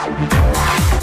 Bye.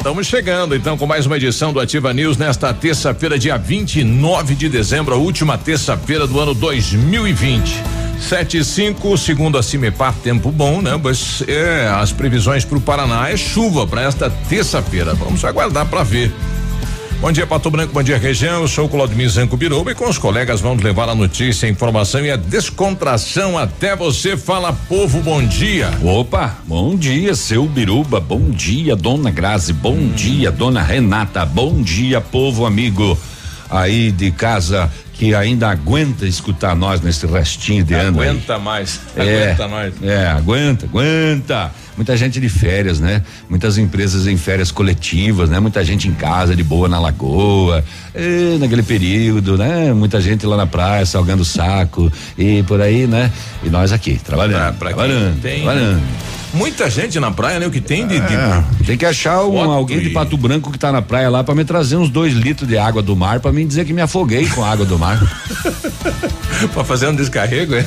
Estamos chegando então com mais uma edição do Ativa News nesta terça-feira, dia 29 de dezembro, a última terça-feira do ano 2020. Sete e cinco, segundo a Cimepar, tempo bom, né? Mas é, as previsões para o Paraná é chuva para esta terça-feira. Vamos aguardar para ver. Bom dia, Pato Branco, bom dia, região. Eu sou o Claudemir Zanco Biruba e com os colegas vamos levar a notícia, a informação e a descontração até você. Fala, povo, bom dia. Opa, bom dia, seu Biruba, bom dia, dona Grazi, bom hum. dia, dona Renata, bom dia, povo amigo aí de casa que ainda aguenta escutar nós nesse restinho de ano. Aguenta mais, é, aguenta nós. É, aguenta, aguenta muita gente de férias, né? Muitas empresas em férias coletivas, né? Muita gente em casa de boa na lagoa, e, naquele período, né? Muita gente lá na praia salgando saco e por aí, né? E nós aqui trabalhando, ah, trabalhando, tem, trabalhando. Muita gente na praia, né? O que tem de. de é, tem que achar um, alguém e... de Pato Branco que tá na praia lá para me trazer uns dois litros de água do mar para mim dizer que me afoguei com a água do mar. para fazer um descarrego, é?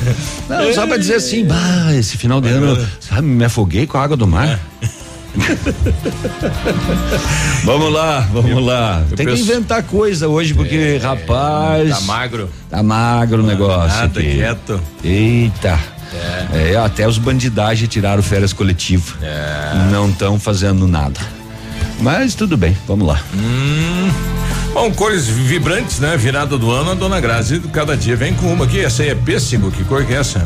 Não, só pra dizer assim, bah, esse final de ano, sabe, me afoguei com a água do mar. É. vamos lá, vamos lá. Tem que inventar coisa hoje, porque, é, rapaz. Tá magro. Tá magro o negócio. Nada, aqui. quieto. Eita. É. é. até os bandidagem tiraram férias coletivas. É. Não estão fazendo nada. Mas tudo bem, vamos lá. Hum. Bom, cores vibrantes, né? Virada do ano, a dona Grazi cada dia vem com uma aqui. Essa aí é pêssego, que cor que é essa?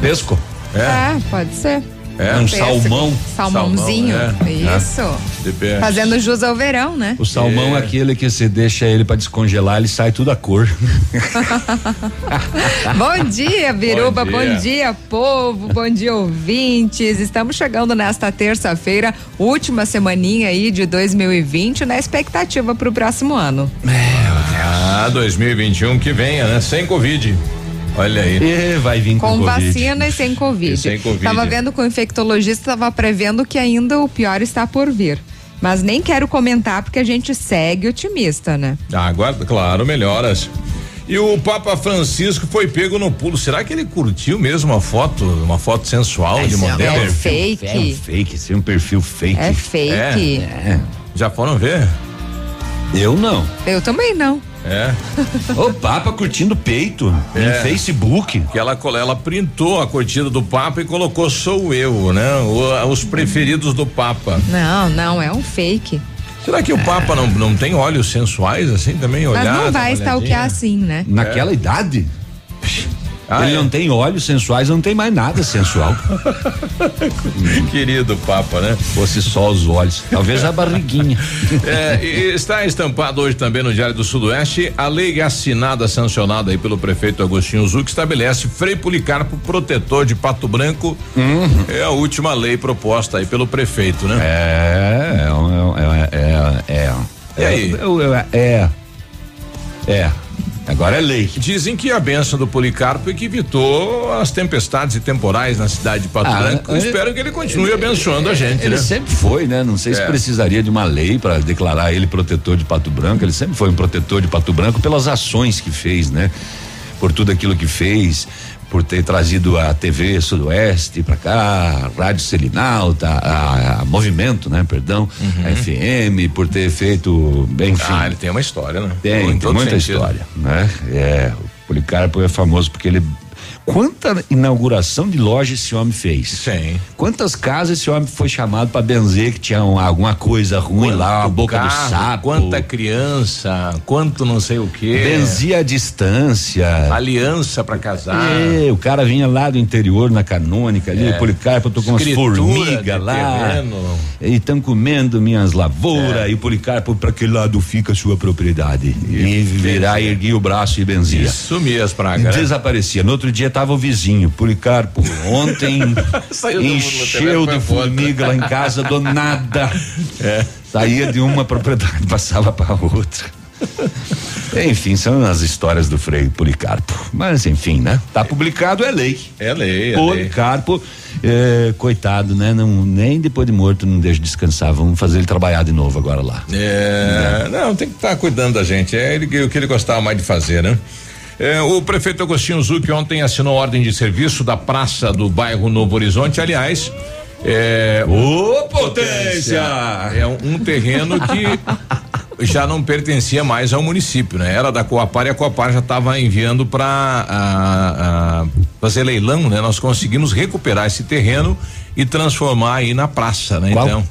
Pesco? É, é pode ser. É, um salmão. Salmãozinho. Salmão, é. Isso. É. Fazendo jus ao verão, né? O salmão é. é aquele que você deixa ele para descongelar, ele sai tudo a cor. bom dia, Biruba. Bom dia. bom dia, povo. Bom dia, ouvintes. Estamos chegando nesta terça-feira, última semaninha aí de 2020, na expectativa para o próximo ano. Meu Deus. Ah, 2021 que venha, né? Sem Covid. Olha aí. E vai vir com, com vacina e sem COVID. E sem COVID. Tava vendo com o infectologista, tava prevendo que ainda o pior está por vir. Mas nem quero comentar porque a gente segue otimista, né? Ah, aguarda, claro, melhoras. E o Papa Francisco foi pego no pulo. Será que ele curtiu mesmo uma foto, uma foto sensual é, de modelo? É fake. É um fake, sim, um perfil fake. É fake. É. é. Já foram ver? Eu não. Eu também não. É. o Papa curtindo peito é. em Facebook. Que ela, ela printou a curtida do Papa e colocou sou eu, né? O, os preferidos do Papa. Não, não, é um fake. Será que o Papa não, não tem olhos sensuais assim também? Olhar, Mas não vai estar o que é assim, né? Naquela é. idade? Ah, ele é? não tem olhos sensuais, não tem mais nada sensual. Querido Papa, né? Fosse só os olhos, talvez a barriguinha. É, está estampado hoje também no Diário do Sudoeste a lei assinada, sancionada aí pelo prefeito Agostinho Zuc estabelece Frei Policarpo protetor de Pato Branco. Uhum. É a última lei proposta aí pelo prefeito, né? É, é, é, é. é. E aí? É, é, é. Agora é lei. Dizem que a benção do Policarpo é que evitou as tempestades e temporais na cidade de Pato ah, Branco. É, Espero que ele continue ele, abençoando a gente. Ele né? sempre foi, né? Não sei é. se precisaria de uma lei para declarar ele protetor de Pato Branco. Ele sempre foi um protetor de Pato Branco pelas ações que fez, né? Por tudo aquilo que fez, por ter trazido a TV Sudoeste para cá, a Rádio Selinalta, a, a, Movimento, né? Perdão, uhum. a FM, por ter feito, bem, enfim. Ah, ele tem uma história, né? Tem, tem muita sentido. história, né? É, o Policarpo é famoso porque ele Quanta inauguração de loja esse homem fez? Sim. Quantas casas esse homem foi chamado para benzer que tinha um, alguma coisa ruim Quanto lá, a boca carro, do sapo? Quanta criança, quanto não sei o quê. Benzia a distância. Aliança para casar. É, o cara vinha lá do interior na canônica ali, o Policarpo tocou umas Escritura formigas de lá. terreno. E estão comendo minhas lavouras e o Policarpo para que lado fica a sua propriedade? E virar, erguia o braço e benzia. E sumia as pragas. Desaparecia. No outro dia tava o vizinho, Policarpo. Ontem encheu de formiga lá em casa do nada. É. Saía de uma propriedade, passava para outra. Enfim, são as histórias do Frei Policarpo. Mas enfim, né? Tá publicado, é lei. É lei, é. Policarpo, é, coitado, né? Não, nem depois de morto não deixa descansar. Vamos fazer ele trabalhar de novo agora lá. É, não, tem que estar cuidando da gente. É ele, o que ele gostava mais de fazer, né? É, o prefeito Agostinho Zuc ontem assinou ordem de serviço da praça do bairro Novo Horizonte. Aliás, é, Ô, potência! é um, um terreno que já não pertencia mais ao município, né? Era da Coapar e a Coapar já estava enviando para fazer leilão, né? Nós conseguimos recuperar esse terreno e transformar aí na praça, né? Qual? Então,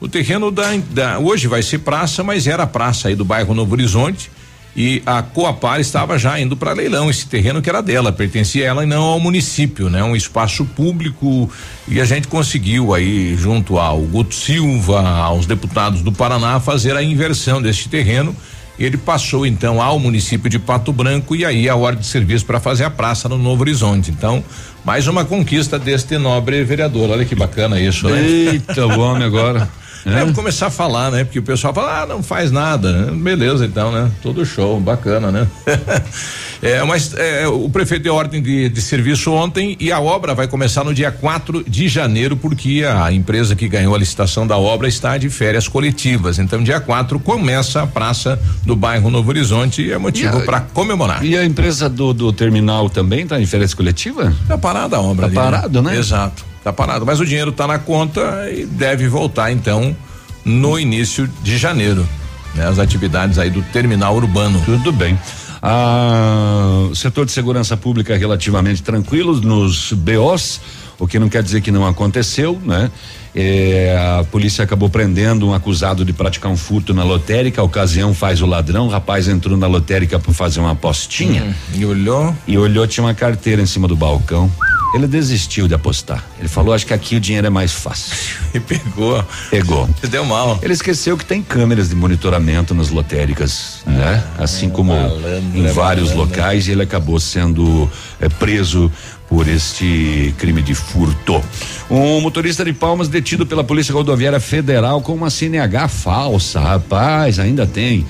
o terreno da, da hoje vai ser praça, mas era praça aí do bairro Novo Horizonte e a Coapar estava já indo para leilão esse terreno que era dela, pertencia a ela e não ao município, né? Um espaço público e a gente conseguiu aí junto ao Guto Silva, aos deputados do Paraná fazer a inversão deste terreno. Ele passou então ao município de Pato Branco e aí a ordem de serviço para fazer a praça no Novo Horizonte. Então, mais uma conquista deste nobre vereador. Olha que bacana isso, né? Eita, o homem agora. É, vou começar a falar, né? Porque o pessoal fala, ah, não faz nada. Beleza, então, né? Todo show, bacana, né? é, mas é, o prefeito deu ordem de, de serviço ontem e a obra vai começar no dia 4 de janeiro, porque a empresa que ganhou a licitação da obra está de férias coletivas. Então, dia 4 começa a praça do bairro Novo Horizonte e é motivo para comemorar. E a empresa do, do terminal também tá em férias coletiva? Tá parada a obra Tá ali, parado, né? Exato, tá parado. Mas o dinheiro tá na conta e deve voltar então no início de janeiro. Né? As atividades aí do terminal urbano. Tudo bem. Ah, o setor de segurança pública relativamente tranquilo nos BOs, o que não quer dizer que não aconteceu, né? É, a polícia acabou prendendo um acusado de praticar um furto na lotérica. A ocasião faz o ladrão. O rapaz entrou na lotérica para fazer uma apostinha E olhou, e olhou, tinha uma carteira em cima do balcão. Ele desistiu de apostar. Ele falou: Acho que aqui o dinheiro é mais fácil. e pegou. Pegou. Se deu mal. Ele esqueceu que tem câmeras de monitoramento nas lotéricas, né? Assim como malandro, em é vários malandro. locais e ele acabou sendo eh, preso por este crime de furto. Um motorista de Palmas detido pela Polícia Rodoviária Federal com uma CNH falsa, rapaz, ainda tem.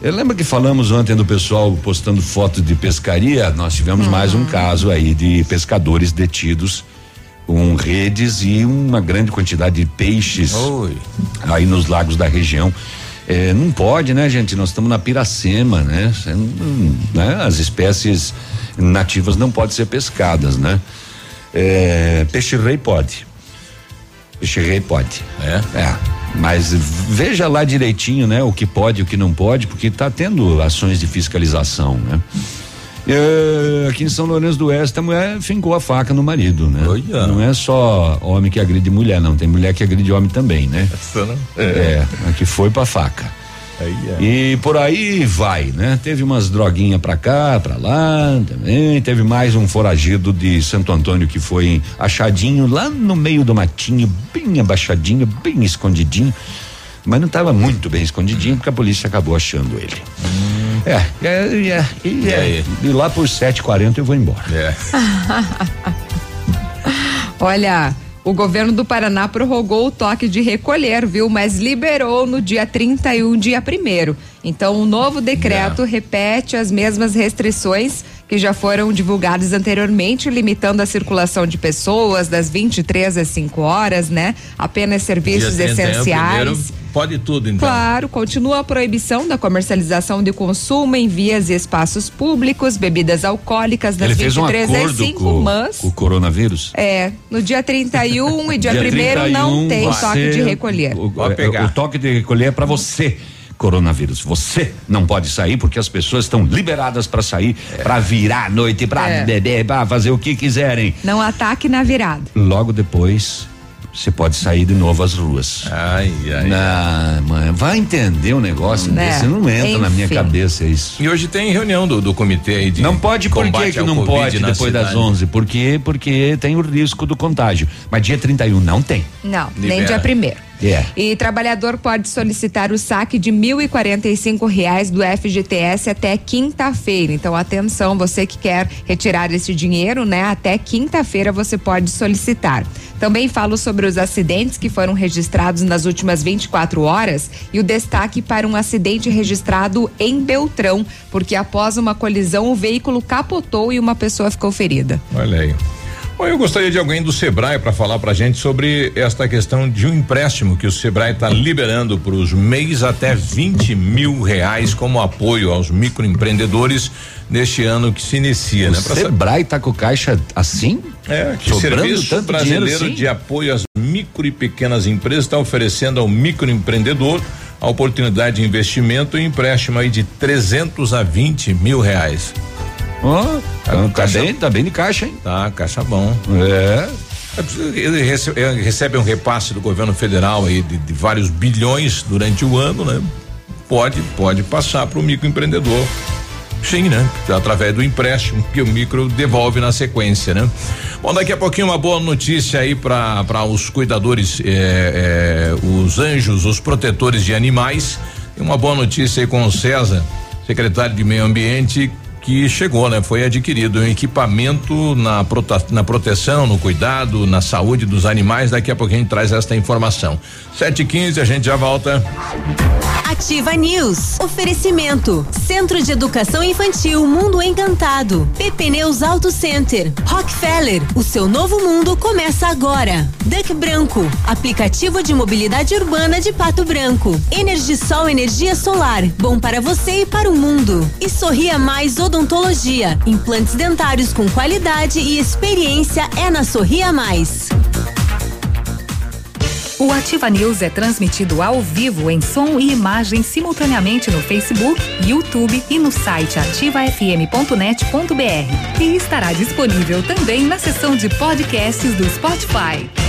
Eu lembro que falamos ontem do pessoal postando fotos de pescaria, nós tivemos mais um caso aí de pescadores detidos com redes e uma grande quantidade de peixes Oi. aí nos lagos da região. É, não pode, né, gente? Nós estamos na Piracema, né? Né? As espécies nativas não podem ser pescadas, né? É, peixe rei pode. Peixe rei pode. É? É. Mas veja lá direitinho, né? O que pode e o que não pode, porque está tendo ações de fiscalização, né? É, aqui em São Lourenço do Oeste, a mulher fincou a faca no marido, né? Olha. Não é só homem que agride mulher, não. Tem mulher que agride homem também, né? É. É, aqui foi pra faca. Aí é. E por aí vai, né? Teve umas droguinhas pra cá, pra lá também. Teve mais um foragido de Santo Antônio que foi achadinho lá no meio do matinho, bem abaixadinho, bem escondidinho. Mas não estava muito bem escondidinho porque a polícia acabou achando ele. É, é, é, e, é, e lá por 7h40 eu vou embora. É. Olha, o governo do Paraná prorrogou o toque de recolher, viu? Mas liberou no dia 31, dia primeiro. Então, o novo decreto repete as mesmas restrições que já foram divulgadas anteriormente, limitando a circulação de pessoas das 23 às 5 horas, né? Apenas serviços Dia 31 essenciais. Pode tudo, então. Claro, continua a proibição da comercialização de consumo em vias e espaços públicos, bebidas alcoólicas das Ele fez um 23 às acordo 5, com, mas. o coronavírus. É, no dia 31 e dia, Dia 1 não 31, tem toque de recolher. O, é, pegar. o toque de recolher é para você coronavírus. Você não pode sair porque as pessoas estão liberadas para sair, é. para virar a noite, para é. beber, para fazer o que quiserem. Não ataque na virada. Logo depois você pode sair de novo às ruas. Ai, ai. Na, mãe, vai entender um negócio né? desse, não entra Enfim. na minha cabeça isso. E hoje tem reunião do, do comitê aí de Não pode, por que que não pode depois das 11? Porque porque tem o risco do contágio. Mas dia 31 não tem. Não, Libera. nem dia primeiro. Yeah. E trabalhador pode solicitar o saque de mil e quarenta e cinco reais do FGTS até quinta-feira. Então, atenção, você que quer retirar esse dinheiro, né? Até quinta-feira você pode solicitar. Também falo sobre os acidentes que foram registrados nas últimas 24 horas e o destaque para um acidente registrado em Beltrão, porque após uma colisão o veículo capotou e uma pessoa ficou ferida. Olha aí. Bom, eu gostaria de alguém do Sebrae para falar para a gente sobre esta questão de um empréstimo que o Sebrae está liberando para os MEIs até 20 mil reais como apoio aos microempreendedores neste ano que se inicia. O né? Sebrae está com caixa assim? É, que o Serviço Brasileiro assim? de Apoio às Micro e Pequenas Empresas está oferecendo ao microempreendedor a oportunidade de investimento e empréstimo aí de 300 a 20 mil reais. Oh, tá, tá, caixa, bem, tá bem de caixa, hein? Tá, caixa bom. É. Ele recebe, recebe um repasse do governo federal aí de, de vários bilhões durante o ano, né? Pode, pode passar para o microempreendedor. Sim, né? Através do empréstimo que o micro devolve na sequência, né? Bom, daqui a pouquinho uma boa notícia aí para os cuidadores, é, é, os anjos, os protetores de animais. E uma boa notícia aí com o César, secretário de Meio Ambiente, que chegou, né? Foi adquirido um equipamento na, prota, na proteção, no cuidado, na saúde dos animais. Daqui a pouco a gente traz esta informação. Sete e quinze, a gente já volta. Ativa News. Oferecimento. Centro de Educação Infantil Mundo Encantado. PP Neus Auto Center. Rockefeller. O seu novo mundo começa agora. Duck Branco. Aplicativo de mobilidade urbana de Pato Branco. Energisol Energia Solar. Bom para você e para o mundo. E Sorria Mais Odontologia odontologia. Implantes dentários com qualidade e experiência é na Sorria Mais. O Ativa News é transmitido ao vivo em som e imagem simultaneamente no Facebook, YouTube e no site ativafm.net.br. E estará disponível também na seção de podcasts do Spotify.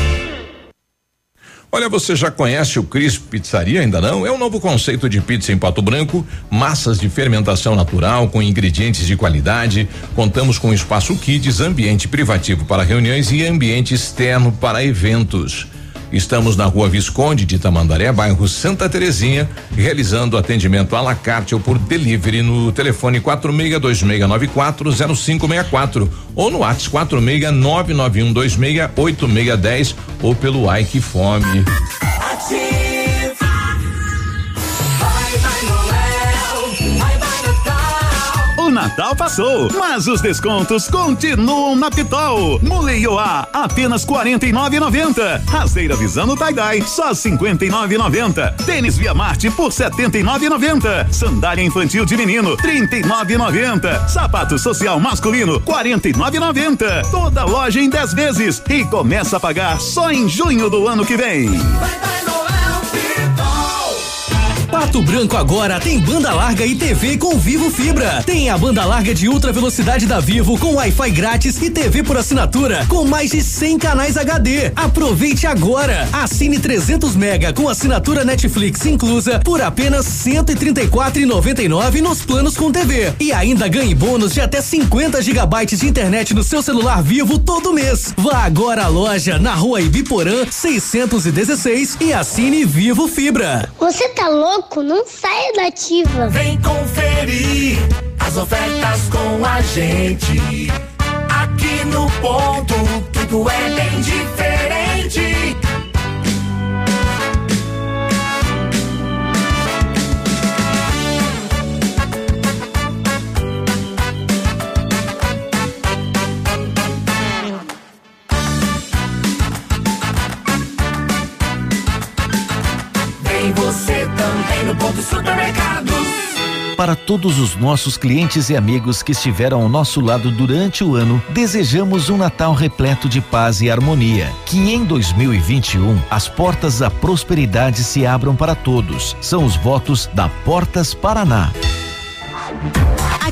Olha, você já conhece o Cris Pizzaria? Ainda não? É um novo conceito de pizza em Pato Branco, massas de fermentação natural com ingredientes de qualidade. Contamos com espaço kids, ambiente privativo para reuniões e ambiente externo para eventos. Estamos na rua Visconde de Tamandaré, bairro Santa Terezinha, realizando atendimento à la carte ou por delivery no telefone 4626940564 ou no WhatsApp 46 ou pelo Ike Fome. Natal passou, mas os descontos continuam na Pitol. Muleioá, apenas R$ 49,90. Rasteira Visano Tie-Dye, só R$ 59,90. Tênis Via Marte por R$ 79,90. Sandália infantil de menino, R$ 39,90. Sapato social masculino, R$ 49,90. Toda loja em 10 vezes e começa a pagar só em junho do ano que vem. Vai, vai, Pato Branco agora tem banda larga e TV com Vivo Fibra. Tem a banda larga de ultra velocidade da Vivo com Wi-Fi grátis e TV por assinatura com mais de 100 canais HD. Aproveite agora. Assine 300 mega com assinatura Netflix inclusa por apenas 134,99 nos planos com TV e ainda ganhe bônus de até 50 gigabytes de internet no seu celular Vivo todo mês. Vá agora à loja na Rua Ibiporã 616 e assine Vivo Fibra. Você tá louco? Não saia da ativa. Vem conferir as ofertas com a gente. Aqui no ponto, tudo é bem diferente. Você no ponto. Para todos os nossos clientes e amigos que estiveram ao nosso lado durante o ano, desejamos um Natal repleto de paz e harmonia. Que em 2021 as portas da prosperidade se abram para todos. São os votos da Portas Paraná.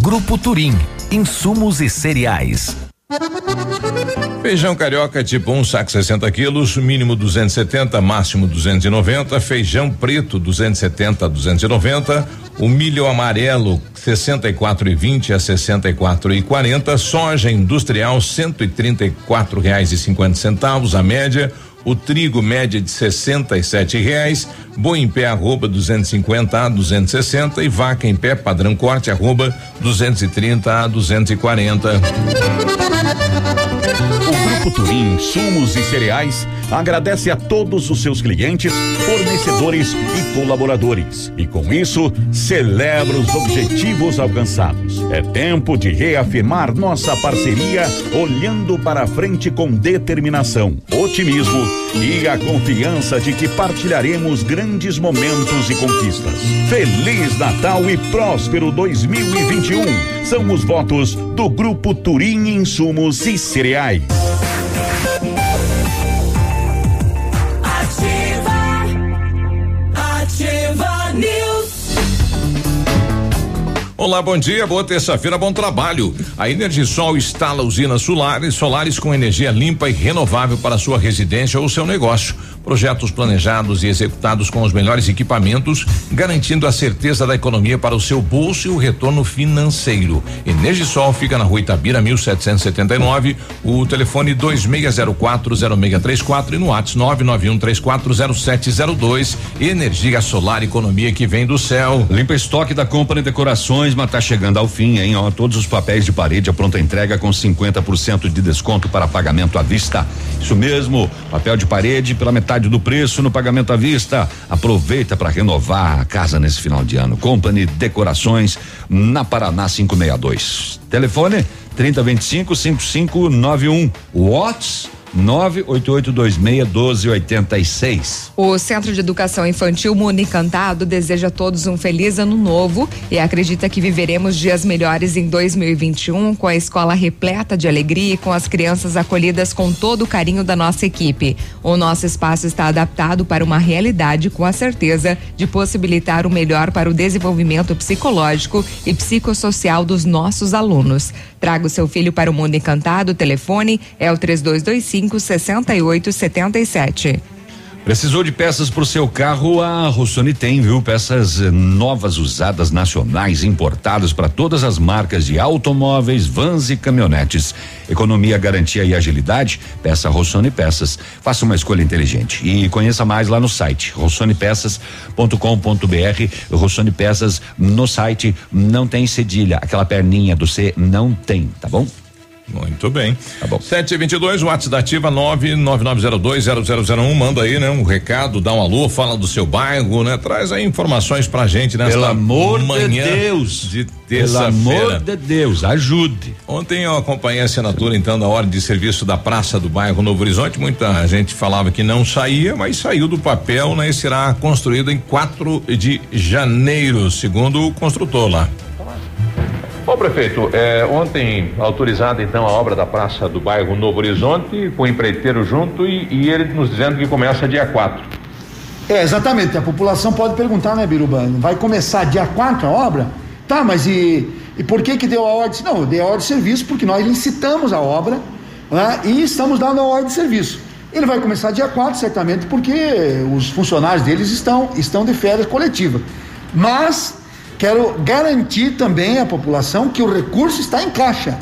Grupo Turim insumos e cereais. Feijão carioca tipo 1, um, saco 60 quilos, mínimo 270, máximo 290. Feijão preto 270 a 290. O milho amarelo 64,20 a 64,40. Soja industrial 134 reais e 50 centavos a média o trigo média de sessenta e sete reais, boi em pé arroba 250 a 260 e vaca em pé padrão corte arroba 230 a 240. O Grupo Turim Sumos e Cereais agradece a todos os seus clientes, fornecedores e colaboradores. E com isso, celebra os objetivos alcançados. É tempo de reafirmar nossa parceria, olhando para frente com determinação, otimismo e a confiança de que partilharemos grandes momentos e conquistas. Feliz Natal e próspero 2021. São os votos do Grupo Turim Insumos e Cereais. Olá, bom dia, boa terça-feira, bom trabalho. A Energisol instala usinas solares, solares com energia limpa e renovável para sua residência ou seu negócio. Projetos planejados e executados com os melhores equipamentos, garantindo a certeza da economia para o seu bolso e o retorno financeiro. Energisol fica na rua Itabira, 1779. O telefone 26040634 e no WhatsApp 991340702. Energia solar, economia que vem do céu. Limpa estoque da Company Decorações, mas tá chegando ao fim, hein? Ó, todos os papéis de parede a pronta entrega com 50% de desconto para pagamento à vista. Isso mesmo, papel de parede pela metade do preço no pagamento à vista. Aproveita para renovar a casa nesse final de ano. Company Decorações na Paraná 562. Telefone 3025 5591. Watts 988261286. O Centro de Educação Infantil Mundo Encantado deseja a todos um feliz ano novo e acredita que viveremos dias melhores em 2021 com a escola repleta de alegria e com as crianças acolhidas com todo o carinho da nossa equipe. O nosso espaço está adaptado para uma realidade com a certeza de possibilitar o melhor para o desenvolvimento psicológico e psicossocial dos nossos alunos. Traga o seu filho para o Mundo Encantado, o telefone é o 3225 35 68 77. Precisou de peças para o seu carro? A Rossoni tem, viu? Peças eh, novas, usadas, nacionais, importadas para todas as marcas de automóveis, vans e caminhonetes. Economia, garantia e agilidade? Peça Rossoni Peças. Faça uma escolha inteligente e conheça mais lá no site rossonepeças.com.br. Rossoni Peças no site não tem cedilha, aquela perninha do C não tem, tá bom? Muito bem. Tá bom. 722, WhatsApp da Ativa 999020001. Manda aí, né? Um recado, dá um alô, fala do seu bairro, né? Traz aí informações pra gente nesta Pelo amor manhã de Deus. De. Pelo amor de Deus, ajude. Ontem eu acompanhei a assinatura, então, da ordem de serviço da Praça do Bairro Novo Horizonte. Muita gente falava que não saía, mas saiu do papel, né? E será construído em 4 de janeiro, segundo o construtor lá. Bom, prefeito, é, ontem autorizada então a obra da praça do bairro Novo Horizonte, com o empreiteiro junto e, e ele nos dizendo que começa dia 4. É, exatamente. A população pode perguntar, né, Biruba? Vai começar dia 4 a obra? Tá, mas e, e por que que deu a ordem? Não, deu a ordem de serviço porque nós licitamos a obra né, e estamos dando a ordem de serviço. Ele vai começar dia 4, certamente, porque os funcionários deles estão, estão de férias coletiva. Mas quero garantir também à população que o recurso está em caixa.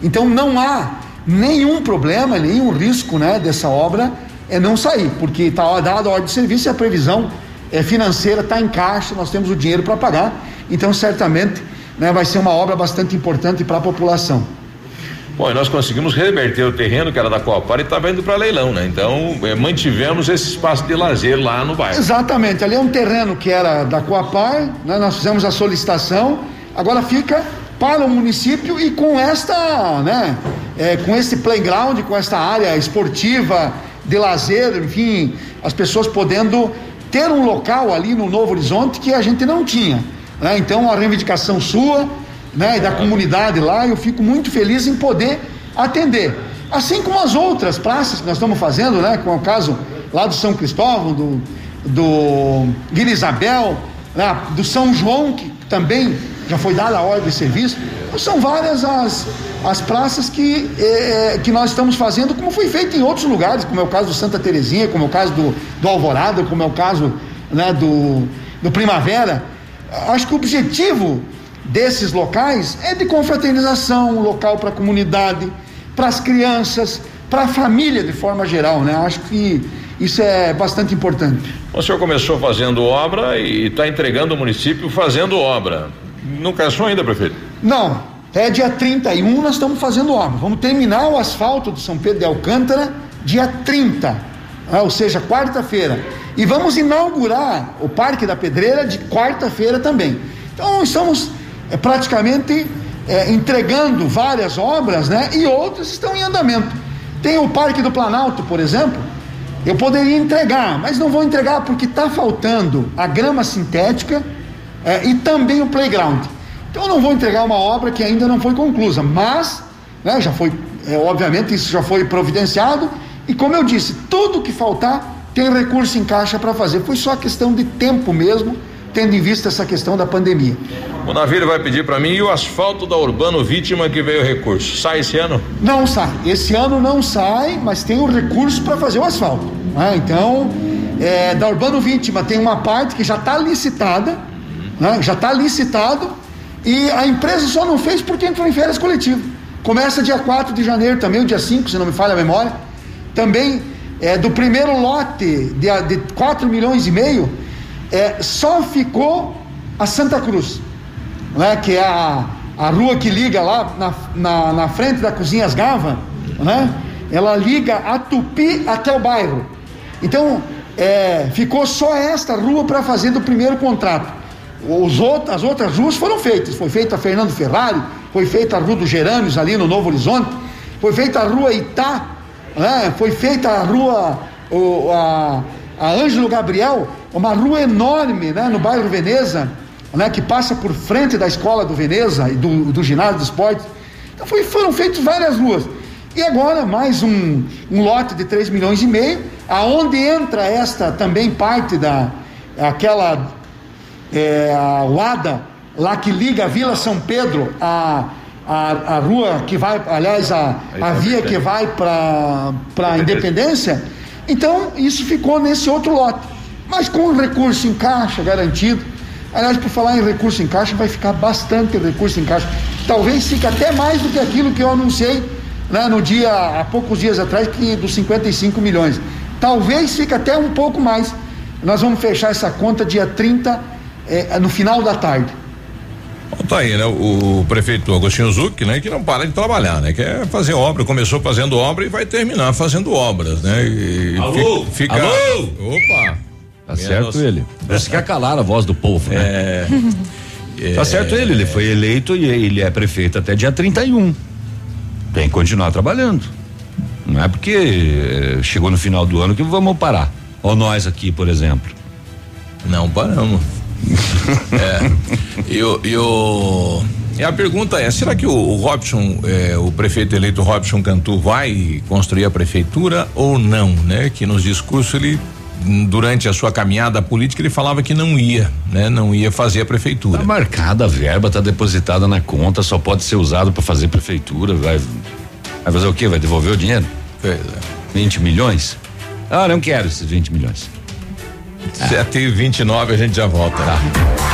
Então não há nenhum problema, nenhum risco né, dessa obra é não sair, porque está dada a ordem de serviço e a previsão é, financeira está em caixa, nós temos o dinheiro para pagar, então certamente né, vai ser uma obra bastante importante para a população. Bom, e nós conseguimos reverter o terreno que era da Coapar e estava indo para leilão, né? Então, eh, mantivemos esse espaço de lazer lá no bairro. Exatamente, ali é um terreno que era da Coapar, né? nós fizemos a solicitação, agora fica para o município e com esta, né, é, com esse playground, com esta área esportiva, de lazer, enfim, as pessoas podendo ter um local ali no Novo Horizonte que a gente não tinha. Né? Então, a reivindicação sua né, e da comunidade lá, eu fico muito feliz em poder atender. Assim como as outras praças que nós estamos fazendo, né, com o caso lá do São Cristóvão, do, do Vila né, do São João, que também já foi dada a ordem de serviço. São várias as, as praças que, eh, que nós estamos fazendo, como foi feito em outros lugares, como é o caso do Santa Terezinha, como é o caso do, do Alvorada, como é o caso né, do, do Primavera. Acho que o objetivo desses locais é de confraternização, um local para a comunidade, para as crianças, para a família de forma geral, né? Acho que isso é bastante importante. O senhor começou fazendo obra e está entregando o município fazendo obra. Não cansou ainda, prefeito? Não, é dia 31 nós estamos fazendo obra. Vamos terminar o asfalto do São Pedro de Alcântara dia 30, né? ou seja, quarta-feira. E vamos inaugurar o Parque da Pedreira de quarta-feira também. Então estamos é, praticamente é, entregando várias obras, né? E outras estão em andamento. Tem o Parque do Planalto, por exemplo. Eu poderia entregar, mas não vou entregar porque está faltando a grama sintética é, e também o playground. Então eu não vou entregar uma obra que ainda não foi conclusa, mas né, já foi, é, obviamente, isso já foi providenciado. E como eu disse, tudo que faltar tem recurso em caixa para fazer. Foi só questão de tempo mesmo tendo em vista essa questão da pandemia. O Navírio vai pedir para mim e o asfalto da Urbano Vítima que veio o recurso. Sai esse ano? Não sai. Esse ano não sai, mas tem o recurso para fazer o asfalto. Né? Então, é, da Urbano Vítima tem uma parte que já está licitada, né? já está licitado, e a empresa só não fez porque entrou em férias coletivas. Começa dia 4 de janeiro também, o dia 5, se não me falha a memória. Também é, do primeiro lote de, de 4 milhões e meio, é, só ficou a Santa Cruz, né, que é a, a rua que liga lá na, na, na frente da Cozinhas Gava, né, ela liga a Tupi até o bairro. Então, é, ficou só esta rua para fazer do primeiro contrato. Os outros, as outras ruas foram feitas. Foi feita a Fernando Ferrari, foi feita a Rua dos Gerânios ali no Novo Horizonte, foi feita a Rua Itá, né, foi feita a Rua o, a, a Ângelo Gabriel, uma rua enorme, né, no bairro Veneza, né, que passa por frente da escola do Veneza e do, do ginásio de esportes. Então foi, foram feitas várias ruas. E agora mais um, um lote de 3 milhões e meio, aonde entra esta também parte da aquela é, lá que liga a Vila São Pedro a, a, rua que vai, aliás, a, a via que vai para a Independência então, isso ficou nesse outro lote. Mas com o recurso em caixa garantido, aliás, por falar em recurso em caixa, vai ficar bastante recurso em caixa. Talvez fique até mais do que aquilo que eu anunciei né, no dia, há poucos dias atrás, que dos 55 milhões. Talvez fique até um pouco mais. Nós vamos fechar essa conta dia 30, eh, no final da tarde. Tá aí, né? O prefeito Agostinho Zuc, né? Que não para de trabalhar, né? Quer fazer obra, começou fazendo obra e vai terminar fazendo obras, né? E Alô? Fica, Alô? Opa! Tá certo ele. Você quer calar a voz do povo, né? É. Tá certo ele, ele foi eleito e ele é prefeito até dia 31. Tem que continuar trabalhando. Não é porque eh, chegou no final do ano que vamos parar. Ou nós aqui, por exemplo. Não paramos. é. E o, e a pergunta é: será que o, o Robson, é, o prefeito eleito Robson Cantu, vai construir a prefeitura ou não? Né? Que nos discursos ele durante a sua caminhada política ele falava que não ia, né? Não ia fazer a prefeitura. Tá marcada a verba, tá depositada na conta, só pode ser usado para fazer prefeitura, vai vai fazer o quê? Vai devolver o dinheiro? É. 20 milhões? Ah, não quero esses 20 milhões. Sete e vinte e nove a gente já volta. Tá.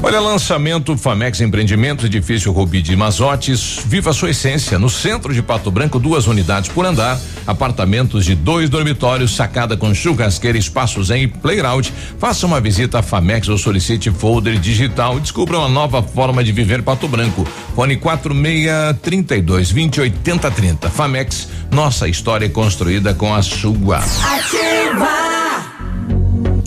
Olha, lançamento Famex Empreendimentos, edifício Rubi de Mazotes, viva sua essência. No centro de Pato Branco, duas unidades por andar, apartamentos de dois dormitórios, sacada com churrasqueira, espaços em playground. Faça uma visita à Famex ou solicite folder digital. Descubra uma nova forma de viver Pato Branco. Fone 4632 2080 30. Famex, nossa história é construída com a sua. Ativa!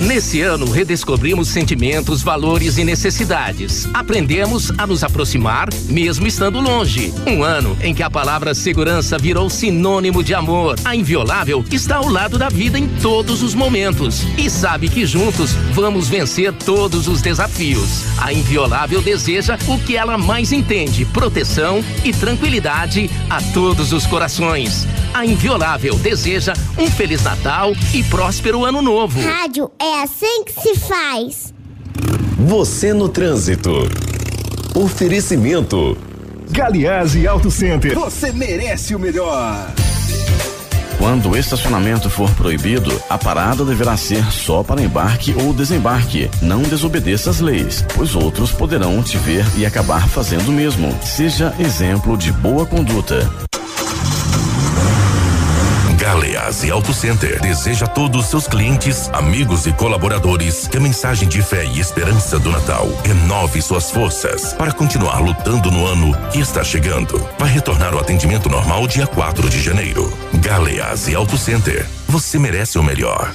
Nesse ano, redescobrimos sentimentos, valores e necessidades. Aprendemos a nos aproximar, mesmo estando longe. Um ano em que a palavra segurança virou sinônimo de amor. A Inviolável está ao lado da vida em todos os momentos e sabe que juntos vamos vencer todos os desafios. A Inviolável deseja o que ela mais entende: proteção e tranquilidade a todos os corações. A Inviolável deseja um Feliz Natal e próspero Ano Novo. Rádio é assim que se faz. Você no trânsito. Oferecimento. Galiase Auto Center. Você merece o melhor. Quando o estacionamento for proibido, a parada deverá ser só para embarque ou desembarque. Não desobedeça as leis, pois outros poderão te ver e acabar fazendo o mesmo. Seja exemplo de boa conduta. Galeazzi Auto Center deseja a todos seus clientes, amigos e colaboradores que a mensagem de fé e esperança do Natal renove suas forças para continuar lutando no ano que está chegando. Vai retornar o atendimento normal dia 4 de janeiro. Galeazzi Auto Center. Você merece o melhor.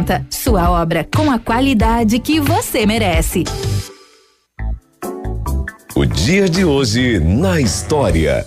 Sua obra com a qualidade que você merece. O dia de hoje na história.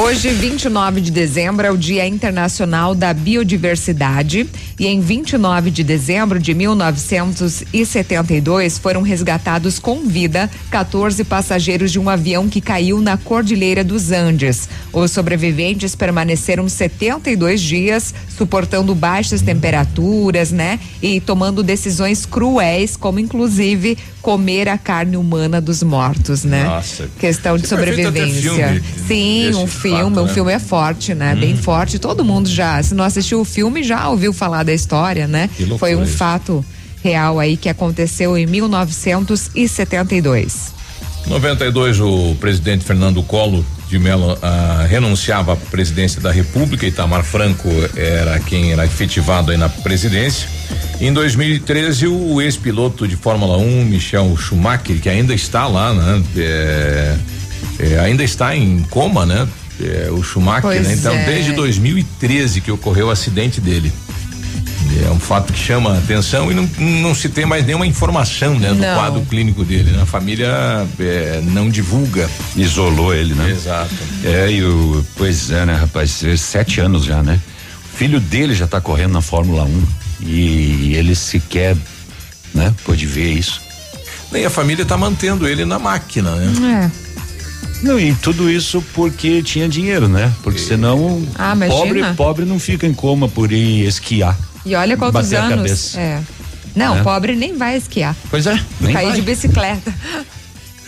Hoje, 29 de dezembro, é o Dia Internacional da Biodiversidade e em 29 de dezembro de 1972 foram resgatados com vida 14 passageiros de um avião que caiu na Cordilheira dos Andes. Os sobreviventes permaneceram 72 dias suportando baixas temperaturas, né? E tomando decisões cruéis, como inclusive comer a carne humana dos mortos, né? Nossa. Questão de sobrevivência. filme Sim, um fato, filme, um né? filme é forte, né? Bem Hum. forte. Todo mundo já, se não assistiu o filme, já ouviu falar da história, né? Foi um isso. fato real aí que aconteceu em 1972. 92, o presidente Fernando Collor de Mello ah, renunciava à presidência da República, Itamar Franco era quem era efetivado aí na presidência. Em 2013, o ex-piloto de Fórmula 1, Michel Schumacher, que ainda está lá, né? É, é, ainda está em coma, né? É, o Schumacher, Pois né? Então, é. desde 2013 que ocorreu o acidente dele. é um fato que chama a atenção e não, não se tem mais nenhuma informação, né, do Não. quadro clínico dele. Né? A família é, não divulga. Isolou ele, né? Exato. É, e o, pois é, né, rapaz, é sete anos já, né? O filho dele já tá correndo na Fórmula 1 e ele sequer, né, pôde ver isso. Nem a família está mantendo ele na máquina, né? É. Não, e tudo isso porque tinha dinheiro, né? Porque senão Ah, pobre, pobre não fica em coma por ir esquiar. E olha quantos Bater a anos. cabeça. É. Não, É. pobre nem vai esquiar. Pois é, nem Cair vai. de bicicleta.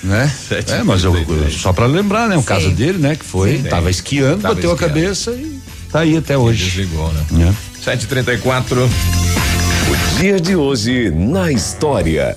né? É, mas eu, eu- só pra lembrar, né? O Sim. caso dele, né? Que foi, Sim. tava esquiando, Tava bateu esquiando. a cabeça e tá aí até hoje. Desligou, né? É. 734. O dia de hoje na história.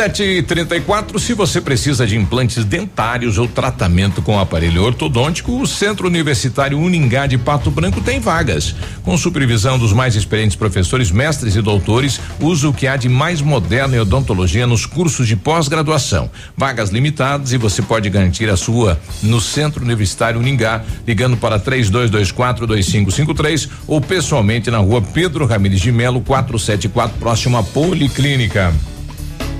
7 e 34 se você precisa de implantes dentários ou tratamento com aparelho ortodôntico, o Centro Universitário Uningá de Pato Branco tem vagas. Com supervisão dos mais experientes professores, mestres e doutores, usa o que há de mais moderno em odontologia nos cursos de pós-graduação. Vagas limitadas e você pode garantir a sua no Centro Universitário Uningá, ligando para 32242553 ou pessoalmente na rua Pedro Ramires de Melo, 474, próximo à Policlínica.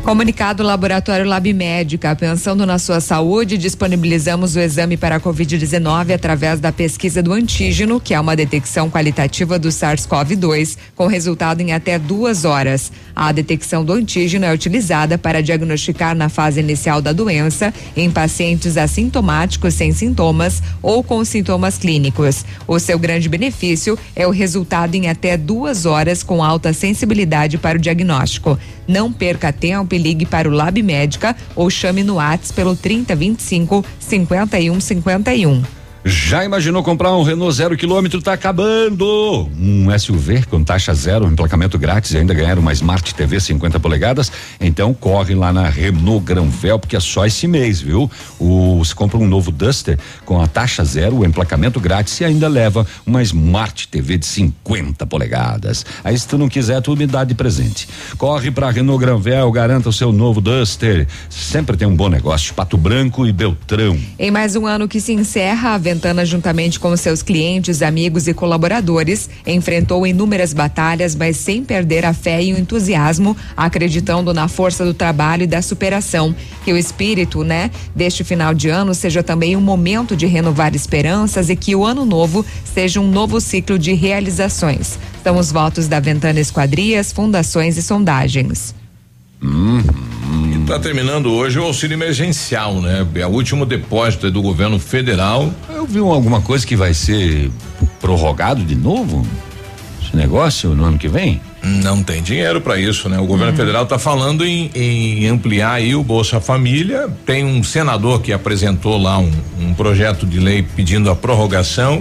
Comunicado Laboratório Lab Médica, pensando na sua saúde, disponibilizamos o exame para a Covid-19 através da pesquisa do antígeno, que é uma detecção qualitativa do SARS-CoV-2, com resultado em até duas horas. A detecção do antígeno é utilizada para diagnosticar na fase inicial da doença em pacientes assintomáticos sem sintomas ou com sintomas clínicos. O seu grande benefício é o resultado em até duas horas com alta sensibilidade para o diagnóstico. Não perca tempo e ligue para o Lab Médica ou chame no Whats pelo 3025 5151. Já imaginou comprar um Renault zero quilômetro? Tá acabando! Um SUV com taxa zero, emplacamento grátis e ainda ganhar uma Smart TV 50 polegadas? Então corre lá na Renault Granvel, porque é só esse mês, viu? O, você compra um novo Duster com a taxa zero, o emplacamento grátis e ainda leva uma Smart TV de 50 polegadas. Aí se tu não quiser, tu me dá de presente. Corre pra Renault Granvel, garanta o seu novo Duster. Sempre tem um bom negócio. Pato Branco e Beltrão. Em mais um ano que se encerra, a Ventana, juntamente com seus clientes, amigos e colaboradores, enfrentou inúmeras batalhas, mas sem perder a fé e o entusiasmo, acreditando na força do trabalho e da superação. Que o espírito, né, deste final de ano seja também um momento de renovar esperanças e que o ano novo seja um novo ciclo de realizações. São os votos da Ventana Esquadrias, Fundações e Sondagens. Está terminando hoje o auxílio emergencial, né? É o último depósito do governo federal. Eu vi um- alguma coisa que vai ser prorrogado de novo? Esse negócio no ano que vem? Não tem dinheiro para isso, né? O governo federal está falando em, em ampliar aí o Bolsa Família. Tem um senador que apresentou lá um, um projeto de lei pedindo a prorrogação,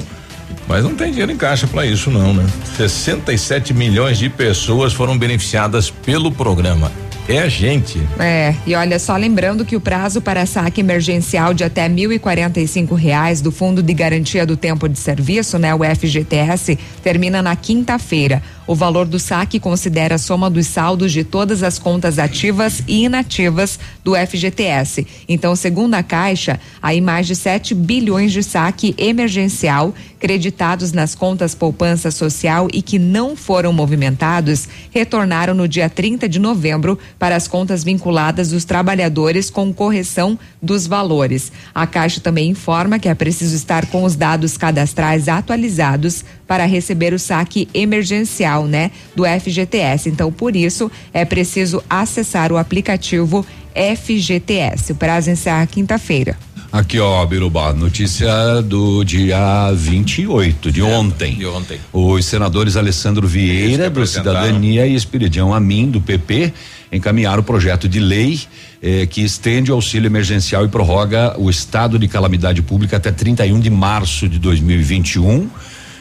mas não tem dinheiro em caixa para isso, não, né? 67 milhões de pessoas foram beneficiadas pelo programa. É a gente. É, e olha só, lembrando que o prazo para saque emergencial de até 1.045 reais do Fundo de Garantia do Tempo de Serviço, né, o FGTS, termina na quinta-feira. O valor do saque considera a soma dos saldos de todas as contas ativas e inativas do FGTS. Então, segundo a Caixa, aí mais de 7 bilhões de saque emergencial creditados nas contas poupança social e que não foram movimentados retornaram no dia 30 de novembro para as contas vinculadas dos trabalhadores com correção dos valores. A Caixa também informa que é preciso estar com os dados cadastrais atualizados para receber o saque emergencial, né, do FGTS. Então, por isso, é preciso acessar o aplicativo FGTS. O prazo encerra quinta-feira. Aqui, ó, Birubá, notícia do dia 28, de ontem. De ontem. Os senadores Alessandro Vieira, do apresentaram. Cidadania, e Espiridião Amin, do PP, encaminharam o projeto de lei eh, que estende o auxílio emergencial e prorroga o estado de calamidade pública até 31 de março de 2021.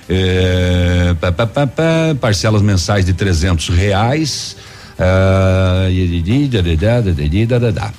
É, pá, pá, pá, parcelas mensais de trezentos reais.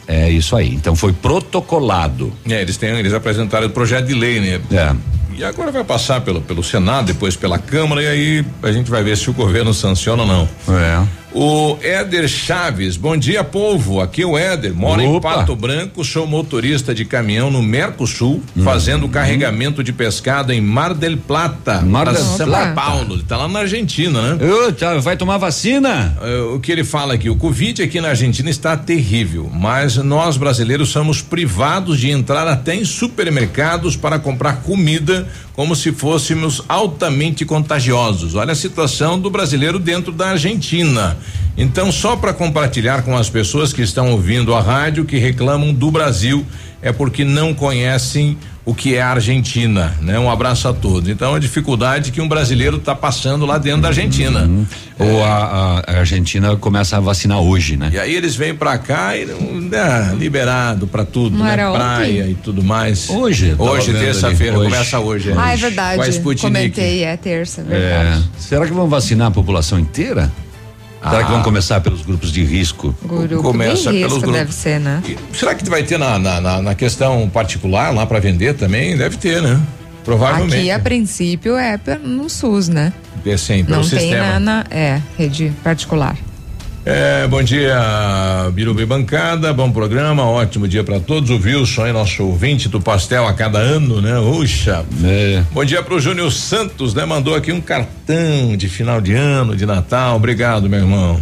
é isso aí. Então foi protocolado. É, eles têm, eles apresentaram o projeto de lei, né? É. E agora vai passar pelo, pelo Senado, depois pela Câmara, e aí a gente vai ver se o governo sanciona ou não. É. O Éder Chaves, bom dia, povo. Aqui é o Éder, moro em Opa. Pato Branco, sou motorista de caminhão no Mercosul, Uhum. fazendo carregamento de pescado em Mar del Plata, Mar del São Plata. Paulo. Ele tá lá na Argentina, né? Ô, tá, vai tomar vacina? É, o que ele fala aqui, o Covid aqui na Argentina está terrível, mas nós brasileiros somos privados de entrar até em supermercados para comprar comida como se fôssemos altamente contagiosos. Olha a situação do brasileiro dentro da Argentina. Então, só para compartilhar com as pessoas que estão ouvindo a rádio que reclamam do Brasil, é porque não conhecem o que é a Argentina, né? Um abraço a todos. Então, a dificuldade que um brasileiro está passando lá dentro da Argentina. Ou a, a- a Argentina começa a vacinar hoje, né? E aí eles vêm pra cá e né, liberado pra tudo, Não né? Praia ontem? e tudo mais. Hoje, Hoje, terça-feira, ali, hoje. começa hoje. Ah, é Com a verdade. Sputnik. Comentei, é terça, É. verdade. Será que vão vacinar a população inteira? Será Ah. que vão começar pelos grupos de risco? Grupo Começa de pelos risco grupos. deve ser, né? Será que vai ter na, na, na- na questão particular lá pra vender também? Deve ter, né? Provavelmente. Aqui, a princípio, é no SUS, né? É, sim, pelo Não tem sistema. na, na- é, rede particular. É, bom dia, Birubi Bancada, bom programa, ótimo dia pra todos. O Wilson é nosso ouvinte do pastel a cada ano, né? Uxa. É. Bom dia pro Júnior Santos, né? Mandou aqui um cartão de final de ano, de Natal. Obrigado, meu irmão.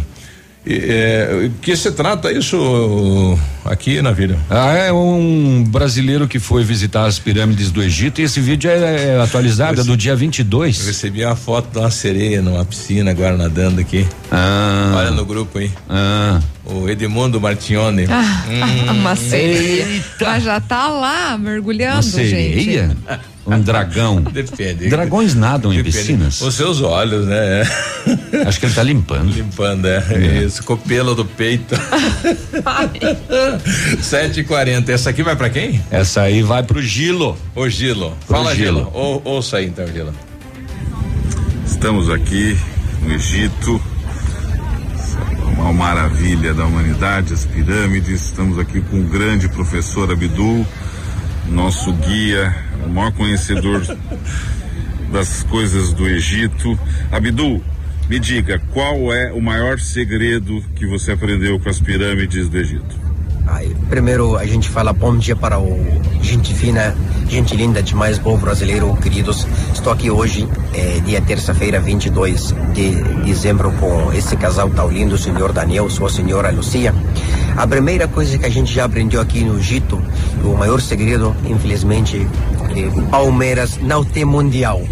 É, que se trata isso aqui na vida? Ah, é um brasileiro que foi visitar as pirâmides do Egito e esse vídeo é, é atualizado, é do dia 22. Eu recebi uma foto de uma sereia numa piscina agora nadando aqui. Ah. Olha no grupo aí. Ah. O Edmundo Martione. Ah, Hum. uma sereia. Mas já tá lá mergulhando, Uma sereia? gente. Um dragão. Depende. Dragões nadam em Depende. piscinas? Os seus olhos, né? Acho que ele tá limpando. Limpando, é. Isso, com o pelo do peito. 7h40. Essa aqui vai pra quem? Essa aí vai pro Gilo. Ô, Gilo. Pro Fala, Gilo. Gilo. Ou, ouça aí, então, Gilo. Estamos aqui no Egito, uma maravilha da humanidade, as pirâmides. Estamos aqui com o grande professor Abdul, nosso guia, o maior conhecedor das coisas do Egito. Abdul, me diga, qual é o maior segredo que você aprendeu com as pirâmides do Egito? Ai, primeiro a gente fala bom dia para o gente fina, gente linda demais, povo brasileiro, queridos. Estou aqui hoje, é, dia terça-feira, 22 de dezembro, com esse casal tão lindo, o senhor Daniel, sua senhora Lucia. A primeira coisa que a gente já aprendeu aqui no Egito, o maior segredo, infelizmente, que Palmeiras não tem mundial.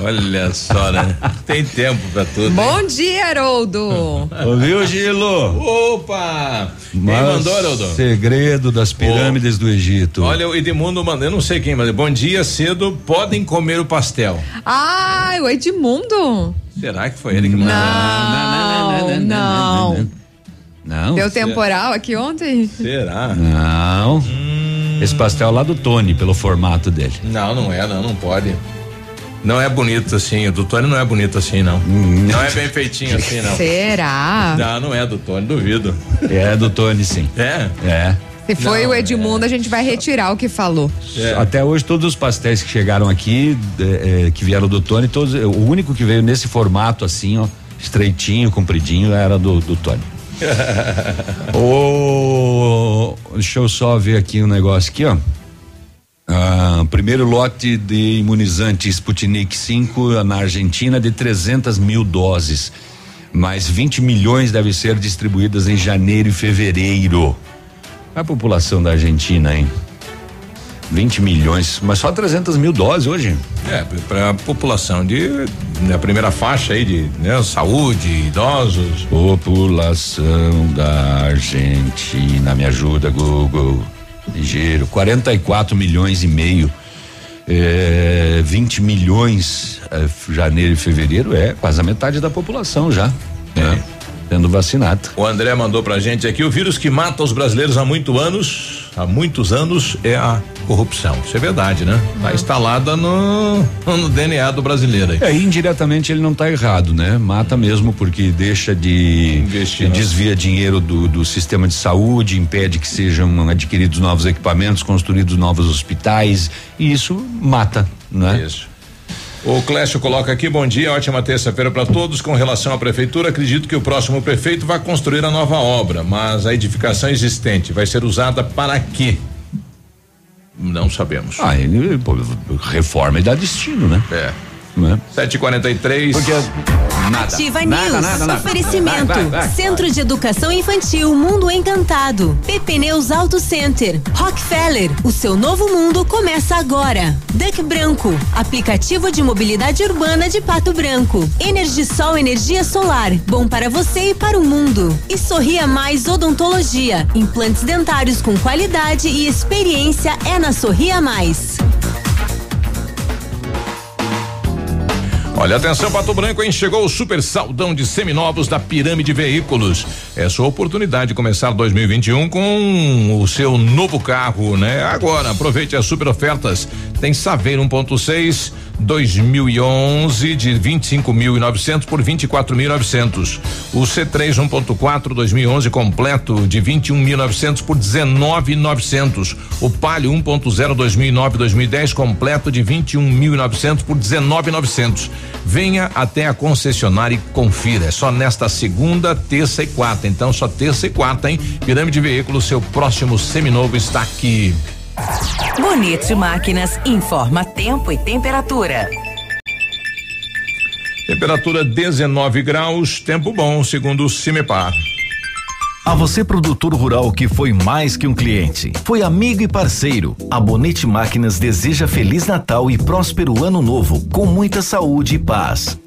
Olha só, né? Tem tempo pra tudo. hein? Bom dia, Haroldo. Ouviu, Gilo? Opa! Quem Mas mandou, Haroldo? Segredo das pirâmides do Egito. Olha, o Edmundo mandou, eu não sei quem, mas bom dia cedo, podem comer o pastel. Ai, o Edmundo. Será que foi ele que mandou? Não, não. Não. Deu temporal aqui ontem? Será? Não. Esse pastel é lá do Tony, pelo formato dele. Não, não é, não, não pode. Não é bonito assim, o do Tony não é bonito assim, não. Não é bem feitinho assim, não. Será? Não, não é do Tony, duvido. É do Tony, sim. É? É. Se foi Não, o Edmundo, a gente vai retirar o que falou. É. Até hoje, todos os pastéis que chegaram aqui, é, é, que vieram do Tony, todos, o único que veio nesse formato assim, ó, estreitinho, compridinho, era do, do Tony. Ô, deixa eu só ver aqui um negócio aqui, ó. Ah, primeiro lote de imunizante Sputnik 5 na Argentina de 300 mil doses. Mais 20 milhões devem ser distribuídas em janeiro e fevereiro. A população da Argentina, hein? 20 milhões, mas só 300 mil doses hoje. É, para a população de da primeira faixa aí de né, saúde, idosos. População da Argentina, me ajuda, Google. Ligeiro, 44 milhões e meio. É, 20 milhões é, janeiro e fevereiro é quase a metade da população já. né? Sendo vacinada. O André mandou pra gente aqui o vírus que mata os brasileiros há muitos anos, há muitos anos é a corrupção. Isso é verdade, né? Tá instalada no, no DNA do brasileiro. Aí. É, indiretamente ele não tá errado, né? Mata mesmo porque deixa de Investir, desvia dinheiro do, do sistema de saúde, impede que sejam adquiridos novos equipamentos, construídos novos hospitais e isso mata, né? Isso. O Clécio coloca aqui, bom dia, ótima terça-feira para todos. Com relação à prefeitura, acredito que o próximo prefeito vai construir a nova obra, mas a edificação existente vai ser usada para quê? Não sabemos. Ah, ele reforma e dá destino, né? É. Né? 743. Porque nada. Ativa nada, News. nada, nada. Oferecimento. Vai, vai, vai. Centro de Educação Infantil Mundo Encantado. PP Neus Auto Center. Rockefeller. O seu novo mundo começa agora. Duck Branco. Aplicativo de mobilidade urbana de Pato Branco. Energisol Energia Solar. Bom para você e para o mundo. E Sorria Mais Odontologia. Implantes dentários com qualidade e experiência é na Sorria Mais. Olha, atenção, Pato Branco, hein? Chegou o super saldão de seminovos da Pirâmide Veículos. É sua oportunidade de começar 2021 com o seu novo carro, né? Agora, aproveite as super ofertas. Tem Saveiro 1.6 2011 de 25.900 por 24.900. O C3 1.4 2011 completo de 21.900 por 19.900. O Palio 1.0 2009 2010 completo de 21.900 por 19.900. Venha até a concessionária e confira. É só nesta segunda, terça e quarta. Então só terça e quarta, hein? Pirâmide Veículos, seu próximo seminovo está aqui. Bonito Máquinas informa tempo e temperatura. Temperatura 19 graus, tempo bom, segundo o Cimepar. A você, produtor rural que foi mais que um cliente, foi amigo e parceiro. A Bonete Máquinas deseja Feliz Natal e próspero Ano Novo, com muita saúde e paz.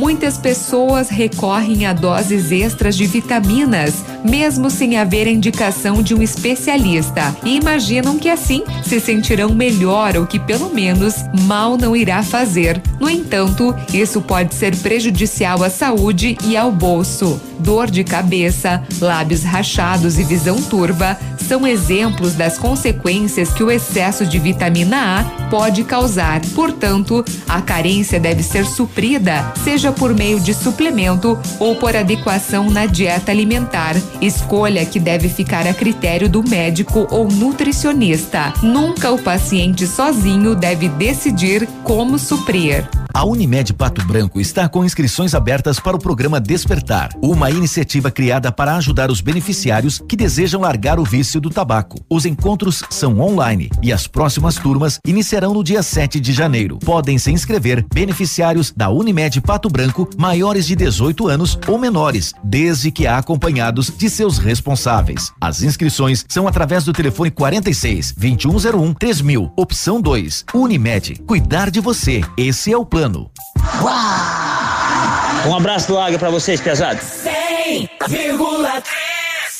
Muitas pessoas recorrem a doses extras de vitaminas, mesmo sem haver indicação de um especialista, e imaginam que assim se sentirão melhor ou que pelo menos mal não irá fazer. No entanto, isso pode ser prejudicial à saúde e ao bolso. Dor de cabeça, lábios rachados e visão turva são exemplos das consequências que o excesso de vitamina A pode causar. Portanto, a carência deve ser suprida, seja por meio de suplemento ou por adequação na dieta alimentar. Escolha que deve ficar a critério do médico ou nutricionista. Nunca o paciente sozinho deve decidir como suprir. A Unimed Pato Branco está com inscrições abertas para o programa Despertar, uma iniciativa criada para ajudar os beneficiários que desejam largar o vício do tabaco. Os encontros são online e as próximas turmas iniciarão no dia 7 de janeiro. Podem se inscrever beneficiários da Unimed Pato Branco maiores de 18 anos ou menores, desde que acompanhados de seus responsáveis. As inscrições são através do telefone 46 2101 3000, opção 2. Unimed, cuidar de você. Esse é o plano. Um abraço do Águia pra vocês, pesados. 100,3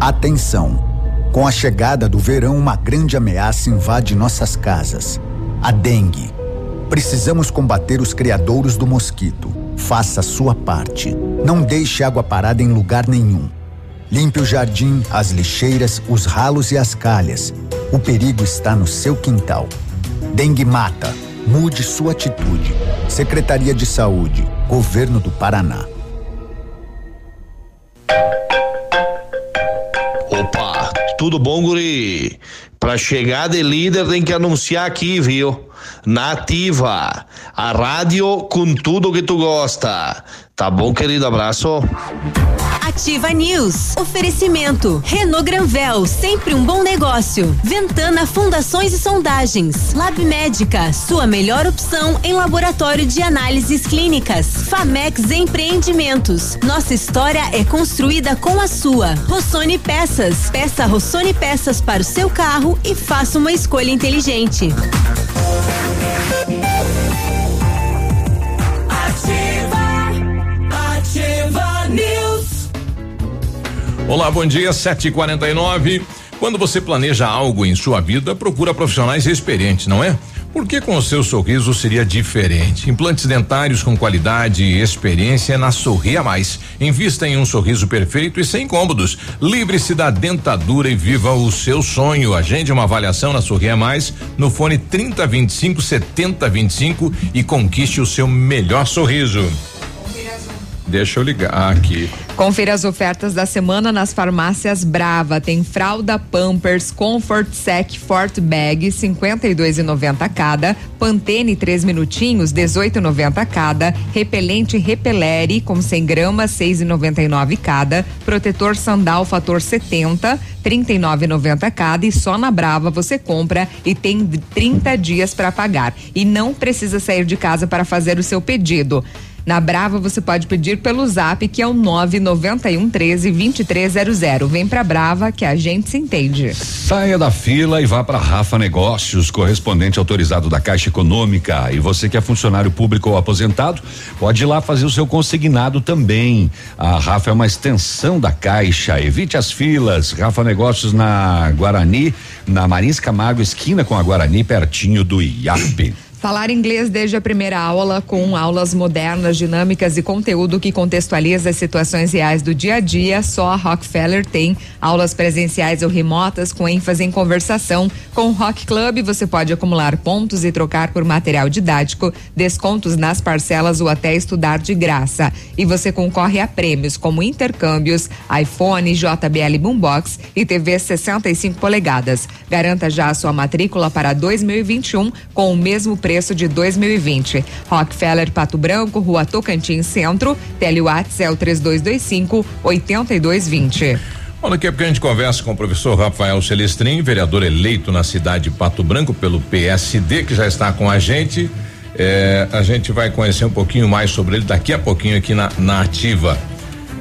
Atenção! Com a chegada do verão, uma grande ameaça invade nossas casas: a dengue. Precisamos combater os criadouros do mosquito. Faça a sua parte. Não deixe água parada em lugar nenhum. Limpe o jardim, as lixeiras, os ralos e as calhas. O perigo está no seu quintal. Dengue mata. Mude sua atitude. Secretaria de Saúde, Governo do Paraná. Opa, tudo bom, guri? Pra chegar de líder tem que anunciar aqui, viu? Nativa, a rádio com tudo que tu gosta. Tá bom, querido? Abraço. Ativa News. Oferecimento. Renault Granvel, sempre um bom negócio. Ventana Fundações e Sondagens. Lab Médica, sua melhor opção em laboratório de análises clínicas. Famex Empreendimentos. Nossa história é construída com a sua. Rossoni Peças. Peça Rossoni Peças para o seu carro e faça uma escolha inteligente. Olá, bom dia, 7h49. Quando você planeja algo em sua vida, procura profissionais experientes, não é? Porque com o seu sorriso seria diferente. Implantes dentários com qualidade e experiência na Sorria Mais. Invista em um sorriso perfeito e sem incômodos. Livre-se da dentadura e viva o seu sonho. Agende uma avaliação na Sorria Mais no fone 3025 7025 e conquiste o seu melhor sorriso. Deixa eu ligar aqui. Confira as ofertas da semana nas farmácias Brava. Tem fralda Pampers Comfort Sec Fort Bag 52,90 cada, Pantene 3 minutinhos 18,90 cada, repelente Repelere com 100 gramas 6,99 cada, protetor Sandal Fator 70 39,90 cada e só na Brava você compra e tem 30 dias para pagar e não precisa sair de casa para fazer o seu pedido. Na Brava você pode pedir pelo Zap que é o 991 13 2300. Vem pra Brava que a gente se entende. Saia da fila e vá para Rafa Negócios, correspondente autorizado da Caixa Econômica. E você que é funcionário público ou aposentado, pode ir lá fazer o seu consignado também. A Rafa é uma extensão da Caixa. Evite as filas. Rafa Negócios na Guarani, na Marins Camargo, esquina com a Guarani, pertinho do IAP. Falar inglês desde a primeira aula, com aulas modernas, dinâmicas e conteúdo que contextualiza as situações reais do dia a dia, só a Rockefeller tem. Aulas presenciais ou remotas com ênfase em conversação. Com o Rock Club, você pode acumular pontos e trocar por material didático, descontos nas parcelas ou até estudar de graça. E você concorre a prêmios como intercâmbios, iPhone, JBL Boombox e TV 65 polegadas. Garanta já a sua matrícula para 2021 com o mesmo preço preço de 2020. Rockefeller Pato Branco, Rua Tocantins Centro, Telewatts é o 3225 8220. Bom, daqui a pouco a gente conversa com o professor Rafael Celestrin, vereador eleito na cidade de Pato Branco pelo PSD, que já está com a gente. É, a gente vai conhecer um pouquinho mais sobre ele daqui a pouquinho aqui na, na Ativa.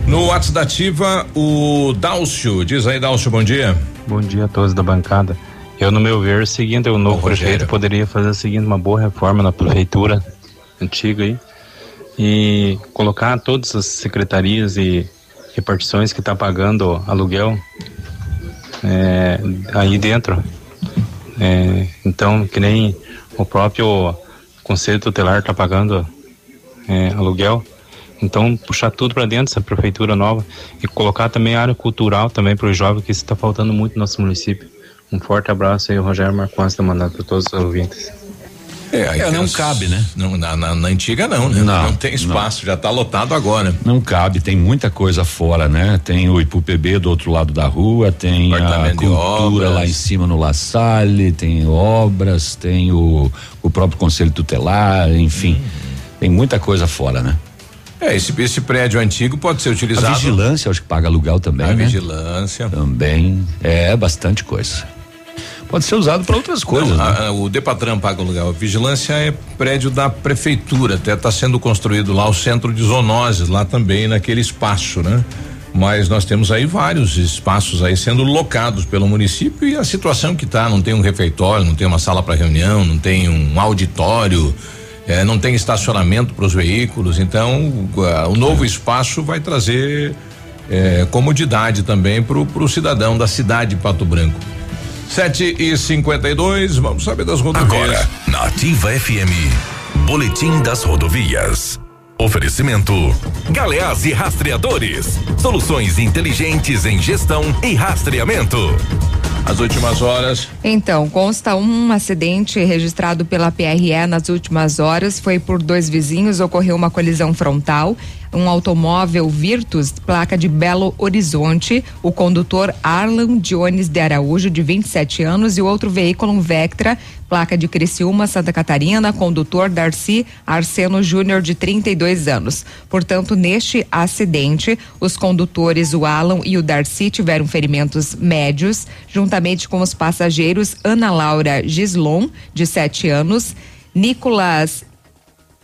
No WhatsApp da Ativa, o Dálcio. Diz aí, Dálcio, bom dia. Bom dia a todos da bancada. Eu, no meu ver, é o seguinte, o novo prefeito poderia fazer o seguinte, uma boa reforma na prefeitura antiga aí e colocar todas as secretarias e repartições que está pagando aluguel é, aí dentro. É, então, que nem o próprio Conselho Tutelar está pagando é, aluguel. Então, puxar tudo para dentro dessa prefeitura nova e colocar também a área cultural também para os jovens, que isso está faltando muito no nosso município. Um forte abraço aí, Rogério Marcondes, da mandado para todos os ouvintes. É, é não cabe, né? Não, na, na, na, antiga não, né? Não, não tem espaço, não. já está lotado agora. Não cabe, tem muita coisa fora, né? Tem o IPUPB do outro lado da rua, tem a cultura lá em cima no La Salle, tem obras, tem o, o próprio Conselho Tutelar, enfim. Hum. Tem muita coisa fora, né? É, esse, esse prédio antigo pode ser utilizado. A vigilância, acho que paga aluguel também. A né? vigilância. Também. É bastante coisa pode ser usado para outras coisas. Não, né? a, o Depatran paga o lugar. A vigilância é prédio da prefeitura, até está sendo construído lá o centro de zoonoses, lá também naquele espaço, né? Mas nós temos aí vários espaços aí sendo locados pelo município e a situação que está, não tem um refeitório, não tem uma sala para reunião, não tem um auditório, é, não tem estacionamento para os veículos, então o novo espaço vai trazer é, comodidade também para o cidadão da cidade de Pato Branco. 7 e 52 vamos saber das rodovias. Agora, na Ativa FM, Boletim das Rodovias. Oferecimento: Galeás e Rastreadores. Soluções inteligentes em gestão e rastreamento. As últimas horas. Então, consta um acidente registrado pela PRE nas últimas horas. Foi por dois vizinhos, ocorreu uma colisão frontal um automóvel Virtus, placa de Belo Horizonte, o condutor Arlan Dionis de Araújo, de 27 anos, e outro veículo, um Vectra, placa de Criciúma, Santa Catarina, condutor Darcy Arseno Júnior, de 32 anos. Portanto, neste acidente, os condutores, o Alan e o Darcy, tiveram ferimentos médios, juntamente com os passageiros Ana Laura Gislon, de 7 anos, Nicolas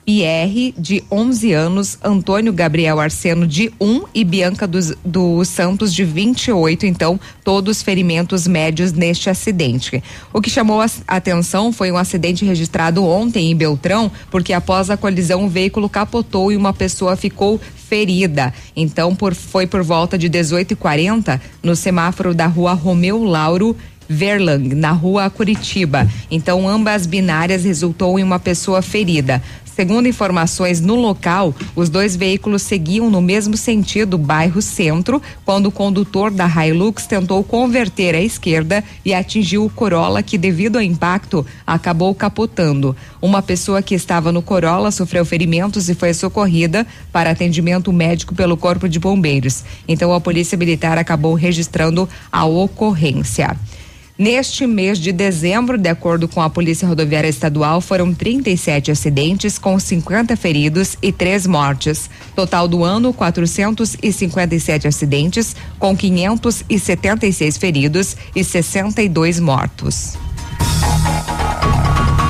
Pierre, de 11 anos, Antônio Gabriel Arseno, de 1 e Bianca dos, dos Santos, de 28. Então, todos ferimentos médios neste acidente. O que chamou a atenção foi um acidente registrado ontem em Beltrão, porque após a colisão o veículo capotou e uma pessoa ficou ferida. Então, por, foi por volta de 18h40 no semáforo da rua Romeu Lauro Verlang, na rua Curitiba. Então, ambas binárias resultou em uma pessoa ferida. Segundo informações no local, os dois veículos seguiam no mesmo sentido, bairro Centro, quando o condutor da Hilux tentou converter à esquerda e atingiu o Corolla, que, devido ao impacto, acabou capotando. Uma pessoa que estava no Corolla sofreu ferimentos e foi socorrida para atendimento médico pelo Corpo de Bombeiros. Então, a Polícia Militar acabou registrando a ocorrência. Neste mês de dezembro, de acordo com a Polícia Rodoviária Estadual, foram 37 acidentes com 50 feridos e três mortes. Total do ano, 457 acidentes com 576 feridos e 62 mortos.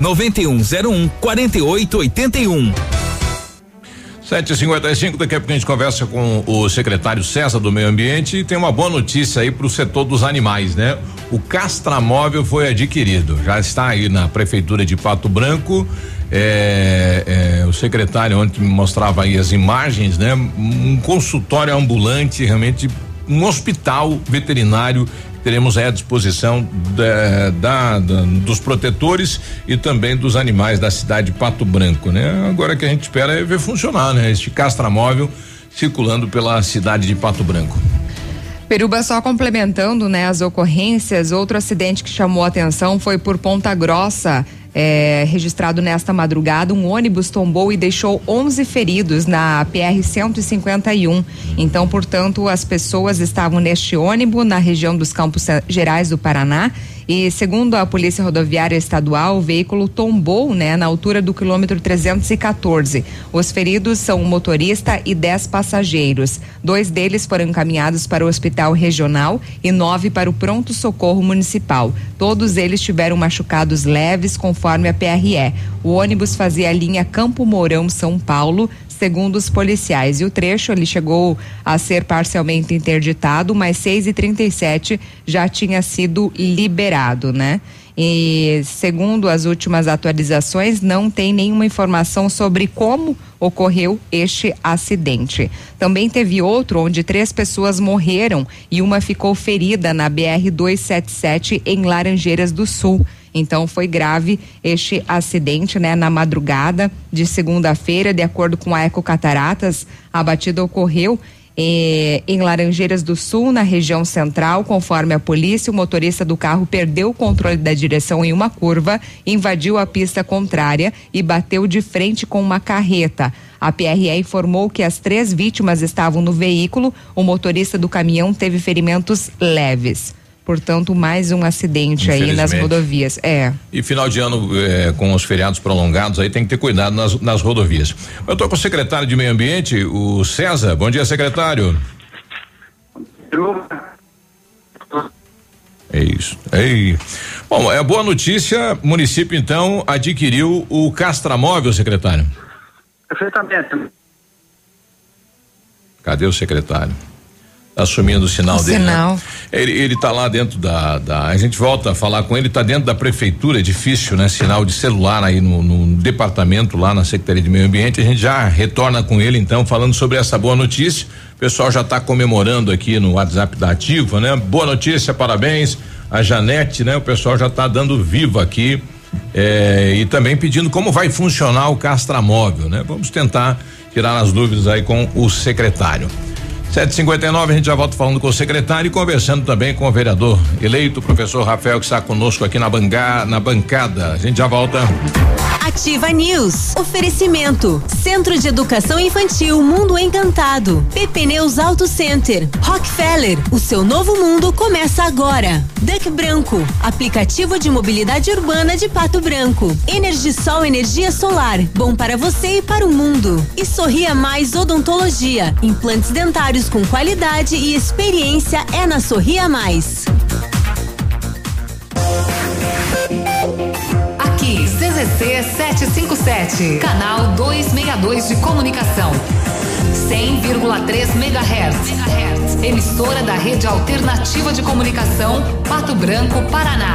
9101 4881. 7h55, daqui a pouco a gente conversa com o secretário César do Meio Ambiente e tem uma boa notícia aí para o setor dos animais, né? O castramóvel foi adquirido, já está aí na prefeitura de Pato Branco. É, é, o secretário ontem me mostrava aí as imagens, né? Um consultório ambulante, realmente um hospital veterinário teremos à disposição da, da, dos protetores e também dos animais da cidade de Pato Branco, né? Agora que a gente espera é ver funcionar, né? Este castramóvel circulando pela cidade de Pato Branco. Peruba só complementando, né, as ocorrências, outro acidente que chamou atenção foi por Ponta Grossa, é, registrado nesta madrugada, um ônibus tombou e deixou 11 feridos na PR 151. Então, portanto, as pessoas estavam neste ônibus na região dos Campos Gerais do Paraná e segundo a Polícia Rodoviária Estadual, o veículo tombou, né, na altura do quilômetro 314. Os feridos são o motorista e dez passageiros. Dois deles foram encaminhados para o Hospital Regional e nove para o Pronto Socorro Municipal. Todos eles tiveram machucados leves, conforme a PRE. O ônibus fazia a linha Campo Mourão São Paulo, segundo os policiais. E o trecho ele chegou a ser parcialmente interditado, mas 6 e 37 já tinha sido liberado, né? E segundo as últimas atualizações, não tem nenhuma informação sobre como ocorreu este acidente. Também teve outro onde três pessoas morreram e uma ficou ferida na BR 277 em Laranjeiras do Sul. Então foi grave este acidente, né, na madrugada de segunda-feira, de acordo com a Eco Cataratas, a batida ocorreu eh, em Laranjeiras do Sul, na região central, conforme a polícia, o motorista do carro perdeu o controle da direção em uma curva, invadiu a pista contrária e bateu de frente com uma carreta. A PRE informou que as três vítimas estavam no veículo, o motorista do caminhão teve ferimentos leves. Portanto, mais um acidente aí nas rodovias. É. E final de ano, é, com os feriados prolongados, aí tem que ter cuidado nas, nas rodovias. Eu estou com o secretário de Meio Ambiente, o César. Bom dia, secretário. É isso. Ei. Bom, é boa notícia. O município, então, adquiriu o castramóvel, secretário. Perfeitamente. Cadê o secretário? Assumindo o sinal o dele. Né? Sinal. Né? Ele, ele tá lá dentro da, da, A gente volta a falar com ele, tá dentro da prefeitura, é difícil, né? Sinal de celular aí no, no, departamento, lá na Secretaria de Meio Ambiente. A gente já retorna com ele, então, falando sobre essa boa notícia. O pessoal já está comemorando aqui no WhatsApp da Ativa, né? Boa notícia, parabéns. A Janete, né? O pessoal já está dando vivo aqui. É, e também pedindo como vai funcionar o castramóvel, né? Vamos tentar tirar as dúvidas aí com o secretário. 759 a gente já volta falando com o secretário e conversando também com o vereador eleito, o professor Rafael, que está conosco aqui na, banga, na bancada. A gente já volta. Ativa News. Oferecimento. Centro de Educação Infantil Mundo Encantado. PP Neus Auto Center. Rockefeller. O seu novo mundo começa agora. Duck Branco. Aplicativo de mobilidade urbana de Pato Branco. Energisol Energia Solar. Bom para você e para o mundo. E Sorria Mais Odontologia. Implantes dentários com qualidade e experiência é na Sorria Mais. Aqui, CZC 757, canal 262 de comunicação. 100,3 MHz. Emissora da Rede Alternativa de Comunicação, Pato Branco, Paraná.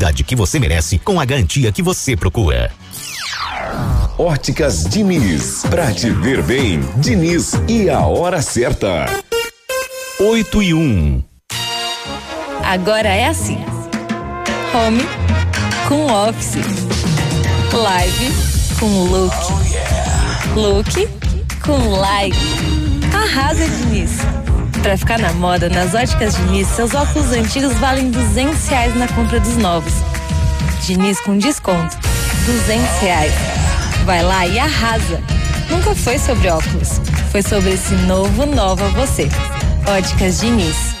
qualidade que você merece com a garantia que você procura. Óticas Diniz, pra te ver bem, Diniz e a hora certa. 8 e 1. Um. Agora é assim: home com office, live com look, oh, yeah. look com like. Arrasa, Diniz. Para ficar na moda, nas óticas Diniz, seus óculos antigos valem 200 reais na compra dos novos. Diniz com desconto, 200 reais. Vai lá e arrasa. Nunca foi sobre óculos, foi sobre esse novo Nova Você. Óticas Diniz.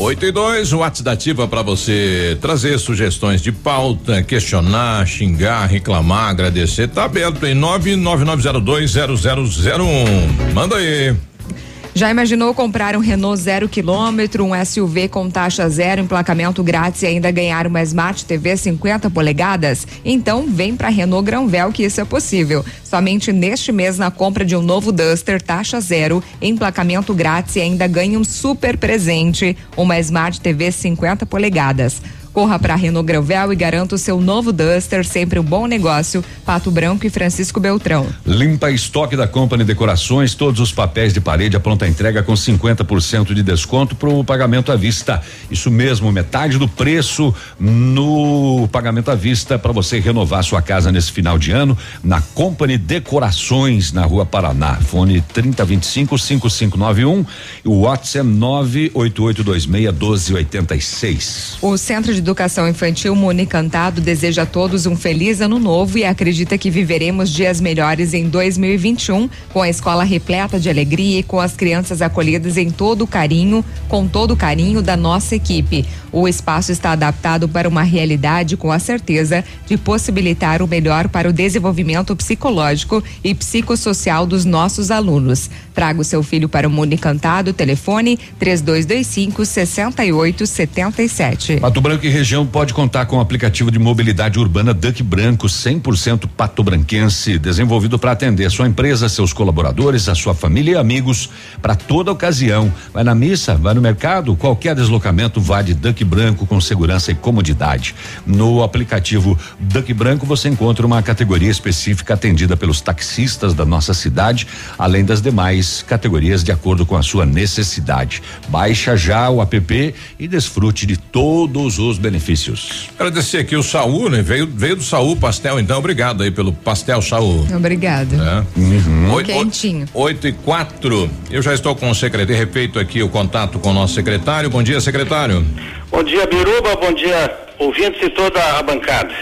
8 e 2, o WhatsApp da Ativa para você trazer sugestões de pauta, questionar, xingar, reclamar, agradecer. Tá aberto em 999020001. Manda aí. Já imaginou comprar um Renault zero quilômetro, um SUV com taxa zero, emplacamento grátis e ainda ganhar uma Smart TV 50 polegadas? Então vem para Renault Granvel que isso é possível. Somente neste mês na compra de um novo Duster taxa zero, emplacamento grátis e ainda ganha um super presente, uma Smart TV 50 polegadas. Corra para Renault Granvel e garanta o seu novo Duster, sempre um bom negócio. Pato Branco e Francisco Beltrão. Limpa estoque da Company Decorações, todos os papéis de parede a pronta entrega com 50% de desconto para o pagamento à vista. Isso mesmo, metade do preço no pagamento à vista para você renovar sua casa nesse final de ano na Company Decorações na Rua Paraná. Fone 3025 5591 e o WhatsApp 98826 1286. O Centro de Educação Infantil Muni Cantado deseja a todos um feliz ano novo e acredita que viveremos dias melhores em 2021, com a escola repleta de alegria e com as crianças acolhidas em todo o carinho, com todo o carinho da nossa equipe. O espaço está adaptado para uma realidade com a certeza de possibilitar o melhor para o desenvolvimento psicológico e psicossocial dos nossos alunos. Traga o seu filho para o Muni Cantado, telefone 3225 6877. Pato Branco região pode contar com o aplicativo de mobilidade urbana Duck Branco 100% patobranquense, desenvolvido para atender sua empresa, seus colaboradores, a sua família e amigos para toda ocasião. Vai na missa, vai no mercado, qualquer deslocamento vá de Duck Branco com segurança e comodidade. No aplicativo Duck Branco você encontra uma categoria específica atendida pelos taxistas da nossa cidade, além das demais categorias de acordo com a sua necessidade. Baixa já o app e desfrute de todos os benefícios. Agradecer aqui o Saúl, né? Veio, veio do Saúl Pastel, então obrigado aí pelo pastel Saúl. Obrigado. É. Uhum. Oito, Quentinho. Oito e quatro. Eu já estou com o secretário, refeito aqui o contato com o nosso secretário. Bom dia, secretário. Bom dia, Biruba. Bom dia, ouvintes e toda a bancada.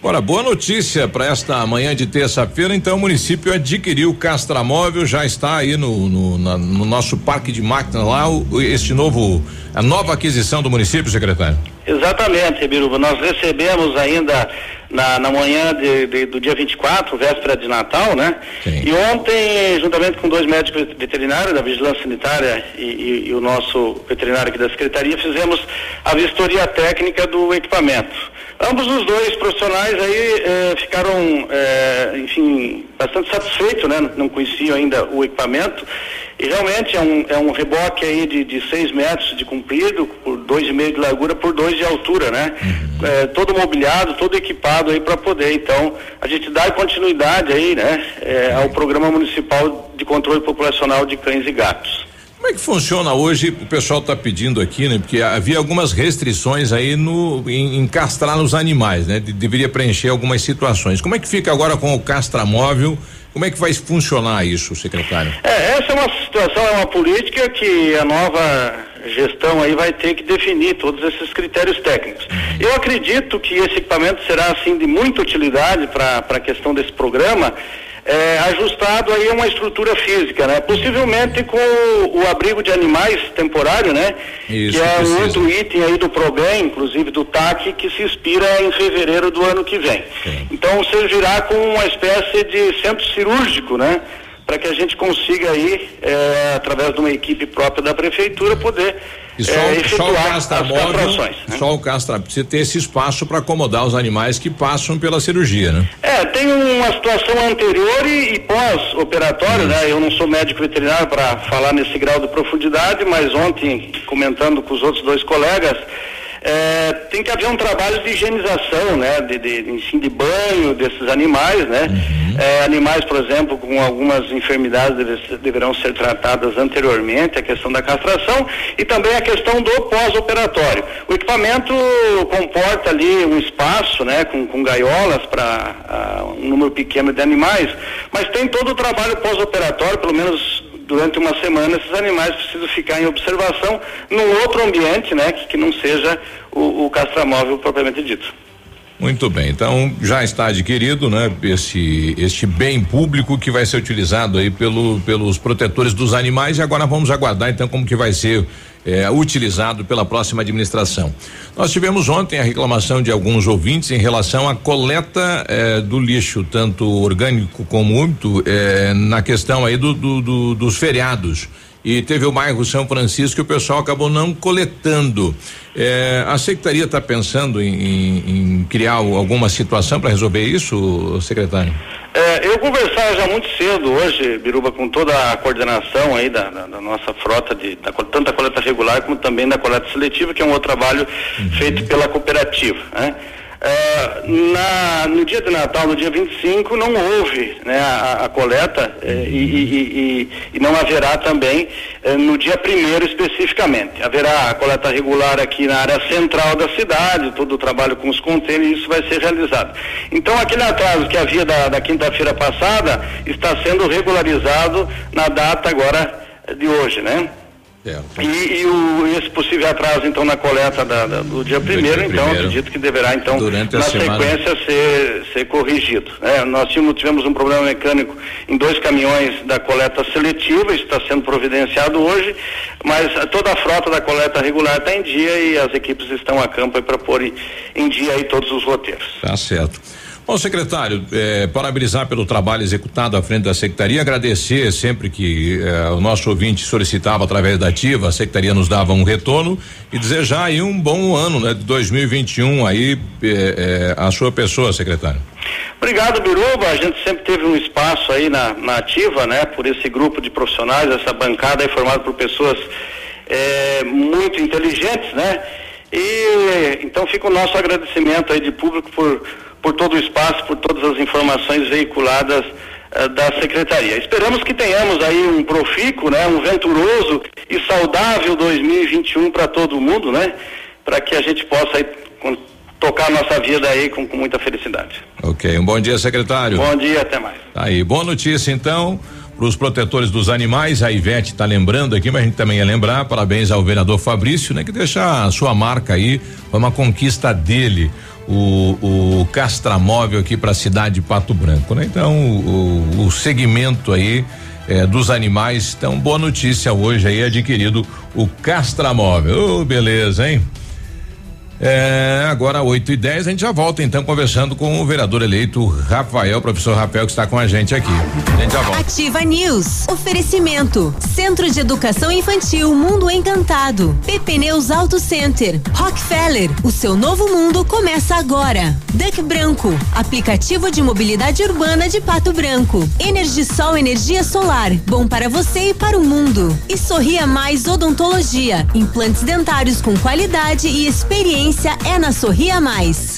Ora, boa notícia para esta manhã de terça-feira. Então, o município adquiriu o Castramóvel, já está aí no, no, na, no nosso parque de máquinas lá, o, este novo, a nova aquisição do município, secretário. Exatamente, Biruba. Nós recebemos ainda na, na manhã de, de, do dia 24, véspera de Natal, né? Sim. E ontem, juntamente com dois médicos veterinários da Vigilância Sanitária e, e, e o nosso veterinário aqui da Secretaria, fizemos a vistoria técnica do equipamento. Ambos os dois profissionais aí eh, ficaram, eh, enfim, bastante satisfeitos, né? Não conheciam ainda o equipamento e realmente é um, é um reboque aí de, de seis metros de comprido, por dois e meio de largura, por dois de altura, né? É, todo mobiliado, todo equipado aí para poder, então, a gente dar continuidade aí, né? é, ao programa municipal de controle populacional de cães e gatos. Como é que funciona hoje? O pessoal está pedindo aqui, né? Porque havia algumas restrições aí no em, em castrar nos animais, né? De- deveria preencher algumas situações. Como é que fica agora com o castramóvel? Como é que vai funcionar isso, secretário? É, essa é uma situação, é uma política que a nova gestão aí vai ter que definir todos esses critérios técnicos. Eu acredito que esse equipamento será assim de muita utilidade para a questão desse programa. É, ajustado aí a uma estrutura física, né? Possivelmente com o, o abrigo de animais temporário, né? Isso, que é precisa. um outro item aí do PROBEM, inclusive do TAC, que se expira em fevereiro do ano que vem. Então servirá como uma espécie de centro cirúrgico, né? Para que a gente consiga aí, é, através de uma equipe própria da prefeitura, poder E só, é, o- só o efetuar as castramóvel, né? só o castra, precisa ter esse espaço para acomodar os animais que passam pela cirurgia, né? É, tem uma situação anterior e, e pós-operatório, né? Eu não sou médico veterinário para falar nesse grau de profundidade, mas ontem, comentando com os outros dois colegas, é, tem que haver um trabalho de higienização, né? De, de, enfim, de banho desses animais, né? É, animais, por exemplo, com algumas enfermidades deve- deverão ser tratadas anteriormente, a questão da castração e também a questão do pós-operatório. O equipamento comporta ali um espaço, né? Com, com gaiolas para um número pequeno de animais, mas tem todo o trabalho pós-operatório, pelo menos durante uma semana esses animais precisam ficar em observação num outro ambiente, né, que, que não seja o, o castramóvel propriamente dito. Muito bem, então já está adquirido, né? Esse, este bem público que vai ser utilizado aí pelo, pelos protetores dos animais e agora vamos aguardar então como que vai ser eh, utilizado pela próxima administração. Nós tivemos ontem a reclamação de alguns ouvintes em relação à coleta eh, do lixo, tanto orgânico como úmido, eh, na questão aí do, do- do- dos feriados. E teve o bairro São Francisco que o pessoal acabou não coletando. É, a secretaria está pensando em, em, em, criar alguma situação para resolver isso, secretário? É, eu conversava já muito cedo hoje, Biruba, com toda a coordenação aí da, da, da nossa frota, de, da, tanto da coleta regular como também da coleta seletiva, que é um outro trabalho uhum. feito pela cooperativa. Né? É, na, no dia de Natal, no dia 25, não houve né, a, a coleta é, e, e, e, e, não haverá também é, no dia primeiro especificamente. Haverá a coleta regular aqui na área central da cidade, todo o trabalho com os contêineres, isso vai ser realizado. Então aquele atraso que havia da, da quinta-feira passada está sendo regularizado na data agora de hoje, né? E, e o, esse possível atraso, então, na coleta da, da, do dia primeiro, então, primeiro, acredito que deverá, então, na sequência, ser, ser corrigido. É, nós tínhamos, tivemos um problema mecânico em dois caminhões da coleta seletiva, isso está sendo providenciado hoje, mas toda a frota da coleta regular está em dia e as equipes estão a campo para pôr em, em dia aí todos os roteiros. Tá certo. Bom, secretário, eh, parabenizar pelo trabalho executado à frente da secretaria, agradecer sempre que eh, o nosso ouvinte solicitava através da ativa, a secretaria nos dava um retorno e desejar aí um bom ano, né, de 2021 aí eh, a sua pessoa, secretário. Obrigado, Biruba. A gente sempre teve um espaço aí na, na ativa, né, por esse grupo de profissionais, essa bancada formada por pessoas muito inteligentes, né? E então fica o nosso agradecimento aí de público por por todo o espaço, por todas as informações veiculadas uh, da secretaria. Esperamos que tenhamos aí um profícuo, né, um venturoso e saudável 2021 para todo mundo, né, para que a gente possa aí, com, tocar a nossa vida aí com, com muita felicidade. Ok, um bom dia, secretário. Bom dia, até mais. Tá aí, boa notícia então para os protetores dos animais. A Ivete está lembrando aqui, mas a gente também ia lembrar. Parabéns ao vereador Fabrício, né? Que deixa a sua marca aí, foi uma conquista dele o, o Castramóvel aqui para a cidade de Pato Branco, né? Então, o, o segmento aí é, dos animais, então boa notícia hoje aí adquirido o Castramóvel. Oh, beleza, hein? É, agora 8 e 10 a gente já volta então conversando com o vereador eleito Rafael, professor Rafael, que está com a gente aqui. A gente já volta. Ativa News. Oferecimento. Centro de Educação Infantil Mundo Encantado. PP Neus Auto Center. Rockefeller. O seu novo mundo começa agora. Duck Branco. Aplicativo de mobilidade urbana de Pato Branco. Energisol Energia Solar. Bom para você e para o mundo. E Sorria Mais Odontologia. Implantes dentários com qualidade e experiência é na Sorria Mais.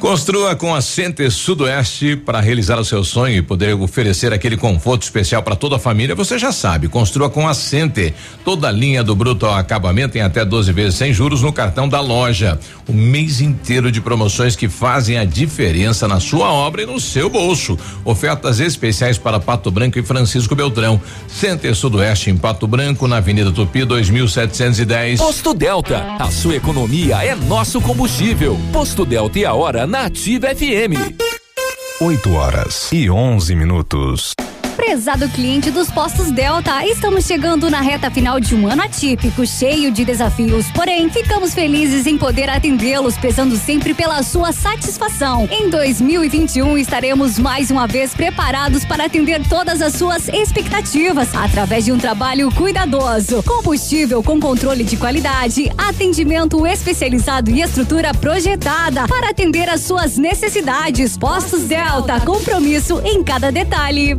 Construa com a Center Sudoeste para realizar o seu sonho e poder oferecer aquele conforto especial para toda a família. Você já sabe, construa com a Center. Toda a linha do bruto ao acabamento em até 12 vezes sem juros no cartão da loja. O mês inteiro de promoções que fazem a diferença na sua obra e no seu bolso. Ofertas especiais para Pato Branco e Francisco Beltrão. Center Sudoeste em Pato Branco, na Avenida Tupi 2710. Posto Delta, a sua economia é nosso combustível. Posto Delta e a hora na Ativa FM. 8 horas e 11 minutos. Prezado cliente dos postos Delta, estamos chegando na reta final de um ano atípico, cheio de desafios. Porém, ficamos felizes em poder atendê-los, prezando sempre pela sua satisfação. Em 2021, estaremos mais uma vez preparados para atender todas as suas expectativas, através de um trabalho cuidadoso. Combustível com controle de qualidade, atendimento especializado e estrutura projetada para atender às suas necessidades. Postos Delta, compromisso em cada detalhe.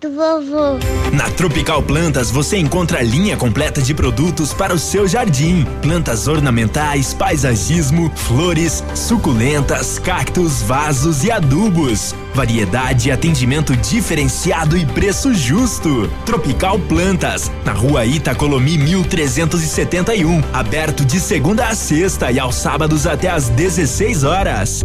do vovô. Na Tropical Plantas você encontra a linha completa de produtos para o seu jardim: plantas ornamentais, paisagismo, flores, suculentas, cactos, vasos e adubos. Variedade, atendimento diferenciado e preço justo. Tropical Plantas, na rua Itacolomi 1371, aberto de segunda a sexta e aos sábados até às 16 horas.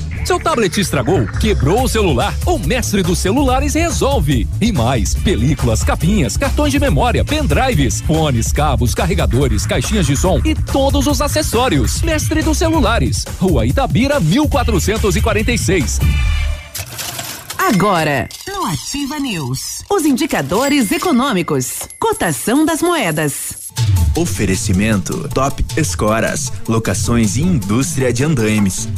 Seu tablet estragou, quebrou o celular, o mestre dos celulares resolve. E mais, películas, capinhas, cartões de memória, pendrives, fones, cabos, carregadores, caixinhas de som e todos os acessórios. Mestre dos celulares, Rua Itabira 1446. Agora, no Ativa News, os indicadores econômicos, cotação das moedas. Oferecimento Top Escoras, locações e indústria de andaimes.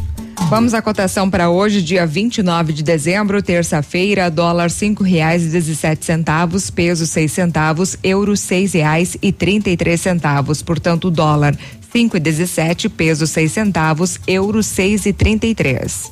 Vamos à cotação para hoje, dia 29 de dezembro, terça-feira, dólar cinco reais e dezessete centavos, peso seis centavos, euro seis reais e trinta e três centavos. Portanto, dólar cinco e dezessete, peso seis centavos, euro seis e trinta e três.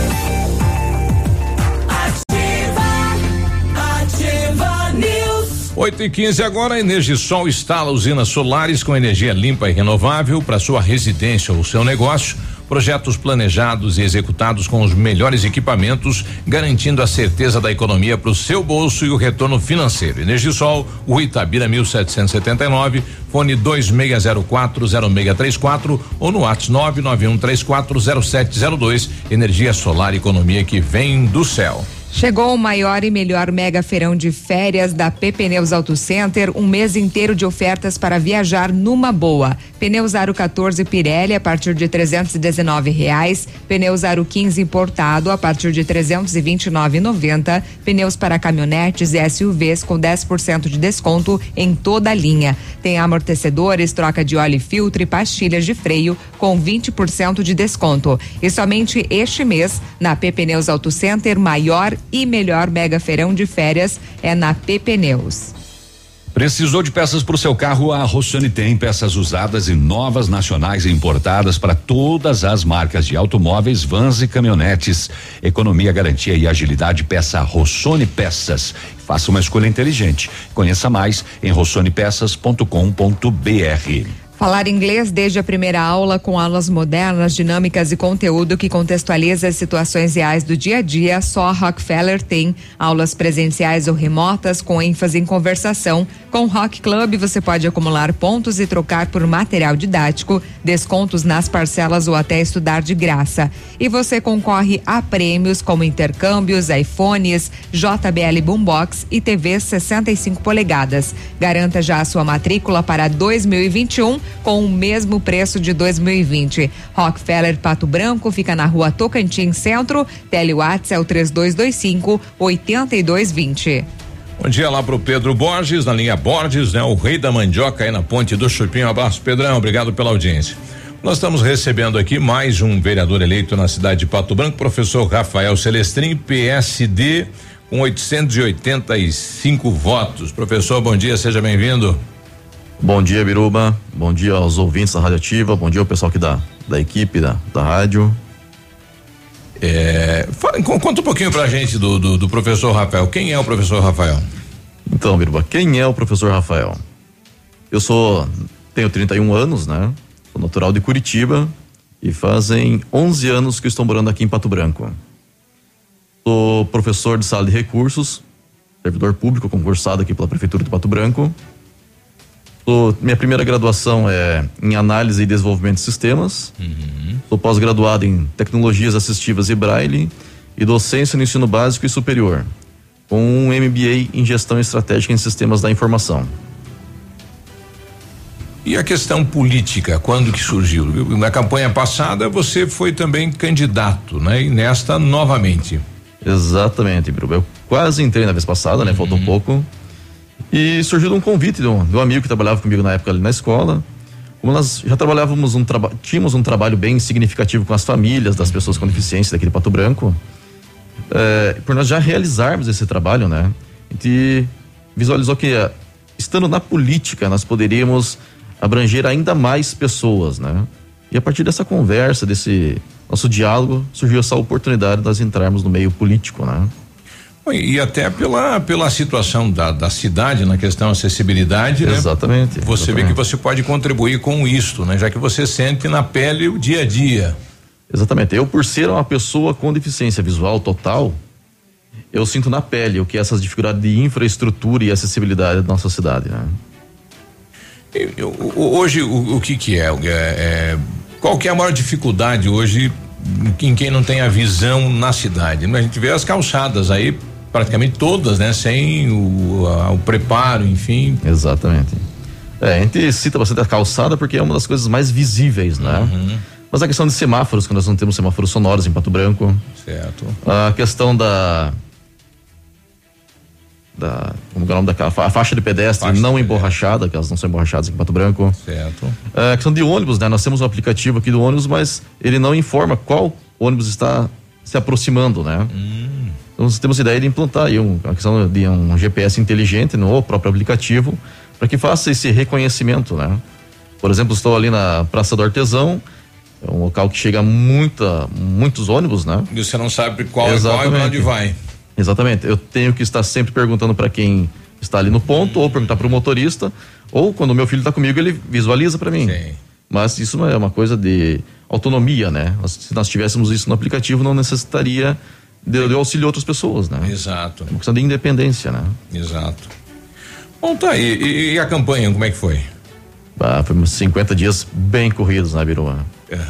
8 e 15 agora, a Energisol instala usinas solares com energia limpa e renovável para sua residência ou seu negócio. Projetos planejados e executados com os melhores equipamentos, garantindo a certeza da economia para o seu bolso e o retorno financeiro. Energisol, o Itabira 1779, fone 26040634 ou no WhatsApp 991340702. Energia solar, economia que vem do céu. Chegou o maior e melhor mega feirão de férias da P Pneus Auto Center, um mês inteiro de ofertas para viajar numa boa. Pneus Aro 14 Pirelli a partir de 319 reais, pneus Aro 15 importado a partir de 329,90, pneus para caminhonetes e SUVs com 10% de desconto em toda a linha. Tem amortecedores, troca de óleo e filtro e pastilhas de freio com 20% de desconto. E somente este mês na P Pneus Auto Center maior e melhor mega feirão de férias é na P Pneus. Precisou de peças para o seu carro? A Rossoni tem peças usadas e novas nacionais e importadas para todas as marcas de automóveis, vans e caminhonetes. Economia, garantia e agilidade. Peça Rossoni Peças. Faça uma escolha inteligente. Conheça mais em rossonepeças.com.br. Falar inglês desde a primeira aula com aulas modernas, dinâmicas e conteúdo que contextualiza as situações reais do dia a dia, só a Rockefeller tem aulas presenciais ou remotas com ênfase em conversação. Com o Rock Club você pode acumular pontos e trocar por material didático, descontos nas parcelas ou até estudar de graça. E você concorre a prêmios como intercâmbios, iPhones, JBL Boombox e TV 65 polegadas. Garanta já a sua matrícula para 2021 com o mesmo preço de 2020. Rockefeller Pato Branco fica na rua Tocantins Centro. Telewatts é o 3225 8220. Bom dia lá pro Pedro Borges, na linha Borges, né? O rei da mandioca aí na ponte do Chupim. Um abraço, Pedrão. Obrigado pela audiência. Nós estamos recebendo aqui mais um vereador eleito na cidade de Pato Branco, professor Rafael Celestrin, PSD, com 885 votos. Professor, bom dia, seja bem-vindo. Bom dia, Biruba. Bom dia aos ouvintes da Rádio Ativa. Bom dia ao pessoal aqui da, da equipe da, da rádio. É, fala, conta um pouquinho pra gente do, do, do, professor Rafael. Quem é o professor Rafael? Então, Biruba, quem é o professor Rafael? Eu sou, tenho 31 anos, né? Sou natural de Curitiba e fazem 11 anos que estou morando aqui em Pato Branco. Sou professor de sala de recursos servidor público concursado aqui pela Prefeitura de Pato Branco. Sou, minha primeira graduação é em análise e desenvolvimento de sistemas. Sou pós-graduado em tecnologias assistivas e braille e docência no ensino básico e superior, com um MBA em gestão estratégica em sistemas da informação. E a questão política, quando que surgiu? Na campanha passada você foi também candidato, né? E nesta novamente. Exatamente, Biruba. Eu quase entrei na vez passada, né? Faltou pouco. E surgiu um convite de um, amigo que trabalhava comigo na época ali na escola. Como nós já trabalhávamos um trabalho, tínhamos um trabalho bem significativo com as famílias das pessoas com deficiência daqui de Pato Branco, é, por nós já realizarmos esse trabalho, né? A gente visualizou que eh, estando na política nós poderíamos abranger ainda mais pessoas, né? E a partir dessa conversa, desse nosso diálogo, surgiu essa oportunidade de nós entrarmos no meio político, né? E até pela, pela situação da, da cidade na questão acessibilidade, né? Exatamente. Você exatamente. vê que você pode contribuir com isto, né? Já que você sente na pele o dia a dia. Exatamente. Eu, por ser uma pessoa com deficiência visual total, eu sinto na pele o que é essas dificuldades de infraestrutura e acessibilidade da nossa cidade, né? Eu- eu- hoje, o, o que que é? É, é? Qual que é a maior dificuldade hoje em quem não tem a visão na cidade? A gente vê as calçadas aí, praticamente todas, né? Sem o, a- o preparo, enfim. Exatamente. É, a gente cita bastante a calçada porque é uma das coisas mais visíveis, né? Uhum. Mas a questão de semáforos, que nós não temos semáforos sonoros em Pato Branco. Certo. A questão da. Da. Como é o nome daquela? A faixa de pedestre não emborrachada, que elas não são emborrachadas em Pato Branco. Certo. A questão de ônibus, né? Nós temos um aplicativo aqui do ônibus, mas ele não informa qual ônibus está se aproximando, né? Então nós temos ideia de implantar aí um, a questão de um GPS inteligente no próprio aplicativo para que faça esse reconhecimento, né? Por exemplo, estou ali na Praça do Artesão, é um local que chega muita, muitos ônibus, né? E você não sabe qual é qual e pra onde vai. Exatamente. Eu tenho que estar sempre perguntando para quem está ali no ponto, ou perguntar para o motorista, ou quando o meu filho está comigo, ele visualiza para mim. Mas isso não é uma coisa de autonomia, né? Se nós tivéssemos isso no aplicativo, não necessitaria de, de auxílio de outras pessoas, né? Exato. É uma questão de independência, né? Exato. Bom, tá aí. E, e a campanha, como é que foi? Ah, foi uns 50 dias bem corridos, né, Biruba?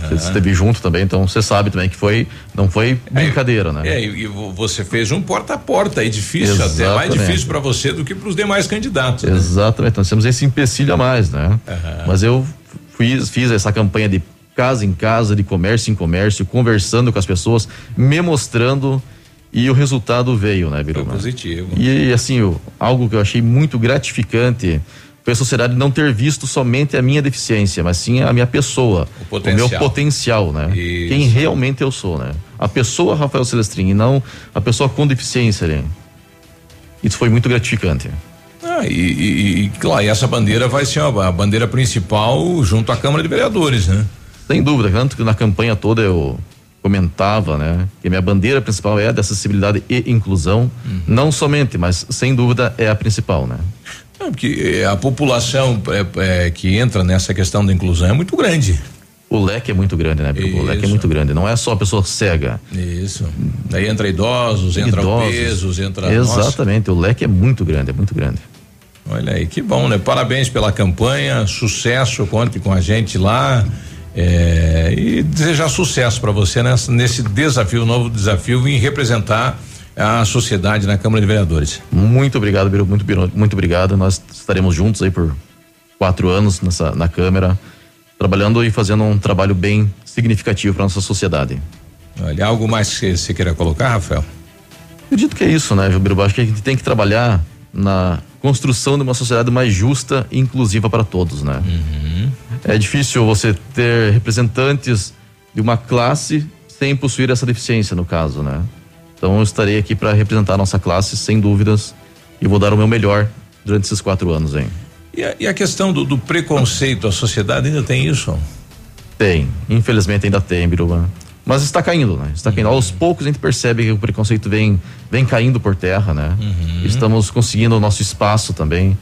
Você esteve junto também, então você sabe também que foi, não foi brincadeira, né? É, e, vo- você fez um porta a porta aí, difícil até, mais Exatamente. difícil para você do que para os demais candidatos. né? Exatamente, nós temos esse empecilho a mais, né? Mas eu fiz, fiz essa campanha de casa em casa, de comércio em comércio, conversando com as pessoas, me mostrando e o resultado veio, né, Biruba? Positivo. E assim, o- algo que eu achei muito gratificante foi a sociedade não ter visto somente a minha deficiência, mas sim a minha pessoa, o, potencial. meu potencial, né? Isso. Quem realmente eu sou, né? A pessoa Rafael Celestrin e não a pessoa com deficiência, né? Isso foi muito gratificante. Ah, e, e, e, claro, e essa bandeira vai ser a bandeira principal junto à Câmara de Vereadores, né? Sem dúvida, tanto que na campanha toda eu comentava, né, que a minha bandeira principal é a de acessibilidade e inclusão, não somente, mas sem dúvida é a principal, né? Porque eh, a população é, é, que entra nessa questão da inclusão é muito grande. O leque é muito grande, né? Biruba? O leque é muito grande. Não é só a pessoa cega. Isso. Daí entra idosos, entra Idosos. obesos, entra. Nossa, Exatamente. O leque é muito grande, é muito grande. olha aí, que bom, né? Parabéns pela campanha, sucesso, conte com a gente lá. É, e desejar sucesso para você nessa, nesse desafio, novo desafio em representar a sociedade na Câmara de Vereadores. Muito obrigado, Biruba. Muito, muito obrigado. Nós estaremos juntos aí por quatro anos nessa, na Câmara, trabalhando e fazendo um trabalho bem significativo para nossa sociedade. Olha, algo mais que você queira colocar, Rafael? Acredito que é isso, né, Biruba? Acho que a gente tem que trabalhar na construção de uma sociedade mais justa e inclusiva para todos, né? É difícil você ter representantes de uma classe sem possuir essa deficiência, no caso, né? Então eu estarei aqui para representar a nossa classe, sem dúvidas, e vou dar o meu melhor durante esses quatro anos, hein? E a, e a questão do, do preconceito, a sociedade ainda tem isso? Tem, infelizmente ainda tem, Biruba. Mas está caindo, né? Está caindo. Aos poucos a gente percebe que o preconceito vem, vem caindo por terra, né? Estamos conseguindo o nosso espaço também,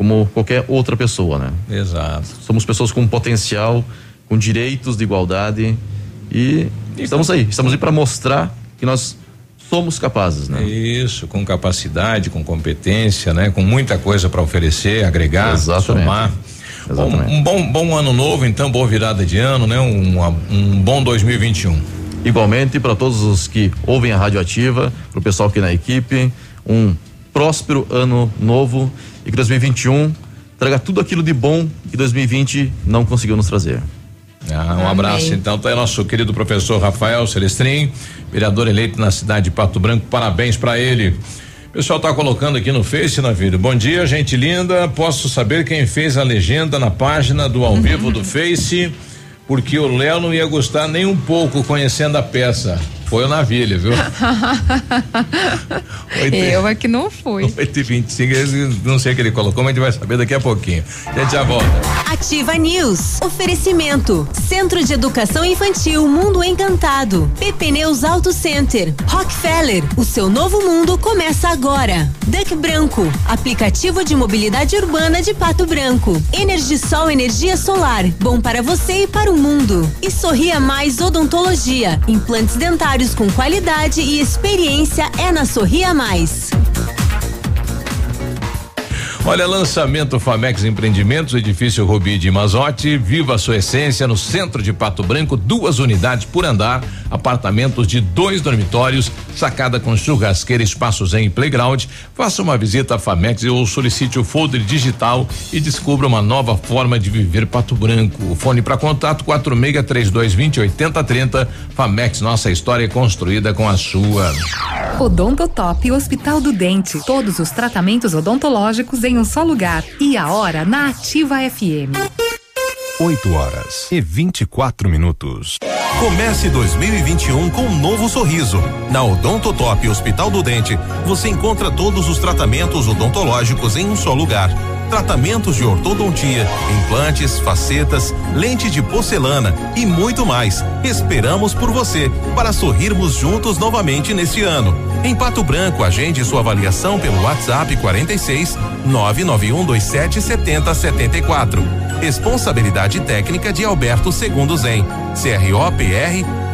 como qualquer outra pessoa, né? Exato. Somos pessoas com potencial, com direitos de igualdade e estamos aí. Estamos aí para mostrar que nós somos capazes, né? Isso, com capacidade, com competência, né? Com muita coisa para oferecer, agregar, Exatamente. somar. Bom, um bom, bom ano novo, então, boa virada de ano, né? Um, um bom 2021. Igualmente para todos os que ouvem a Rádio Ativa, para o pessoal aqui na equipe, um próspero ano novo e que 2021 traga tudo aquilo de bom que 2020 não conseguiu nos trazer. Ah, um abraço então, tá aí nosso querido professor Rafael Celestrin, vereador eleito na cidade de Pato Branco, parabéns para ele. O pessoal tá colocando aqui no Face, na vida. Bom dia, gente linda. Posso saber quem fez a legenda na página do ao vivo do Face? Porque o Léo não ia gostar nem um pouco conhecendo a peça. Foi o Navilha, viu? Eu é que não fui. 8 e 25 não sei o que ele colocou, mas a gente vai saber daqui a pouquinho. A gente já volta. Ativa News. Oferecimento. Centro de Educação Infantil Mundo Encantado. PP Neus Auto Center. Rockefeller. O seu novo mundo começa agora. Duck Branco. Aplicativo de mobilidade urbana de Pato Branco. Energisol Energia Solar. Bom para você e para o mundo. E Sorria Mais Odontologia. Implantes dentários com qualidade e experiência é na Sorria Mais. Olha, lançamento Famex Empreendimentos, edifício Rubi de Mazote, viva a sua essência no centro de Pato Branco, duas unidades por andar, apartamentos de dois dormitórios, sacada com churrasqueira, espaço zen e playground. Faça uma visita à Famex ou solicite o folder digital e descubra uma nova forma de viver Pato Branco. O fone para contato quatro mega três dois vinte oitenta trinta. Famex, nossa história é construída com a sua. Odontotop Hospital do Dente. Todos os tratamentos odontológicos em um só lugar. E a hora na Ativa FM. 8 horas e 24 minutos. Comece 2021 com um novo sorriso. Na Odontotop Hospital do Dente, você encontra todos os tratamentos odontológicos em um só lugar. Tratamentos de ortodontia, implantes, facetas, lente de porcelana e muito mais. Esperamos por você para sorrirmos juntos novamente neste ano. Em Pato Branco, agende sua avaliação pelo WhatsApp 46 99127 7074. Responsabilidade técnica de Alberto Segundo Zen. CROPR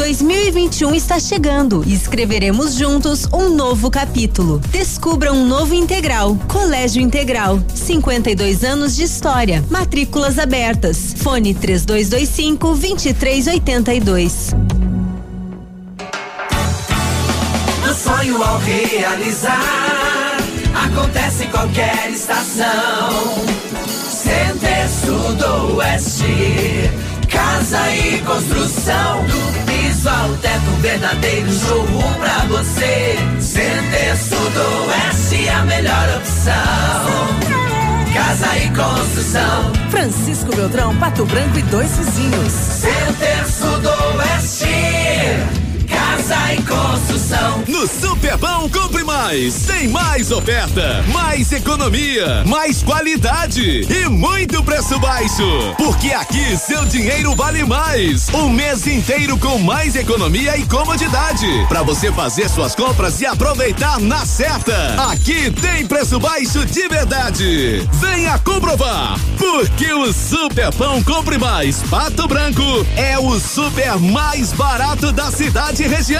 2021 está chegando e escreveremos juntos um novo capítulo. Descubra um novo integral. Colégio Integral. 52 anos de história. Matrículas abertas. Fone 3225 2382. Do sonho ao realizar, acontece em qualquer estação. Center do Oeste, casa e construção. Piso ao teto, um verdadeiro showroom pra você. Center do Oeste, a melhor opção. Casa e construção. Francisco Beltrão, Pato Branco e dois vizinhos. Center Sudoeste. Casa construção. No Superpão compre mais. Tem mais oferta, mais economia, mais qualidade e muito preço baixo. Porque aqui seu dinheiro vale mais. Um mês inteiro com mais economia e comodidade. Para você fazer suas compras e aproveitar na certa. Aqui tem preço baixo de verdade. Venha comprovar. Porque o Superpão compre mais Pato Branco é o super mais barato da cidade e região.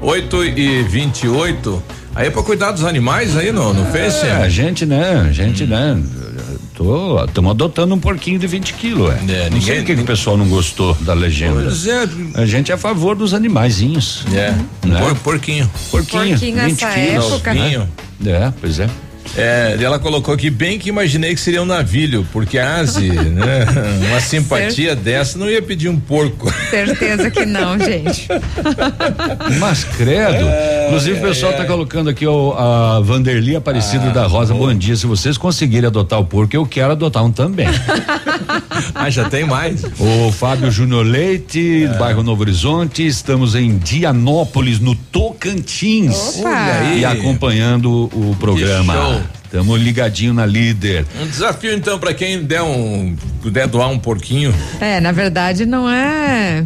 8 e 28 Aí é pra cuidar dos animais aí no, no Face? É, a gente, né? A gente, né? Tô, estamos adotando um porquinho de 20 quilos. É. não sei ninguém- por que que o pessoal não gostou da legenda. Pois é. A gente é a favor dos animaizinhos. É. Né? Por- porquinho. Porquinho. Porquinho 20 nessa quilos. época. Novinho. É, pois é. É, e ela colocou aqui bem que imaginei que seria um navilho, porque a Asi, né? Uma simpatia dessa não ia pedir um porco. Certeza que não, gente. Mas credo. Inclusive o pessoal tá colocando aqui ó, a Vanderly Aparecida Ah, da Rosa. Bom dia. Se vocês conseguirem adotar o porco, eu quero adotar um também. ah, já tem mais. O Fábio Júnior Leite, É. bairro Novo Horizonte. Estamos em Dianópolis, no Tocantins. Opa! Olha aí. E acompanhando o programa. show. Estamos ligadinho na líder. Um desafio então para quem der um puder doar um porquinho É, na verdade não é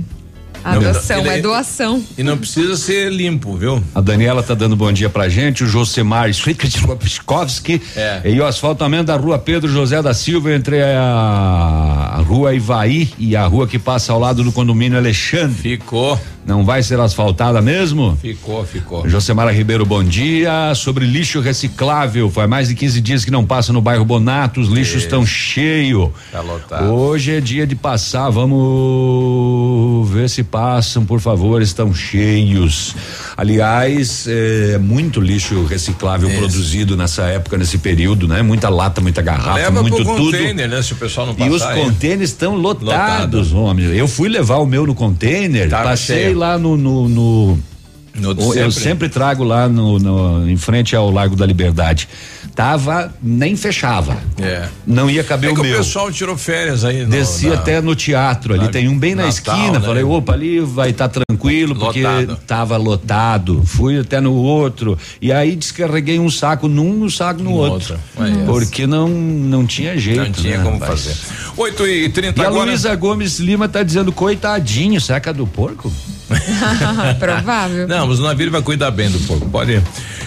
adoção, Ele- é doação. e não precisa ser limpo, viu? A Daniela tá dando bom dia pra gente, o Josemar Switkowski É. e o asfaltamento da rua Pedro José da Silva entre a, a rua Ivaí e a rua que passa ao lado do condomínio Alexandre. Ficou. Não vai ser asfaltada mesmo? Ficou, ficou. Josemara Ribeiro, bom dia. Sobre lixo reciclável, faz mais de 15 dias que não passa no bairro Bonato, os lixos estão cheios. Tá lotado. Hoje é dia de passar, vamos ver se passam, por favor, estão cheios. Aliás, é muito lixo reciclável produzido nessa época, nesse período, né? Muita lata, muita garrafa, Leva muito pro tudo. container, né? Se o pessoal não E passar. os aí. contêineres estão lotados, homem. Eu fui levar o meu no container, Tava passei cheio. lá no, no, no- De eu sempre. sempre trago lá no, no- em frente ao Largo da Liberdade. Tava, nem fechava. É. Não ia caber É o que o meu. pessoal tirou férias aí. no- Desci na- até no teatro ali, tem um bem na Natal, esquina. né? Falei, opa, ali vai estar tranquilo, porque Lotado. tava lotado. Fui até no outro. E aí descarreguei um saco num e um saco no, No outro. outro. É. Porque não, não tinha jeito. Não tinha né, como rapaz? fazer. 8 e 30 E a agora. Luísa Gomes Lima tá dizendo, coitadinho, saca do porco? Provável. Não, mas o navio vai cuidar bem do porco. Pode.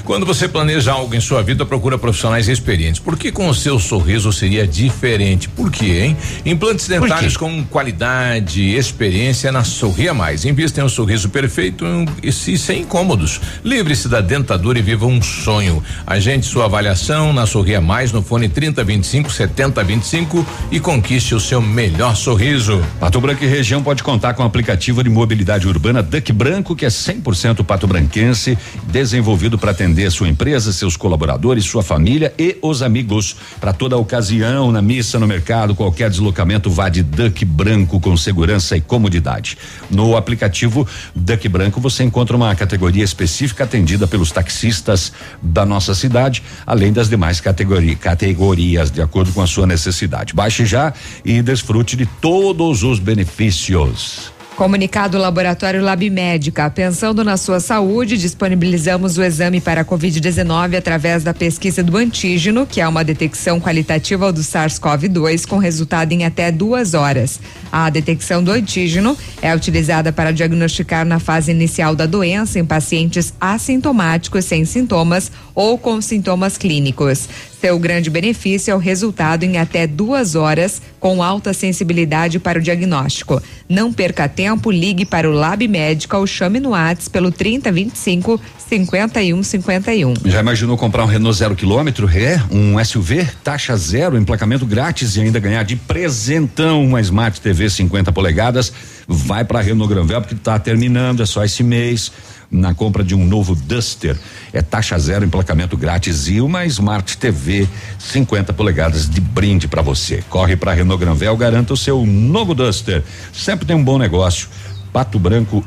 Quando você planeja algo em sua vida, procura profissionais experientes. Por que com o seu sorriso seria diferente? Por quê, hein? Implantes dentários com qualidade e experiência na Sorria Mais. Invista em um sorriso perfeito e se- sem incômodos. Livre-se da dentadura e viva um sonho. Agende sua avaliação na Sorria Mais no fone 3025 7025 e conquiste o seu melhor sorriso. Pato Branco e região pode contar com o aplicativo de mobilidade urbana Duck Branco, que é 100% pato-branquense, desenvolvido para atender sua empresa, seus colaboradores, sua família e os amigos. Para toda ocasião, na missa, no mercado, qualquer deslocamento, vá de Duck Branco com segurança e comodidade. No aplicativo Duck Branco, você encontra uma categoria específica atendida pelos taxistas da nossa cidade, além das demais categori categorias, de acordo com a sua necessidade. Baixe já e desfrute de todos os benefícios. Comunicado Laboratório Lab Médica. Pensando na sua saúde, disponibilizamos o exame para a Covid-19 através da pesquisa do antígeno, que é uma detecção qualitativa do SARS-CoV-2 com resultado em até duas horas. A detecção do antígeno é utilizada para diagnosticar na fase inicial da doença em pacientes assintomáticos sem sintomas ou com sintomas clínicos. Seu grande benefício é o resultado em até duas horas, com alta sensibilidade para o diagnóstico. Não perca tempo, ligue para o Lab Médica ou chame no Whats pelo 3025 5151. Já imaginou comprar um Renault zero quilômetro? É, um SUV, taxa zero, emplacamento grátis e ainda ganhar de presentão uma Smart TV 50 polegadas? Vai para Renault Granvel porque tá terminando, é só esse mês. Na compra de um novo Duster, é taxa zero, emplacamento grátis e uma Smart TV 50 polegadas de brinde para você. Corre para Renault Granvel, garanta o seu novo Duster. Sempre tem um bom negócio. Pato Branco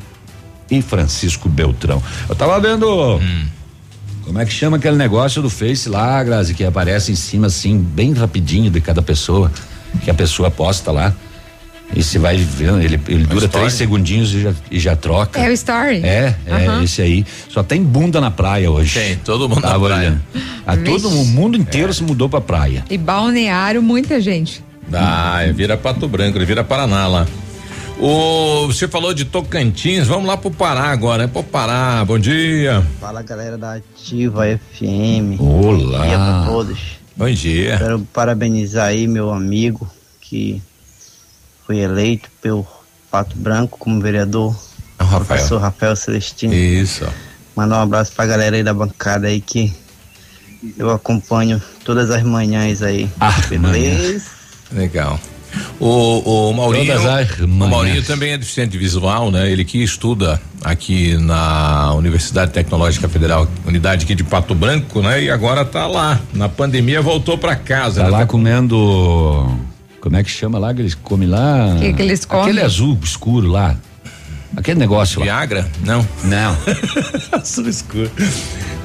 e Francisco Beltrão. Eu tava vendo. Como é que chama aquele negócio do Face lá, Grazi, que aparece em cima assim, bem rapidinho de cada pessoa, que a pessoa posta lá. E você vai vendo, ele, ele dura story. três segundinhos e já, e já troca. É o story? É, é Aham. esse aí. Só tem bunda na praia hoje. Tem, todo mundo na Tava praia. olhando. Ah, todo o mundo inteiro se mudou pra praia. E balneário, muita gente. Ah, vira Pato Branco, ele vira Paraná lá. O, você falou de Tocantins, vamos lá pro Pará agora, é pro Pará, bom dia. Fala galera da Ativa FM. Olá. Bom dia pra todos. Bom dia. Quero parabenizar aí meu amigo que foi eleito pelo Pato Branco como vereador. Rafael. Professor Rafael Celestino. Isso. Mandar um abraço pra galera aí da bancada aí que eu acompanho todas as manhãs aí. Ah, Beleza? Legal. O, o Maurinho, Todas as o. Maurinho também é deficiente visual, né? Ele que estuda aqui na Universidade Tecnológica Federal, unidade aqui de Pato Branco, né? E agora tá lá. Na pandemia voltou pra casa. Tá né? lá comendo. Como é que chama lá? Que eles comem lá? Que que eles comem? Aquele azul escuro lá. Aquele negócio lá. Viagra? Não. Não. azul escuro.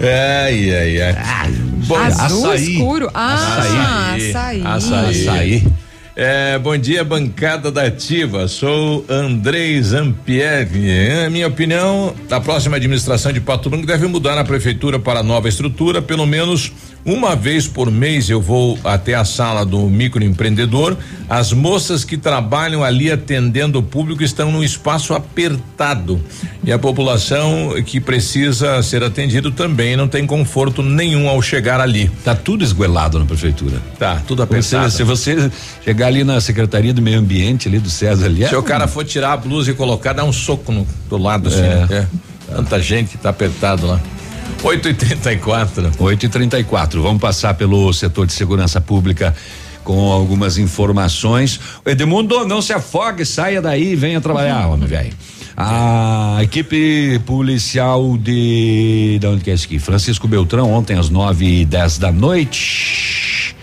Ai, ai, ai. Bom, Azul açaí. escuro. Ah, açaí. Açaí. Açaí. É, bom dia, bancada da Ativa. Sou Andrei Zampieri. É, minha opinião, a próxima administração de Pato Branco deve mudar a prefeitura para nova estrutura. Pelo menos uma vez por mês eu vou até a sala do microempreendedor. As moças que trabalham ali atendendo o público estão num espaço apertado. E a população que precisa ser atendido também não tem conforto nenhum ao chegar ali. Tá tudo esguelado na prefeitura. Tá, tudo apertado. se você chegar ali na Secretaria do Meio Ambiente ali do César ali. Se é o cara for tirar a blusa e colocar, dá um soco no, do lado assim, É. né? É. Tanta gente que tá apertado lá. 8 e 34 8 e 34 Vamos passar pelo setor de segurança pública com algumas informações. Edmundo, não se afogue, saia daí e venha trabalhar, homem velho. A equipe policial de. De onde que é isso aqui? Francisco Beltrão, ontem às 9 e 10 da noite,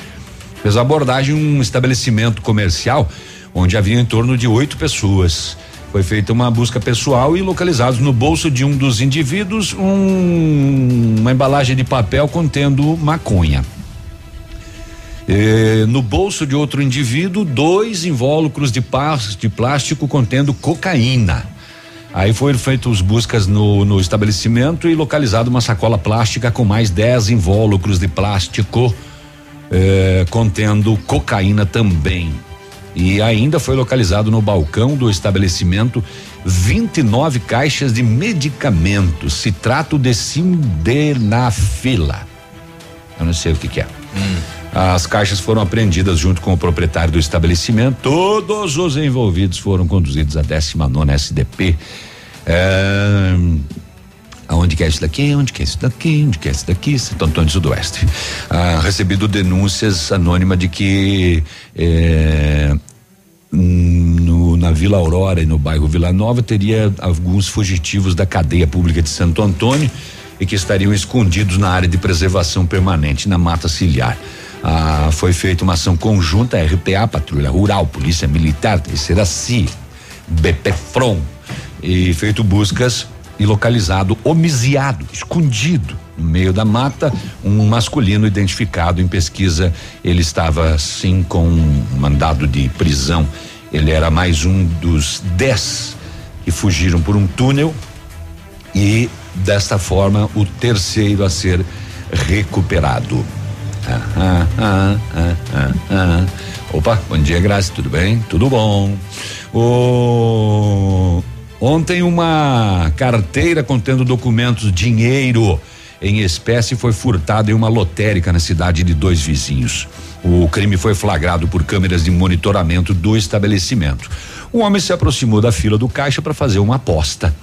fez abordagem em um estabelecimento comercial onde havia em torno de oito pessoas. Foi feita uma busca pessoal e localizados no bolso de um dos indivíduos um- uma embalagem de papel contendo maconha. Eh, no bolso de outro indivíduo, dois invólucros de, de plástico contendo cocaína. Aí foram feitas buscas no, no estabelecimento e localizado uma sacola plástica com mais 10 invólucros de plástico eh, contendo cocaína também. E ainda foi localizado no balcão do estabelecimento 29 caixas de medicamentos. Se trata de sildenafila. Eu não sei o que, que é. As caixas foram apreendidas junto com o proprietário do estabelecimento. Todos os envolvidos foram conduzidos à 19 SDP. É, aonde que é isso daqui? Onde que é isso daqui? Onde que é isso daqui? Santo Antônio do Sudoeste. Ah, recebido denúncias anônimas de que é, no, na Vila Aurora e no bairro Vila Nova teria alguns fugitivos da cadeia pública de Santo Antônio e que estariam escondidos na área de preservação permanente na mata ciliar. Ah, foi feita uma ação conjunta RPA, Patrulha Rural, Polícia Militar, Terceira CI, BPFROM e feito buscas e localizado homiciado, escondido no meio da mata, um masculino identificado em pesquisa. Ele estava sim com um mandado de prisão. Ele era mais um dos dez que fugiram por um túnel e desta forma o terceiro a ser recuperado. Ah, ah, ah, ah, ah, ah. Opa, bom dia, Graça, tudo bem? Tudo bom. O ontem uma carteira contendo documentos, dinheiro em espécie foi furtada em uma lotérica na cidade de dois vizinhos. O crime foi flagrado por câmeras de monitoramento do estabelecimento. Um homem se aproximou da fila do caixa para fazer uma aposta.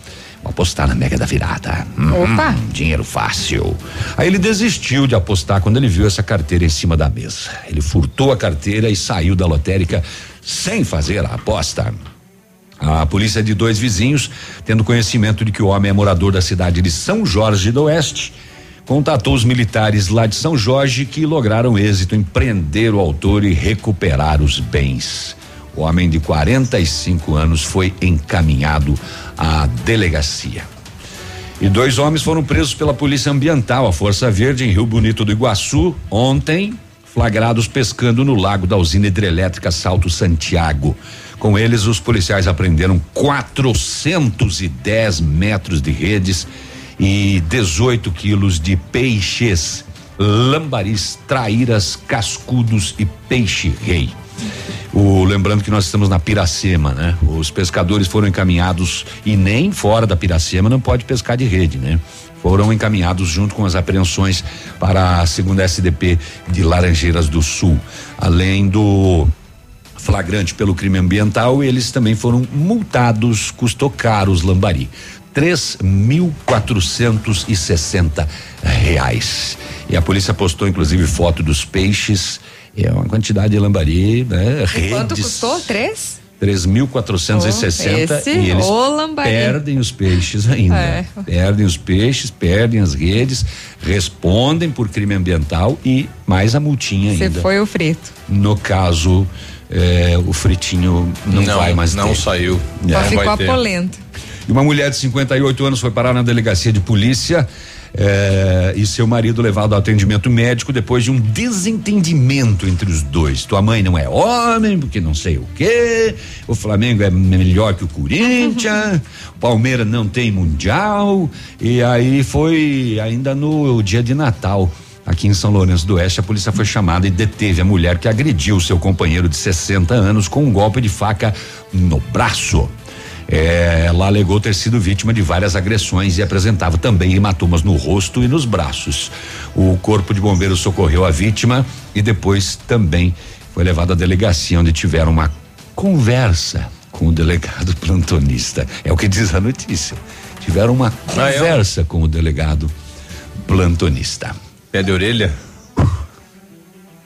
Vou apostar na mega da virada. Hum, Opa. Dinheiro fácil. Aí ele desistiu de apostar quando ele viu essa carteira em cima da mesa. Ele furtou a carteira e saiu da lotérica sem fazer a aposta. A polícia de dois vizinhos, tendo conhecimento de que o homem é morador da cidade de São Jorge do Oeste, contatou os militares lá de São Jorge que lograram êxito em prender o autor e recuperar os bens. O homem de 45 anos foi encaminhado à delegacia. E dois homens foram presos pela Polícia Ambiental, a Força Verde, em Rio Bonito do Iguaçu, ontem, flagrados pescando no lago da usina hidrelétrica Salto Santiago. Com eles, os policiais apreenderam 410 metros de redes e 18 quilos de peixes, lambaris, traíras, cascudos e peixe-rei. O, lembrando que nós estamos na Piracema, né? Os pescadores foram encaminhados e nem fora da Piracema não pode pescar de rede, né? Foram encaminhados junto com as apreensões para a segunda SDP de Laranjeiras do Sul. Além do flagrante pelo crime ambiental, eles também foram multados, custou caro os lambari. Três mil quatrocentos e sessenta reais. E a polícia postou inclusive foto dos peixes é uma quantidade de lambari, né? E quanto custou? Três? 3.460 Oh, e eles perdem os peixes ainda. É. Perdem os peixes, perdem as redes, respondem por crime ambiental e mais a multinha Você ainda. foi o frito. No caso, eh, o fritinho não, Não, vai mais não ter. saiu. É. Só ficou a polenta. E uma mulher de 58 anos foi parar na delegacia de polícia eh, e seu marido levado ao atendimento médico depois de um desentendimento entre os dois. Tua mãe não é homem, porque não sei o quê. O Flamengo é melhor que o Corinthians. o Palmeiras não tem mundial. E aí foi ainda no dia de Natal. Aqui em São Lourenço do Oeste, a polícia foi chamada e deteve a mulher que agrediu seu companheiro de 60 anos com um golpe de faca no braço. É, ela alegou ter sido vítima de várias agressões e apresentava também hematomas no rosto e nos braços. O corpo de bombeiros socorreu a vítima e depois também foi levado à delegacia onde tiveram uma conversa com o delegado plantonista. É o que diz a notícia. Tiveram uma Ah, é? conversa com o delegado plantonista. Pé de orelha.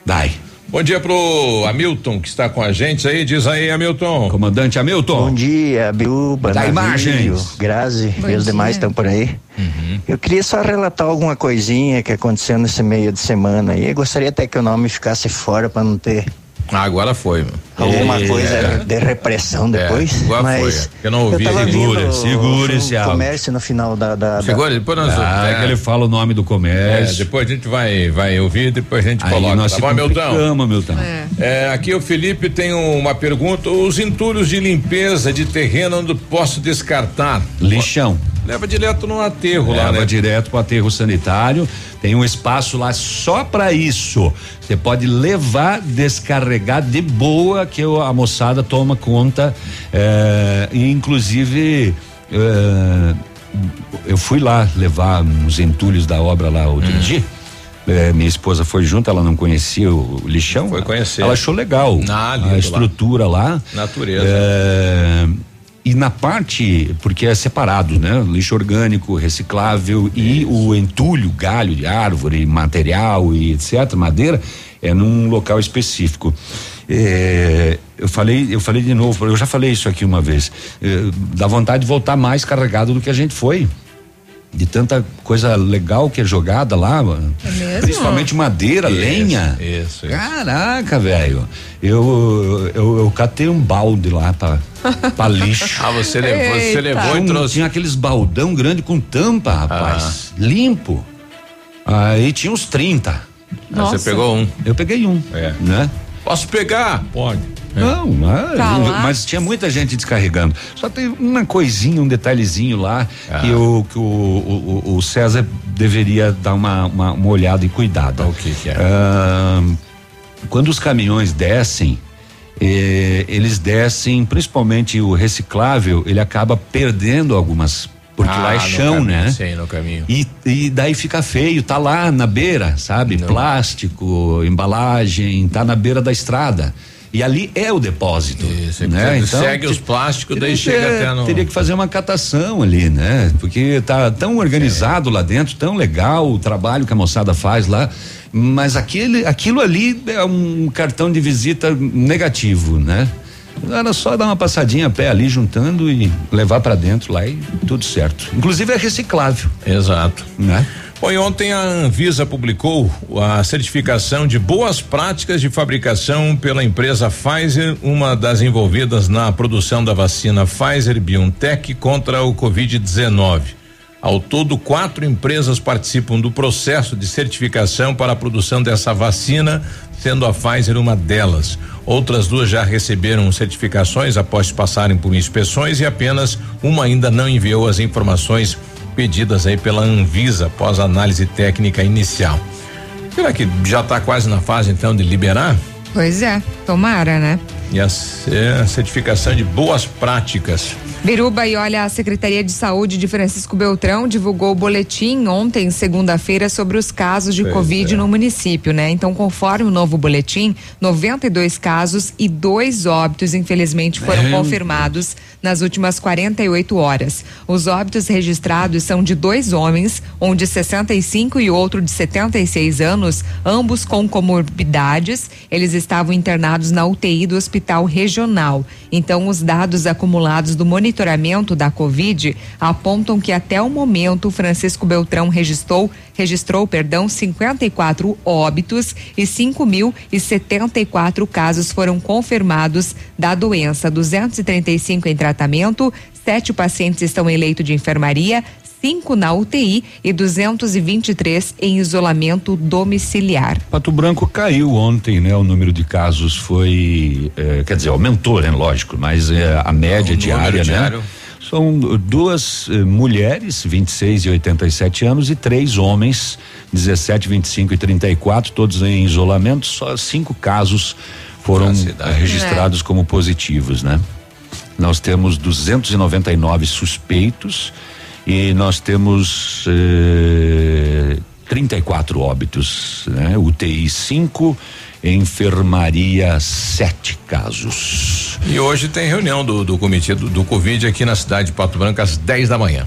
Dai. Bom dia pro Hamilton que está com a gente aí, diz aí, Hamilton. Comandante Hamilton. Bom dia, Biuba, Dá Navírio, imagens. Grazi Bom e os dia. demais estão por aí. Eu queria só relatar alguma coisinha que aconteceu nesse meio de semana aí. Eu gostaria até que o nome ficasse fora para não ter agora foi, meu. alguma É. coisa de repressão depois. agora mas foi, é. Eu não ouvi. Segura, segura o esse áudio. comércio no final da, da, Segura, depois nós Ah, é que ele fala o nome do É, comércio. depois a gente vai, vai ouvir, depois a gente Aí coloca. nós Tá se bom, complicamos, Hamilton. É, aqui o Felipe tem uma pergunta. Os entulhos de limpeza de terreno onde posso descartar? Lixão. Leva direto no aterro lá, Leva né? direto para o aterro sanitário. Tem um espaço lá só para isso. Você pode levar, descarregar de boa que a moçada toma conta. eh, e inclusive eh, eu fui lá levar uns entulhos da obra lá outro Hum. dia. Eh, minha esposa foi junto, ela não conhecia o lixão. Foi conhecer. Ela achou legal Ah, a lá. estrutura lá. Natureza. É, e na parte, porque é separado, né? Lixo orgânico, reciclável e o entulho, galho de árvore, material e etc, madeira, é num local específico. É, eu falei, eu falei de novo, eu já falei isso aqui uma vez. É, dá vontade de voltar mais carregado do que a gente foi. De tanta coisa legal que é jogada lá, É mesmo? principalmente madeira, Isso, lenha. Isso, isso. Caraca, velho. Eu, eu eu catei um balde lá pra, pra lixo. Ah, você levou, você Eita. levou e trouxe. Tinha aqueles baldão grande com tampa, rapaz. Limpo. Aí tinha uns 30. Ah, Nossa. Você pegou um. Eu peguei um. É. Né? Posso pegar? Pode. Não, mas, lá. mas tinha muita gente descarregando. Só tem uma coisinha, um detalhezinho lá Ah. que, o, que o, o, o- o César deveria dar uma, uma, uma olhada e cuidado. O que que é? Ah, quando os caminhões descem, eh, eles descem, principalmente o reciclável, ele acaba perdendo algumas, porque lá Ah, é no chão, caminho, né? Sim, no caminho. E, e daí fica feio, tá lá na beira, sabe? Plástico, embalagem, tá na beira da estrada. E ali é o depósito. Isso, né? você segue os plásticos, daí chega até no. Teria que fazer uma catação ali, né? Porque tá tão organizado lá dentro, tão legal o trabalho que a moçada faz lá. Mas aquele, aquilo ali é um cartão de visita negativo, né? Era só dar uma passadinha a pé ali, juntando e levar pra dentro lá e tudo certo. Inclusive é reciclável, Exato. né? E ontem a Anvisa publicou a certificação de boas práticas de fabricação pela empresa Pfizer, uma das envolvidas na produção da vacina Pfizer BioNTech contra o Covid-19. Ao todo, quatro empresas participam do processo de certificação para a produção dessa vacina, sendo a Pfizer uma delas. Outras duas já receberam certificações após passarem por inspeções e apenas uma ainda não enviou as informações pedidas aí pela Anvisa após a análise técnica inicial. Será que já está quase na fase então de liberar? Pois é, tomara, né? E a, a certificação de boas práticas. Biruba, e olha, a Secretaria de Saúde de Francisco Beltrão divulgou o boletim ontem, segunda-feira, sobre os casos de Pois Covid é. no município, né? Então, conforme o novo boletim, 92 casos e dois óbitos, infelizmente, foram É. confirmados nas últimas 48 horas. Os óbitos registrados são de dois homens, um de 65 e outro de 76 anos, ambos com comorbidades. Eles estavam internados na UTI do Hospital Regional. Então, os dados acumulados do monitoramento da Covid apontam que até o momento Francisco Beltrão registrou registrou, perdão, 54 óbitos e 5.074 casos foram confirmados da doença. 235 em tratamento, sete pacientes estão em leito de enfermaria, cinco na UTI e 223 em isolamento domiciliar. Pato Branco caiu ontem, né? O número de casos foi, eh, quer dizer, aumentou, né? Lógico, mas eh, a média diária, diário. né? São duas eh, mulheres, 26 e 87 anos, e três homens, 17, 25 e 34, todos em isolamento. Só cinco casos foram eh, registrados como positivos, né? Nós temos 299 suspeitos e nós temos eh, 34 óbitos, né? UTI 5, enfermaria sete casos. E hoje tem reunião do, do comitê do, do Covid aqui na cidade de Pato Branco às 10 da manhã.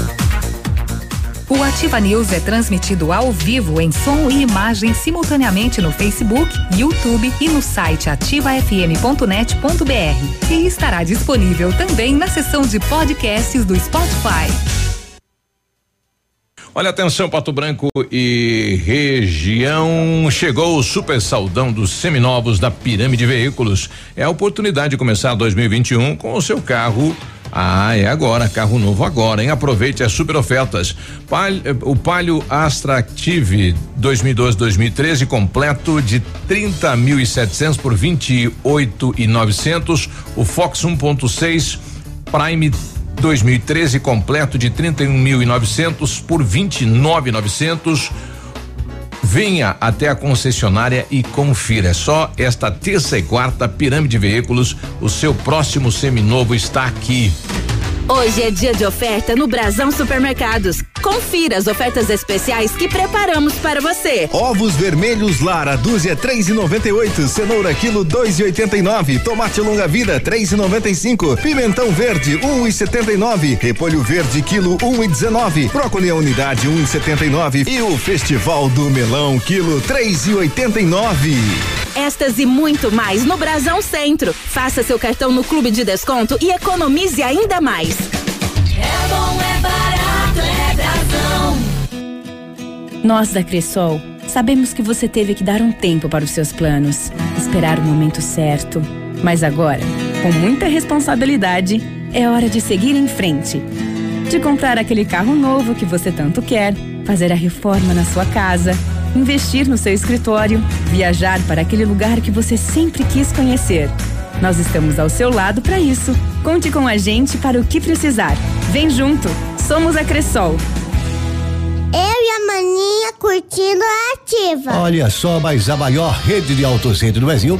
O Ativa News é transmitido ao vivo em som e imagem simultaneamente no Facebook, YouTube e no site ativafm.net.br. E estará disponível também na seção de podcasts do Spotify. Olha, atenção, Pato Branco e região. Chegou o super saldão dos seminovos da Pirâmide Veículos. É a oportunidade de começar 2021 com o seu carro. Ah, é agora, carro novo agora, hein? Aproveite as super ofertas. Palio, o Palio Astra Active 2012-2013 completo de 30.700 por 28.900. O Fox 1.6 Prime 2013 completo de 31.900 por 29.900. Venha até a concessionária e confira. É só esta terça e quarta Pirâmide Veículos. O seu próximo seminovo está aqui. Hoje é dia de oferta no Brasão Supermercados. Confira as ofertas especiais que preparamos para você. Ovos vermelhos Lara, dúzia três e noventa e oito, cenoura quilo dois e oitenta e nove, tomate longa vida três e noventa e cinco, pimentão verde um e setenta e nove, repolho verde quilo um e dezenove, brócolis a unidade um e setenta e nove e o festival do melão quilo três e oitenta e nove. Estas e muito mais no Brasão Centro. Faça seu cartão no Clube de Desconto e economize ainda mais. É bom, é barato, é Brasão. Nós da Cressol sabemos que você teve que dar um tempo para os seus planos, esperar o momento certo. Mas agora, com muita responsabilidade, é hora de seguir em frente. De comprar aquele carro novo que você tanto quer, fazer a reforma na sua casa, investir no seu escritório, viajar para aquele lugar que você sempre quis conhecer. Nós estamos ao seu lado para isso. Conte com a gente para o que precisar. Vem junto. Somos a Cressol. Eu e a maninha curtindo a ativa. Olha só, mas a maior rede de autocentro do Brasil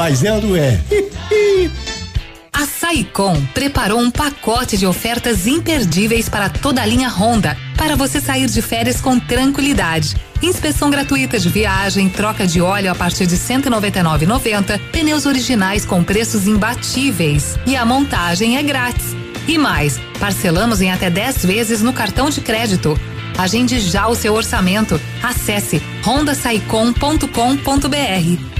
mas é ou não é? A Saicom preparou um pacote de ofertas imperdíveis para toda a linha Honda, para você sair de férias com tranquilidade. Inspeção gratuita de viagem, troca de óleo a partir de R$ 199,90, pneus originais com preços imbatíveis e a montagem é grátis. E mais, parcelamos em até 10 vezes no cartão de crédito. Agende já o seu orçamento. Acesse rondasaicom.com.br.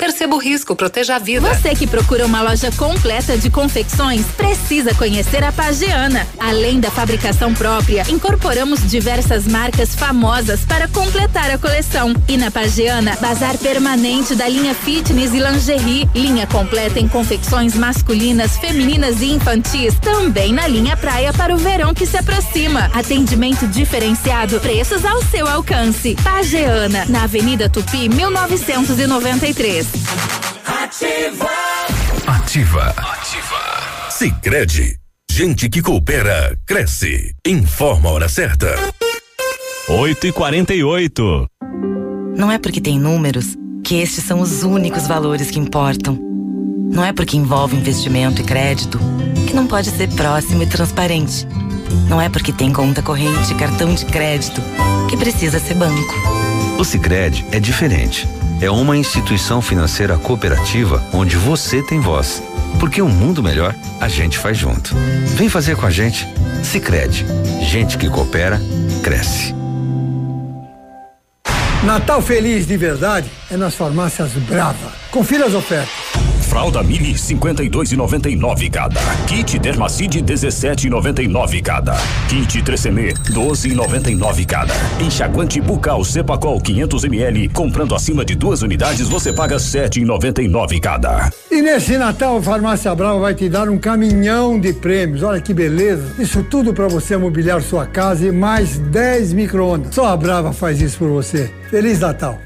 Perceba o risco, proteja a vida. Você que procura uma loja completa de confecções, precisa conhecer a Pagiana. Além da fabricação própria, incorporamos diversas marcas famosas para completar a coleção. E na Pagiana, bazar permanente da linha fitness e lingerie, linha completa em confecções masculinas, femininas e infantis, também na linha praia para o verão que se aproxima. Atendimento diferenciado, preços ao seu alcance. Pagiana, na Avenida Tupi, 1993. Ativa. Ativa. Ativa. Sicredi. Gente que coopera, cresce. Informa a hora certa. 8 e 48 Não é porque tem números que estes são os únicos valores que importam. Não é porque envolve investimento e crédito que não pode ser próximo e transparente. Não é porque tem conta corrente e cartão de crédito que precisa ser banco. O Sicredi é diferente é uma instituição financeira cooperativa onde você tem voz. Porque um mundo melhor a gente faz junto. Vem fazer com a gente. Sicredi. Gente que coopera cresce. Natal feliz de verdade é nas farmácias Brava. Confira as ofertas. Fralda Mini 52,99 cada. Kit Dermacide 17,99 cada. Kit Tresemme 12,99 cada. Enxaguante bucal Cepacol 500 ml. Comprando acima de duas unidades você paga 7,99 cada. E nesse Natal a Farmácia Brava vai te dar um caminhão de prêmios. Olha que beleza! Isso tudo para você mobiliar sua casa e mais 10 micro-ondas. Só a Brava faz isso por você. Feliz Natal!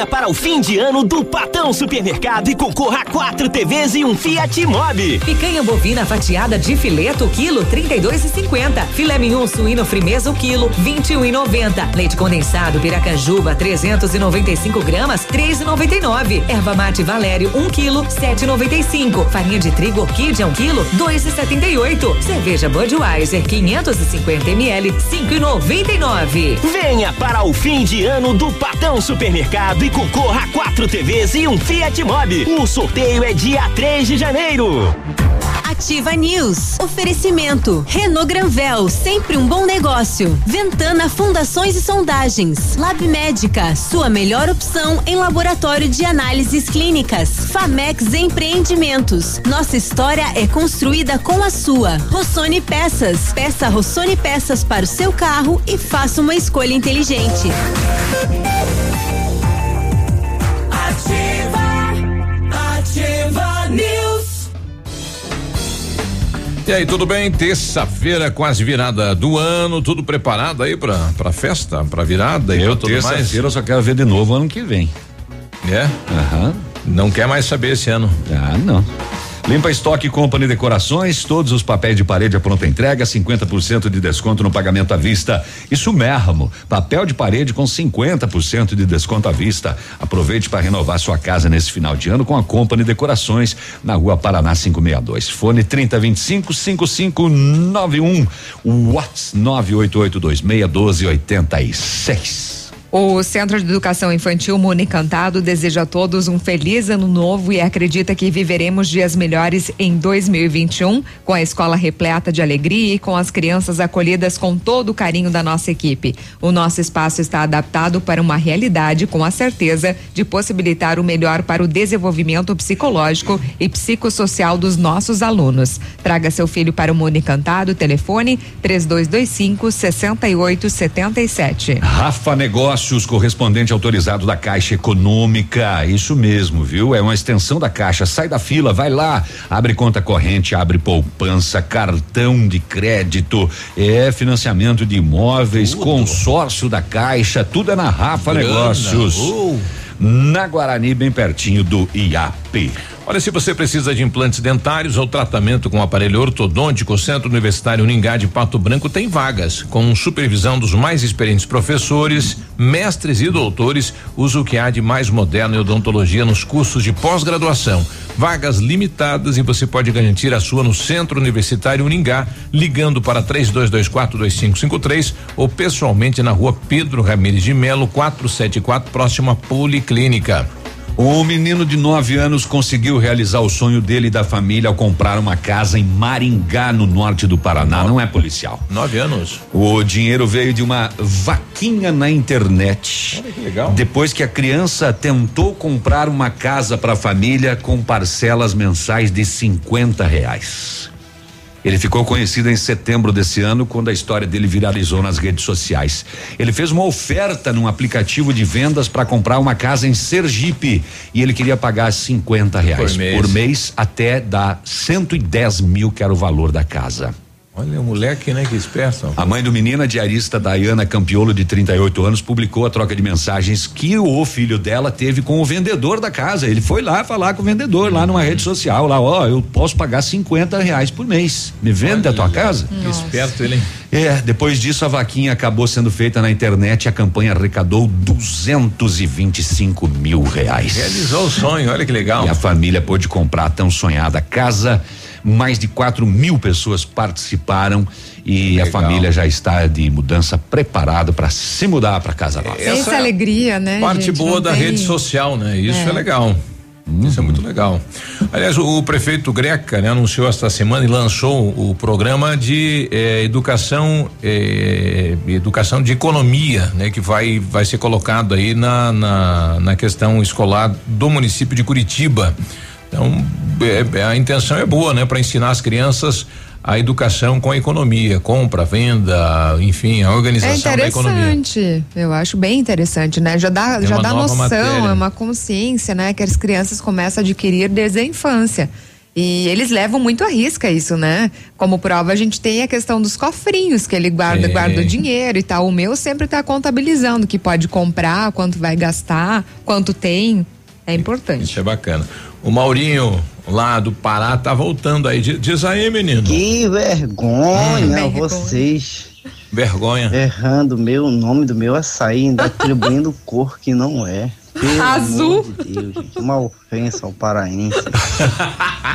Venha para o fim de ano do Patão Supermercado e concorra a quatro TVs e um Fiat Mobi. Picanha bovina fatiada de fileto, quilo, trinta e dois e cinquenta. Filé mignon suíno frimeza, o quilo, vinte e um e noventa. Leite condensado Piracanjuba, 395 gramas, três e noventa e nove. Erva mate Valério, um quilo, sete e noventa e cinco. Farinha de trigo Orquídea, um quilo, dois e setenta e oito. Cerveja Budweiser, 550 ml, cinco e noventa e nove. Venha para o fim de ano do Patão Supermercado e concorra a quatro TVs e um Fiat Mobi. O sorteio é dia 3 de janeiro. Ativa News. Oferecimento. Renault Granvel, sempre um bom negócio. Ventana Fundações e Sondagens. Lab Médica, sua melhor opção em laboratório de análises clínicas. Famex Empreendimentos. Nossa história é construída com a sua. Rossoni Peças. Peça Rossoni Peças para o seu carro e faça uma escolha inteligente. E aí, tudo bem? Terça-feira, quase virada do ano, tudo preparado aí pra, pra festa, pra virada e eu terça-feira só quero ver de novo ano que vem. É? Aham. Não quer mais saber esse ano? Ah, não. Limpa Estoque Company Decorações, todos os papéis de parede à pronta entrega, 50% de desconto no pagamento à vista. Isso mesmo, papel de parede com 50% de desconto à vista. Aproveite para renovar sua casa nesse final de ano com a Company Decorações, na rua Paraná 562. Fone 3025 5591. Whats 98826 1286. O Centro de Educação Infantil Muni Cantado deseja a todos um feliz ano novo e acredita que viveremos dias melhores em 2021, com a escola repleta de alegria e com as crianças acolhidas com todo o carinho da nossa equipe. O nosso espaço está adaptado para uma realidade com a certeza de possibilitar o melhor para o desenvolvimento psicológico e psicossocial dos nossos alunos. Traga seu filho para o Muni Cantado, telefone 3225 6877. Rafa Negócios Negócios, correspondente autorizado da Caixa Econômica. Isso mesmo, viu? É uma extensão da Caixa. Sai da fila, vai lá, abre conta corrente, abre poupança, cartão de crédito, é financiamento de imóveis, tudo. consórcio da Caixa, tudo é na Rafa Grana. Negócios. Na Guarani, bem pertinho do IAP. Olha, se você precisa de implantes dentários ou tratamento com aparelho ortodôntico, o Centro Universitário Uningá de Pato Branco tem vagas, com supervisão dos mais experientes professores, mestres e doutores, usa o que há de mais moderno em odontologia nos cursos de pós-graduação. Vagas limitadas e você pode garantir a sua no Centro Universitário Uningá, ligando para 32242553 ou pessoalmente na rua Pedro Ramires de Melo, 474, próxima Policlínica. O menino de nove anos conseguiu realizar o sonho dele e da família ao comprar uma casa em Maringá, no norte do Paraná. Não é policial. Nove anos. O dinheiro veio de uma vaquinha na internet. Olha que legal. Depois que a criança tentou comprar uma casa para a família com parcelas mensais de 50 reais. Ele ficou conhecido em setembro desse ano, quando a história dele viralizou nas redes sociais. Ele fez uma oferta num aplicativo de vendas para comprar uma casa em Sergipe e ele queria pagar 50 reais por mês, por mês até dar 110 mil, que era o valor da casa. Olha, o moleque, né, que esperto. A mãe do menino, a diarista Dayana Campiolo, de 38 anos, publicou a troca de mensagens que o filho dela teve com o vendedor da casa. Ele foi lá falar com o vendedor, lá numa rede social, lá, ó, eu posso pagar 50 reais por mês. Me vende Olha, a tua casa? Que esperto ele, hein? É, depois disso a vaquinha acabou sendo feita na internet e a campanha arrecadou 225 mil reais. Realizou o sonho, olha que legal. E a família pôde comprar a tão sonhada casa mais de 4 mil pessoas participaram e Legal. a família já está de mudança preparada para se mudar para casa nova. Essa, Essa é alegria, né? Parte gente, boa da tem... rede social, né? Isso é, é legal. Uhum. Isso é muito legal. Aliás, o, o, prefeito Greca né, anunciou esta semana e lançou o programa de eh, educação, eh, educação de economia, né, que vai vai ser colocado aí na, na, na questão escolar do município de Curitiba. Então, é, é, a intenção é boa, né? Para ensinar as crianças a educação com a economia, compra, venda, enfim, a organização da economia. É interessante, eu acho bem interessante, né? Já dá, é já dá noção, matéria. é uma consciência, né? Que as crianças começam a adquirir desde a infância. E eles levam muito a risca isso, né? Como prova, a gente tem a questão dos cofrinhos, que ele guarda, é. guarda o dinheiro e tal. O meu sempre está contabilizando que pode comprar, quanto vai gastar, quanto tem. É importante. Isso é bacana. O Maurinho, lá do Pará, tá voltando aí. Diz aí, menino. Que vergonha hum. vocês. Vergonha. Errando meu, o nome do meu açaí, ainda atribuindo cor que não é. Pelo Azul. De Deus, gente, uma ofensa ao paraense.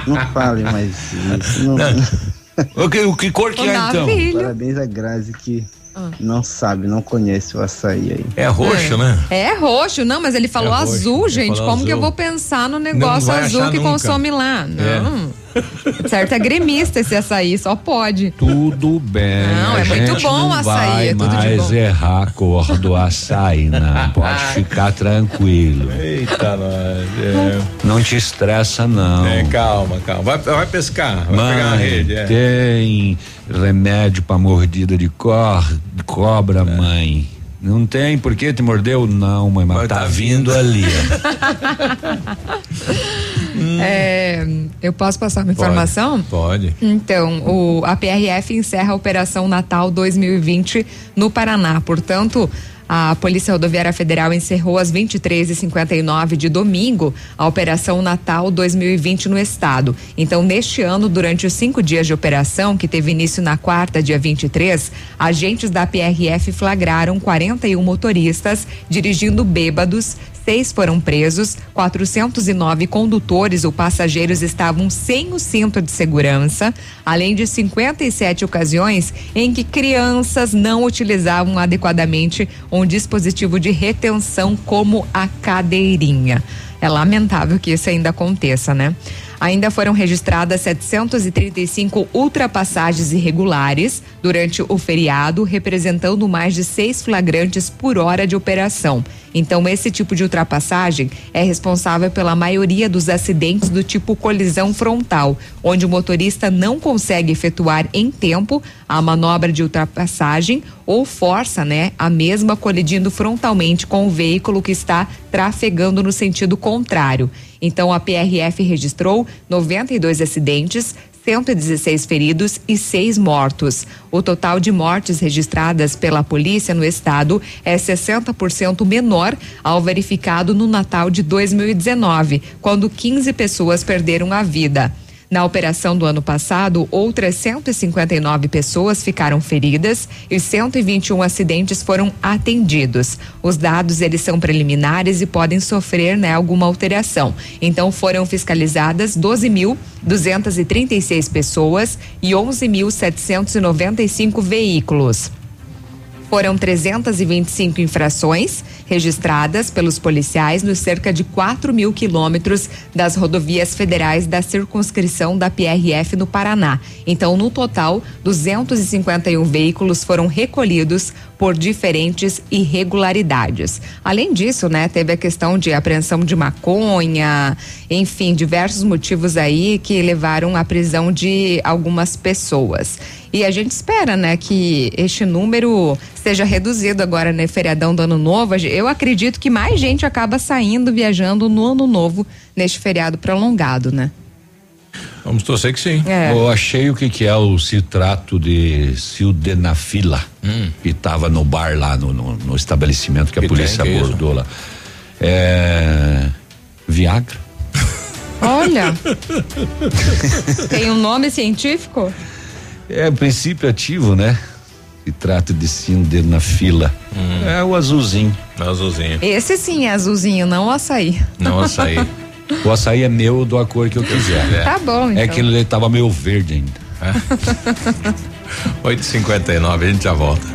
não fale mais isso. Não, não. O, que, o que cor que é então? Filho. Parabéns a Grazi que ah. Não sabe, não conhece o açaí aí. É roxo, é. né? É roxo, não, mas ele falou é azul, gente. Como azul. que eu vou pensar no negócio azul que nunca. consome lá? É. Não. É. Certo, é gremista esse açaí, só pode. Tudo bem. Não, é muito bom o açaí, é tudo de bom. errar a cor do açaí, não. Pode ficar tranquilo. Eita, nós. É. Não te estressa, não. É, calma, calma. Vai, vai pescar, vai Mãe, pegar a rede. É. Tem remédio para mordida de, cor, cobra, é. mãe. Não tem, por que te mordeu? Não, mãe, mas, mas tá, tá, vindo, vindo ali. é, eu posso passar uma informação? Pode. Então, o, a PRF encerra a Operação Natal 2020 no Paraná. Portanto, a Polícia Rodoviária Federal encerrou às 23h59 de domingo a Operação Natal 2020 no estado. Então, neste ano, durante os cinco dias de operação, que teve início na quarta, dia 23, agentes da PRF flagraram 41 motoristas dirigindo bêbados, seis foram presos, 409 condutores ou passageiros estavam sem o cinto de segurança, além de 57 ocasiões em que crianças não utilizavam adequadamente um dispositivo de retenção como a cadeirinha. É lamentável que isso ainda aconteça, né? Ainda foram registradas 735 ultrapassagens irregulares durante o feriado, representando mais de seis flagrantes por hora de operação. Então, esse tipo de ultrapassagem é responsável pela maioria dos acidentes do tipo colisão frontal, onde o motorista não consegue efetuar em tempo a manobra de ultrapassagem ou força, né, a mesma colidindo frontalmente com o veículo que está trafegando no sentido contrário. Então, a PRF registrou 92 acidentes, 116 feridos e seis mortos. O total de mortes registradas pela polícia no estado é 60% menor ao verificado no Natal de 2019, quando 15 pessoas perderam a vida. Na operação do ano passado, outras 159 pessoas ficaram feridas e 121 acidentes foram atendidos. Os dados eles são preliminares e podem sofrer né, alguma alteração. Então foram fiscalizadas 12.236 pessoas e 11.795 veículos. Foram 325 infrações registradas pelos policiais nos cerca de 4 mil quilômetros das rodovias federais da circunscrição da PRF no Paraná. Então, no total, 251 veículos foram recolhidos por diferentes irregularidades. Além disso, né, teve a questão de apreensão de maconha, enfim, diversos motivos aí que levaram à prisão de algumas pessoas. E a gente espera, né, que este número seja reduzido agora, né, feriadão do ano novo. Eu acredito que mais gente acaba saindo, viajando no ano novo, neste feriado prolongado, né? Vamos torcer que sim. É. Eu achei o que que é o citrato de sildenafila hum. que estava no bar lá no, no, no estabelecimento que, que a polícia abordou lá. É Viagra. Olha. tem um nome científico? É princípio ativo, né? Citrato de sildenafila. Hum. É o azulzinho. É o azulzinho. Esse sim é azulzinho, não o açaí. Não o açaí. O açaí é meu, dou a cor que eu quiser. É. Tá bom, é então. É que ele tava meio verde ainda. É. 8h59, a gente já volta.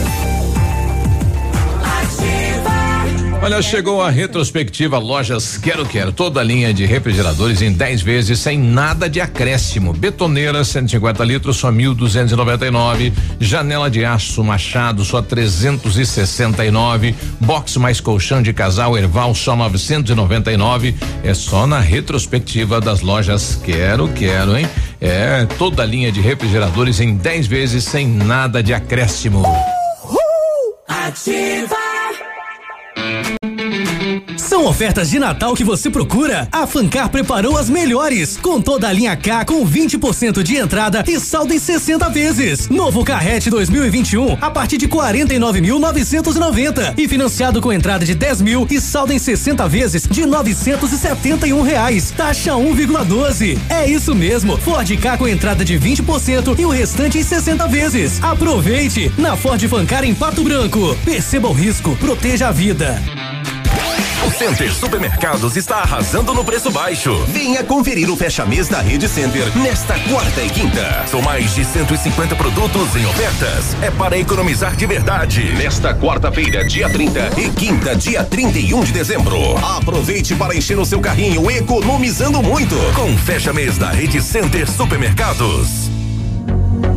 Olha, chegou a retrospectiva Lojas Quero Quero, toda a linha de refrigeradores em 10 vezes sem nada de acréscimo. Betoneira 150 litros só 1.299, janela de aço Machado só 369, box mais colchão de casal Erval só 999. É só na retrospectiva das lojas Quero Quero, hein? É toda a linha de refrigeradores em 10 vezes sem nada de acréscimo. Uhul. Ativa são ofertas de Natal que você procura? A Fancar preparou as melhores, com toda a linha K com 20% de entrada e saldo em 60 vezes. Novo Carrete 2021 a partir de 49.990 e financiado com entrada de 10 mil e saldo em 60 vezes de 971 reais. Taxa 1,12. É isso mesmo. Ford K com entrada de 20% e o restante em 60 vezes. Aproveite na Ford Fancar em Pato Branco. Perceba o risco, proteja a vida. O Center Supermercados está arrasando no preço baixo. Venha conferir o fecha-mês da Rede Center nesta quarta e quinta. São mais de 150 produtos em ofertas. É para economizar de verdade. Nesta quarta-feira, dia 30 e quinta, dia 31 de dezembro. Aproveite para encher o seu carrinho economizando muito com fecha-mês da Rede Center Supermercados.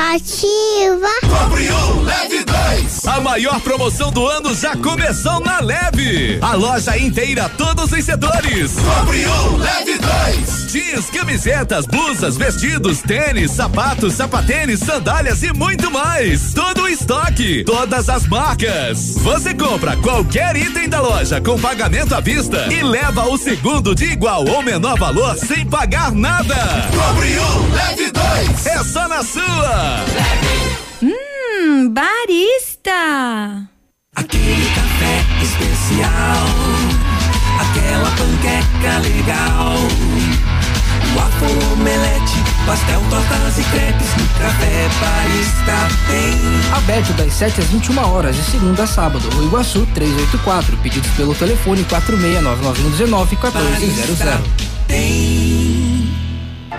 Ativa. Compre leve dois. A maior promoção do ano já começou na Leve. A loja inteira, todos os setores. Compre leve dois. Jeans, camisetas, blusas, vestidos, tênis, sapatos, sapatênis, sandálias e muito mais. Todo o estoque, todas as marcas. Você compra qualquer item da loja com pagamento à vista e leva o segundo de igual ou menor valor sem pagar nada. Compre leve dois. É só na sua. Hum, barista! Aquele café especial, aquela panqueca legal. Waffle, omelete, pastel, tortas e crepes no café barista tem. Aberto das 7 às 21 horas, de segunda a sábado, no Iguaçu 384. Pedidos pelo telefone 469919 1400.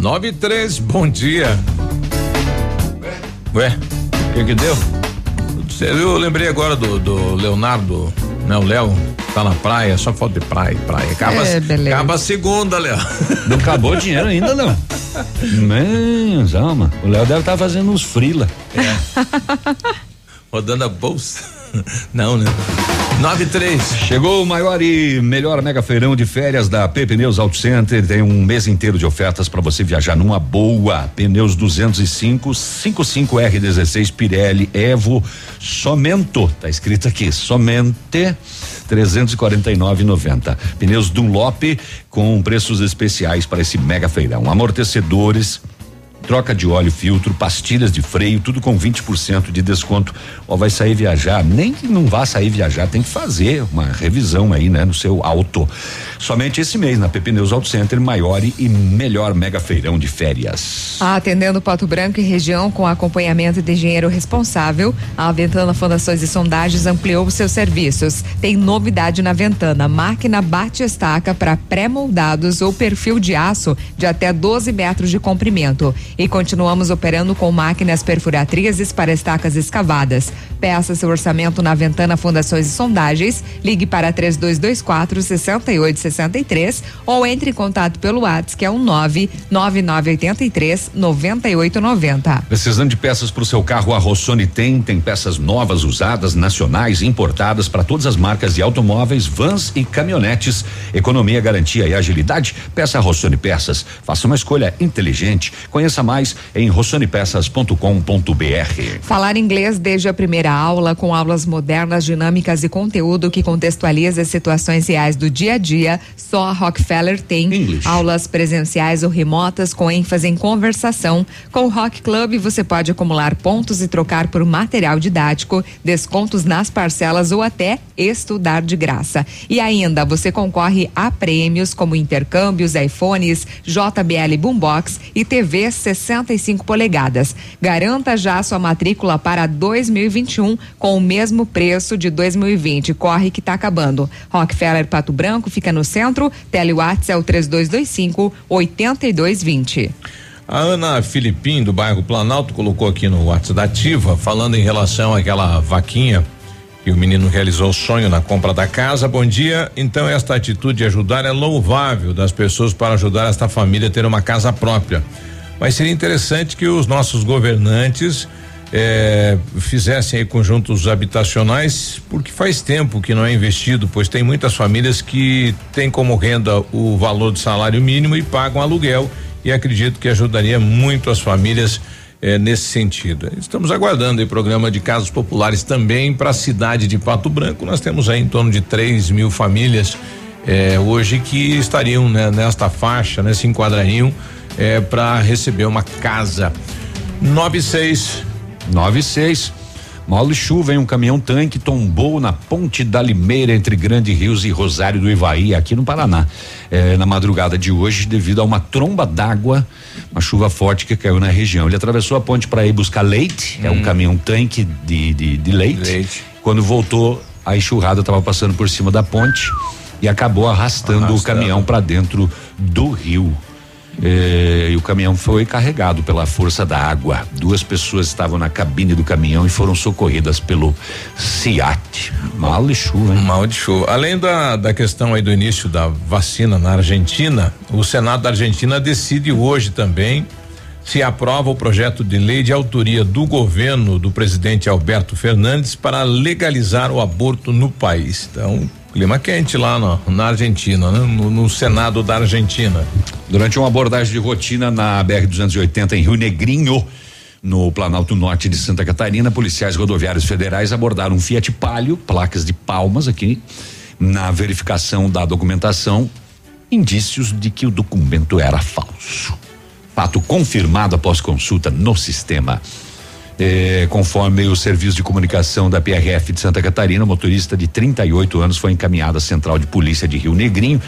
9 e 3, bom dia. Ué, o que que deu? Você viu, Eu lembrei agora do, do Leonardo, né? O Léo tá na praia, só falta de praia, praia. Acaba, É, acaba a segunda, Léo. Não acabou o dinheiro ainda, não. Menos, alma. O Léo deve estar fazendo uns frila. Rodando a bolsa. Não, né? 9 e 3. Chegou o maior e melhor mega feirão de férias da P Pneus Auto Center. Tem um mês inteiro de ofertas para você viajar numa boa. Pneus 205, 55R16 Pirelli Evo Somento. Tá escrito aqui, somente 349,90. Pneus Dunlop com preços especiais para esse mega feirão. Amortecedores troca de óleo, filtro, pastilhas de freio, tudo com 20% de desconto. Ó, vai sair viajar, nem que não vá sair viajar, tem que fazer uma revisão aí, né, no seu auto. Somente esse mês na PP Neus Auto Center, maior e melhor mega feirão de férias. Atendendo Pato Branco e região com acompanhamento de engenheiro responsável, a Ventana Fundações e Sondagens ampliou seus serviços. Tem novidade na Ventana: máquina bate-estaca para pré-moldados ou perfil de aço de até 12 metros de comprimento. E continuamos operando com máquinas perfuratrizes para estacas escavadas. Peça seu orçamento na Ventana Fundações e Sondagens. Ligue para 3224 6863 ou entre em contato pelo WhatsApp que é o 99983 9890. Precisando de peças para o seu carro, a Rossoni tem. Tem peças novas, usadas, nacionais, importadas para todas as marcas de automóveis, vans e caminhonetes. Economia, garantia e agilidade. Peça a Rossoni Peças. Faça uma escolha inteligente. Conheça mais em rossonepeças.com.br. Falar inglês desde a primeira aula, com aulas modernas, dinâmicas e conteúdo que contextualiza as situações reais do dia a dia, só a Rockefeller tem. Aulas presenciais ou remotas com ênfase em conversação. Com o Rock Club você pode acumular pontos e trocar por material didático, descontos nas parcelas ou até estudar de graça. E ainda você concorre a prêmios como intercâmbios, iPhones, JBL Boombox e TV 65 polegadas. Garanta já sua matrícula para 2021 com o mesmo preço de 2020. Corre que tá acabando. Rockefeller Pato Branco fica no centro. Telewatts é o 3225 8220. A Ana Filipim, do bairro Planalto, colocou aqui no WhatsApp da Ativa, falando em relação àquela vaquinha que o menino realizou o sonho na compra da casa. Bom dia. Então, esta atitude de ajudar é louvável das pessoas para ajudar esta família a ter uma casa própria. Mas seria interessante que os nossos governantes eh, fizessem conjuntos habitacionais, porque faz tempo que não é investido, pois tem muitas famílias que têm como renda o valor do salário mínimo e pagam aluguel. E acredito que ajudaria muito as famílias eh, nesse sentido. Estamos aguardando o programa de casas populares também para a cidade de Pato Branco. Nós temos aí em torno de 3 mil famílias eh, hoje que estariam né, nesta faixa, né, se enquadrariam para receber uma casa. 96. 96. Mole chuva em um caminhão tanque tombou na ponte da Limeira entre Grande Rios e Rosário do Ivaí, aqui no Paraná. É, na madrugada de hoje, devido a uma tromba d'água, uma chuva forte que caiu na região. Ele atravessou a ponte para ir buscar leite, hum. é um hum. caminhão tanque de, de, de leite. leite. Quando voltou, a enxurrada estava passando por cima da ponte e acabou arrastando, arrastando. o caminhão para dentro do rio. Eh, e o caminhão foi carregado pela força da água. Duas pessoas estavam na cabine do caminhão e foram socorridas pelo SIAT. Mal de chuva, hein? Mal de chuva. Além da, da questão aí do início da vacina na Argentina, o Senado da Argentina decide hoje também se aprova o projeto de lei de autoria do governo do presidente Alberto Fernandes para legalizar o aborto no país. Então, Clima quente lá na, na Argentina, né? no, no, Senado da Argentina. Durante uma abordagem de rotina na BR-280 em Rio Negrinho, no Planalto Norte de Santa Catarina, policiais rodoviários federais abordaram um Fiat Palio, placas de palmas aqui. Na verificação da documentação, indícios de que o documento era falso. Fato confirmado após consulta no sistema. Eh, conforme o serviço de comunicação da PRF de Santa Catarina, o motorista de 38 anos foi encaminhado à Central de Polícia de Rio Negrinho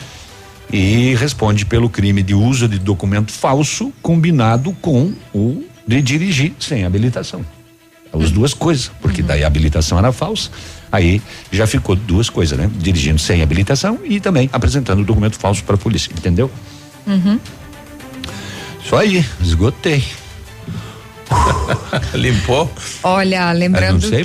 e responde pelo crime de uso de documento falso combinado com o de dirigir sem habilitação. As duas coisas, porque uhum. daí a habilitação era falsa. Aí já ficou duas coisas, né? Dirigindo sem habilitação e também apresentando documento falso para a polícia, entendeu? Uhum. Isso aí, esgotei. Limpou? Olha, lembrando que.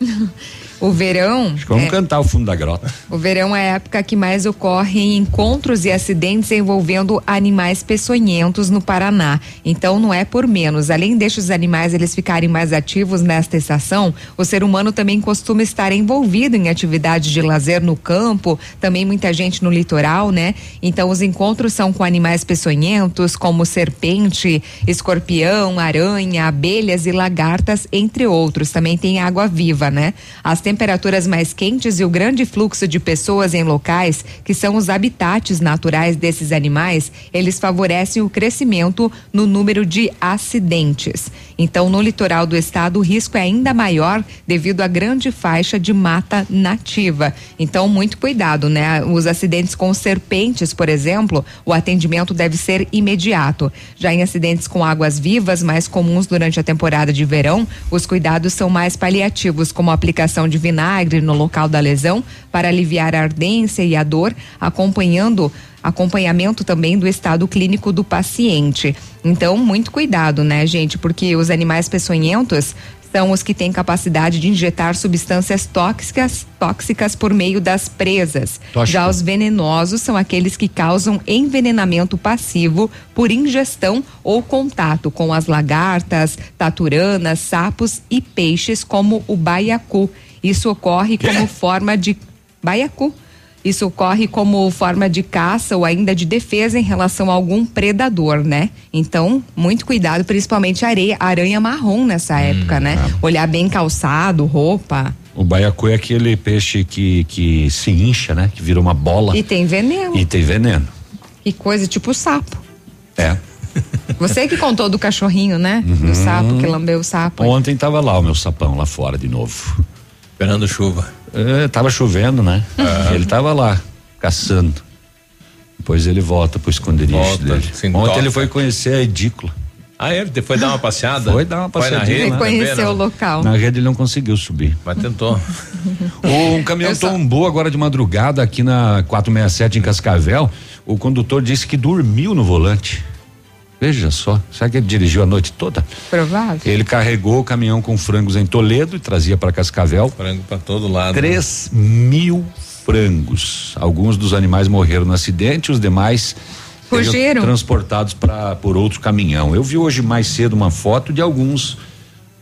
O verão. Acho que vamos é, cantar o fundo da grota. O verão é a época que mais ocorrem encontros e acidentes envolvendo animais peçonhentos no Paraná. Então não é por menos. Além destes animais eles ficarem mais ativos nesta estação, o ser humano também costuma estar envolvido em atividades de lazer no campo, também muita gente no litoral, né? Então os encontros são com animais peçonhentos, como serpente, escorpião, aranha, abelhas e lagartas, entre outros. Também tem água viva, né? As temperaturas mais quentes e o grande fluxo de pessoas em locais que são os habitats naturais desses animais, eles favorecem o crescimento no número de acidentes. Então, no litoral do estado, o risco é ainda maior devido à grande faixa de mata nativa. Então, muito cuidado, né? Os acidentes com serpentes, por exemplo, o atendimento deve ser imediato. Já em acidentes com águas vivas, mais comuns durante a temporada de verão, os cuidados são mais paliativos, como a aplicação de de vinagre no local da lesão para aliviar a ardência e a dor, acompanhando acompanhamento também do estado clínico do paciente. Então, muito cuidado, né, gente? Porque os animais peçonhentos são os que têm capacidade de injetar substâncias tóxicas, tóxicas por meio das presas. Tóxico. Já os venenosos são aqueles que causam envenenamento passivo por ingestão ou contato com as lagartas, taturanas, sapos e peixes como o baiacu. Isso ocorre como forma de baiacu. Isso ocorre como forma de caça ou ainda de defesa em relação a algum predador, né? Então, muito cuidado, principalmente areia, aranha marrom nessa hum, época, né? É. Olhar bem calçado, roupa. O baiacu é aquele peixe que, que se incha, né? Que vira uma bola. E tem veneno. E tem veneno. Que coisa, tipo sapo. É. Você que contou do cachorrinho, né? Uhum. Do sapo, que lambeu o sapo. Ontem tava lá o meu sapão, lá fora de novo. Esperando chuva. É, tava chovendo, né? Ele tava lá, caçando. Depois ele volta pro esconderijo volta, dele. Ontem toca. ele foi conhecer a edícula. Ah, é? ele foi dar uma passeada? Foi dar uma passeada. Ele conheceu o local. Na rede ele não conseguiu subir. Mas tentou. um caminhão só... tombou agora de madrugada aqui na 467 em Cascavel. O condutor disse que dormiu no volante. Veja só, será que ele dirigiu a noite toda? Provável. Ele carregou o caminhão com frangos em Toledo e trazia para Cascavel. Frango para todo lado. Três né? mil frangos. Alguns dos animais morreram no acidente, os demais fugiram transportados para por outro caminhão. Eu vi hoje mais cedo uma foto de alguns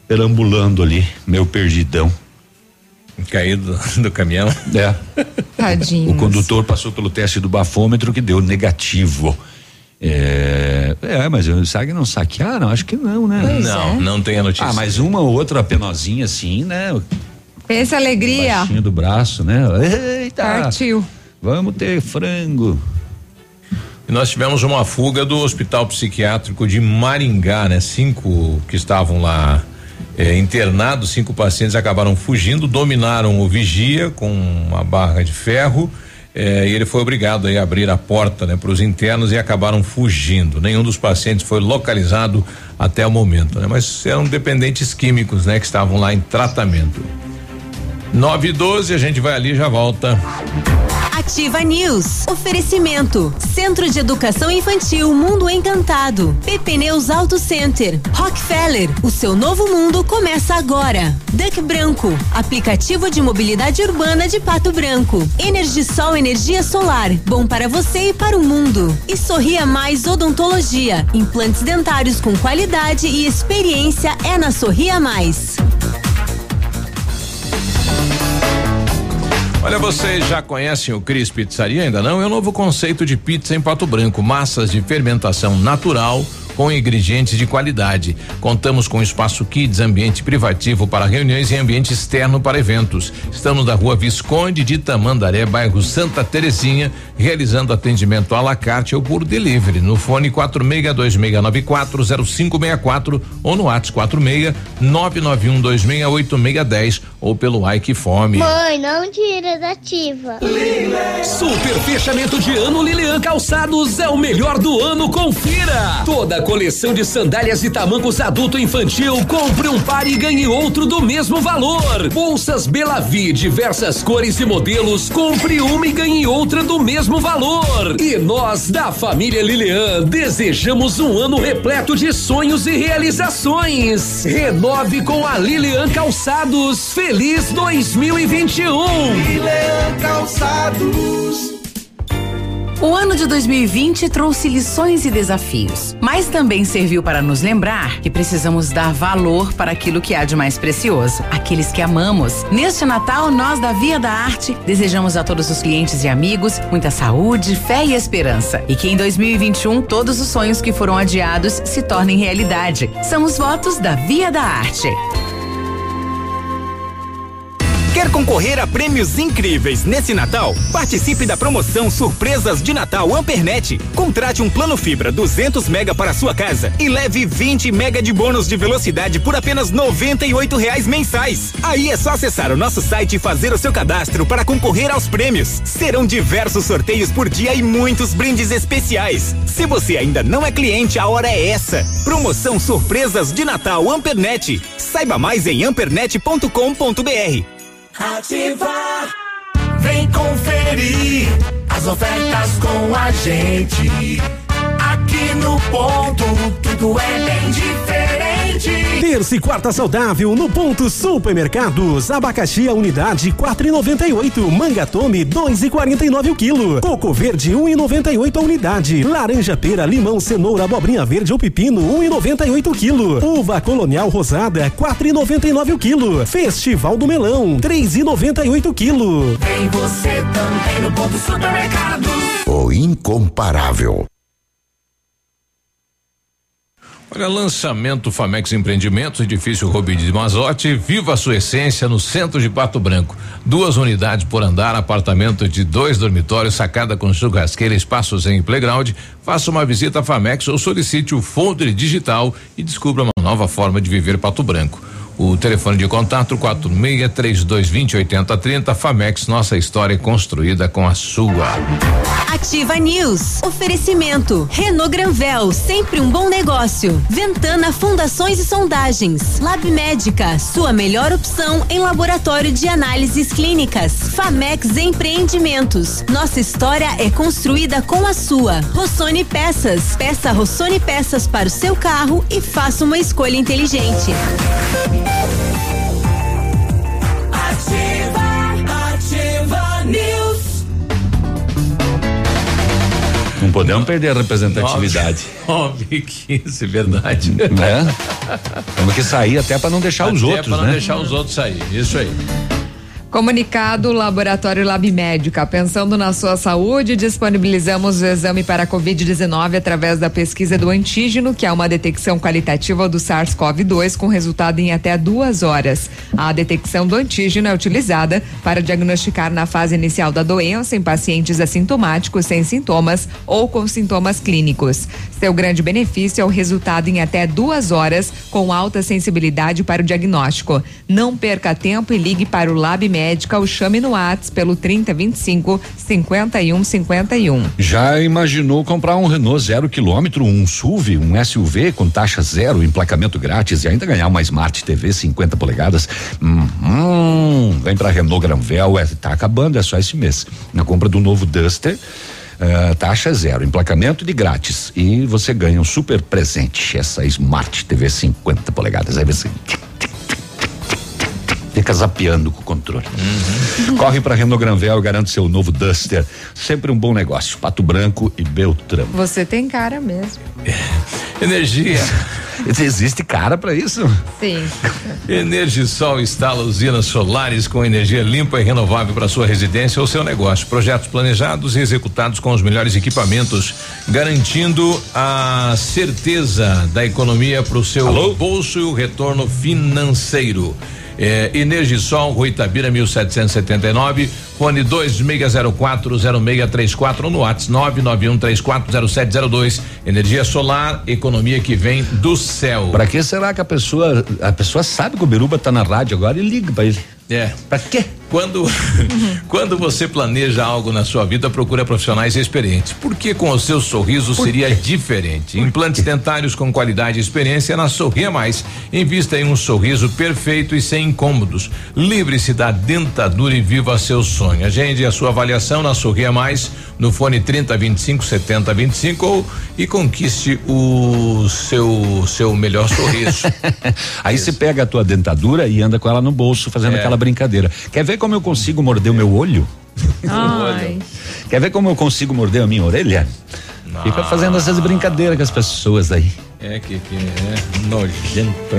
perambulando ali, meu perdidão. Caído do, do caminhão. É. Tadinho. O condutor passou pelo teste do bafômetro que deu negativo. É, é, mas o SAG não saquearam? Acho que não, né? Pois não, é. não tem a notícia. Ah, mas uma ou outra penozinha assim, né? Pensa alegria. Baixinho do braço, né? Eita! Partiu. Vamos ter frango. E nós tivemos uma fuga do Hospital Psiquiátrico de Maringá, né? Cinco que estavam lá eh, internados, cinco pacientes acabaram fugindo, dominaram o vigia com uma barra de ferro. Eh, e ele foi obrigado a abrir a porta né, para os internos e acabaram fugindo. Nenhum dos pacientes foi localizado até o momento, né? Mas eram dependentes químicos, né? Que estavam lá em tratamento. 9 e 12, a gente vai ali e já volta. Ativa News. Oferecimento. Centro de Educação Infantil Mundo Encantado. PP Neus Auto Center. Rockefeller. O seu novo mundo começa agora. Duck Branco. Aplicativo de mobilidade urbana de Pato Branco. Energisol Energia Solar. Bom para você e para o mundo. E Sorria Mais Odontologia. Implantes dentários com qualidade e experiência é na Sorria Mais. Olha, vocês já conhecem o Cris Pizzaria? Ainda não? É um novo conceito de pizza em Pato Branco. Massas de fermentação natural com ingredientes de qualidade. Contamos com espaço kids, ambiente privativo para reuniões e ambiente externo para eventos. Estamos na rua Visconde de Tamandaré, bairro Santa Terezinha, realizando atendimento à la carte ou por delivery no fone 4626940564 ou no WhatsApp 46 991268610 ou pelo Ike Fome. Mãe, não tira da ativa. Super fechamento de ano Lilian Calçados é o melhor do ano, confira! Toda a coleção de sandálias e tamancos adulto e infantil, compre um par e ganhe outro do mesmo valor. Bolsas Belavi, diversas cores e modelos, compre uma e ganhe outra do mesmo valor. E nós, da família Lilian, desejamos um ano repleto de sonhos e realizações. Renove com a Lilian Calçados. Feliz 2021! Lilian Calçados. O ano de 2020 trouxe lições e desafios, mas também serviu para nos lembrar que precisamos dar valor para aquilo que há de mais precioso, aqueles que amamos. Neste Natal, nós da Via da Arte desejamos a todos os clientes e amigos muita saúde, fé e esperança. E que em 2021 todos os sonhos que foram adiados se tornem realidade. São os votos da Via da Arte. Quer concorrer a prêmios incríveis nesse Natal? Participe da promoção Surpresas de Natal Ampernet. Contrate um plano fibra 200 mega para sua casa e leve 20 mega de bônus de velocidade por apenas 98 reais mensais. Aí é só acessar o nosso site e fazer o seu cadastro para concorrer aos prêmios. Serão diversos sorteios por dia e muitos brindes especiais. Se você ainda não é cliente, a hora é essa. Promoção Surpresas de Natal Ampernet. Saiba mais em ampernet.com.br. Ativa. Vem conferir as ofertas com a gente. Aqui no ponto, tudo é bem diferente. Terça e quarta saudável no ponto supermercados. Abacaxi a unidade 4,98. Manga tome 2,49 o quilo. Coco verde 1,98 a unidade. Laranja pera, limão, cenoura, abobrinha verde ou pepino 1,98 o quilo. Uva colonial rosada 4,99 o quilo. Festival do melão 3,98 o quilo. Tem você também no ponto supermercados. O incomparável. Olha, lançamento Famex Empreendimentos, edifício Robide de Mazotti, viva a sua essência no centro de Pato Branco. Duas unidades por andar, apartamento de dois dormitórios, sacada com churrasqueira, espaços em playground. Faça uma visita à Famex ou solicite o folder digital e descubra uma nova forma de viver Pato Branco. O telefone de contato 46 3220 8030 Famex, nossa história construída com a sua. Ativa News. Oferecimento. Renault Granvel, sempre um bom negócio. Ventana Fundações e Sondagens. Lab Médica, sua melhor opção em laboratório de análises clínicas. Famex Empreendimentos. Nossa história é construída com a sua. Rossoni Peças. Peça Rossoni Peças para o seu carro e faça uma escolha inteligente. Ativa, ativa news. Não podemos perder a representatividade. Nove e 15, verdade. Né? Temos que sair até para não deixar os Até outros, pra não né? deixar os outros sair. Isso aí. Comunicado Laboratório Lab Médica. Pensando na sua saúde, disponibilizamos o exame para Covid-19 através da pesquisa do antígeno, que é uma detecção qualitativa do SARS-CoV-2 com resultado em até duas horas. A detecção do antígeno é utilizada para diagnosticar na fase inicial da doença em pacientes assintomáticos sem sintomas ou com sintomas clínicos. Seu grande benefício é o resultado em até duas horas, com alta sensibilidade para o diagnóstico. Não perca tempo e ligue para o Lab Médica ou chame no WhatsApp pelo 3025 5151. Já imaginou comprar um Renault zero quilômetro, um SUV, um SUV com taxa zero, emplacamento grátis e ainda ganhar uma Smart TV 50 polegadas? Hum, hum, vem pra Renault Granvel, é, tá acabando, é só esse mês. Na compra do novo Duster. Uh, taxa zero, emplacamento de grátis e você ganha um super presente, essa Smart TV 50 polegadas. Aí você fica zapeando com o controle. Uhum. Corre para Renault Granvel e garante seu novo Duster. Sempre um bom negócio. Pato Branco e Beltrão. Você tem cara mesmo. Energia. Existe cara para isso? Sim. Energisol instala usinas solares com energia limpa e renovável para sua residência ou seu negócio. Projetos planejados e executados com os melhores equipamentos, garantindo a certeza da economia para o seu Alô? bolso e o retorno financeiro. É, Energisol, Rui Itabira, 1779, fone 26040634 no WhatsApp 991340702. Energia solar, economia que vem do céu. Para que será que a pessoa, a pessoa sabe que o Biruba tá na rádio agora e liga para ele? É. Pra quê? Quando, quando você planeja algo na sua vida, procura profissionais experientes. Porque com o seu sorriso Por seria diferente. Implantes dentários com qualidade e experiência na Sorria Mais. Invista em um sorriso perfeito e sem incômodos. Livre-se da dentadura e viva seu sonho. Agende a sua avaliação na Sorria Mais, no fone 30 25 70 25 ou, e conquiste o seu seu melhor sorriso. Aí você pega a tua dentadura e anda com ela no bolso fazendo é. aquela brincadeira. Quer ver como eu consigo morder o meu olho? Ai. Quer ver como eu consigo morder a minha orelha? Não. Fica fazendo essas brincadeiras com as pessoas aí. É que, que é nojento.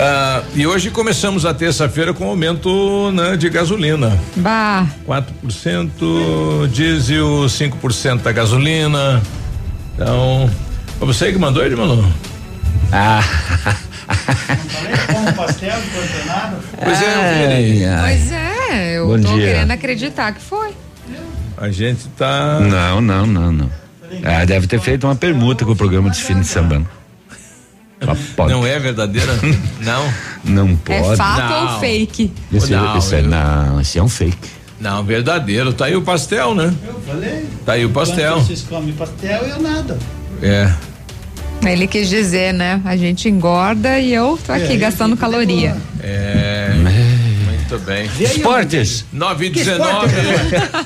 Ah, e hoje começamos a terça-feira com aumento né, de gasolina. Bah. 4%, diesel, 5% da gasolina. Então, foi você que mandou ele, mano? Ah. Não pastel Pois é, ai, Pois é, eu Bom tô dia. querendo acreditar que foi. A gente tá. Não, não, não, não. Ah, deve ter feito uma permuta com o programa de fim de semana. Não é verdadeira? não. Não pode. É fato não. ou fake? Esse, não, esse é, não, esse é um fake. Não, verdadeiro. Tá aí o pastel, né? Eu falei. Tá aí o pastel. Vocês comem pastel, eu nada. É. Ele quis dizer, né? A gente engorda e eu tô aqui é, gastando caloria. É. Muito bem. Esportes. 9 e 19.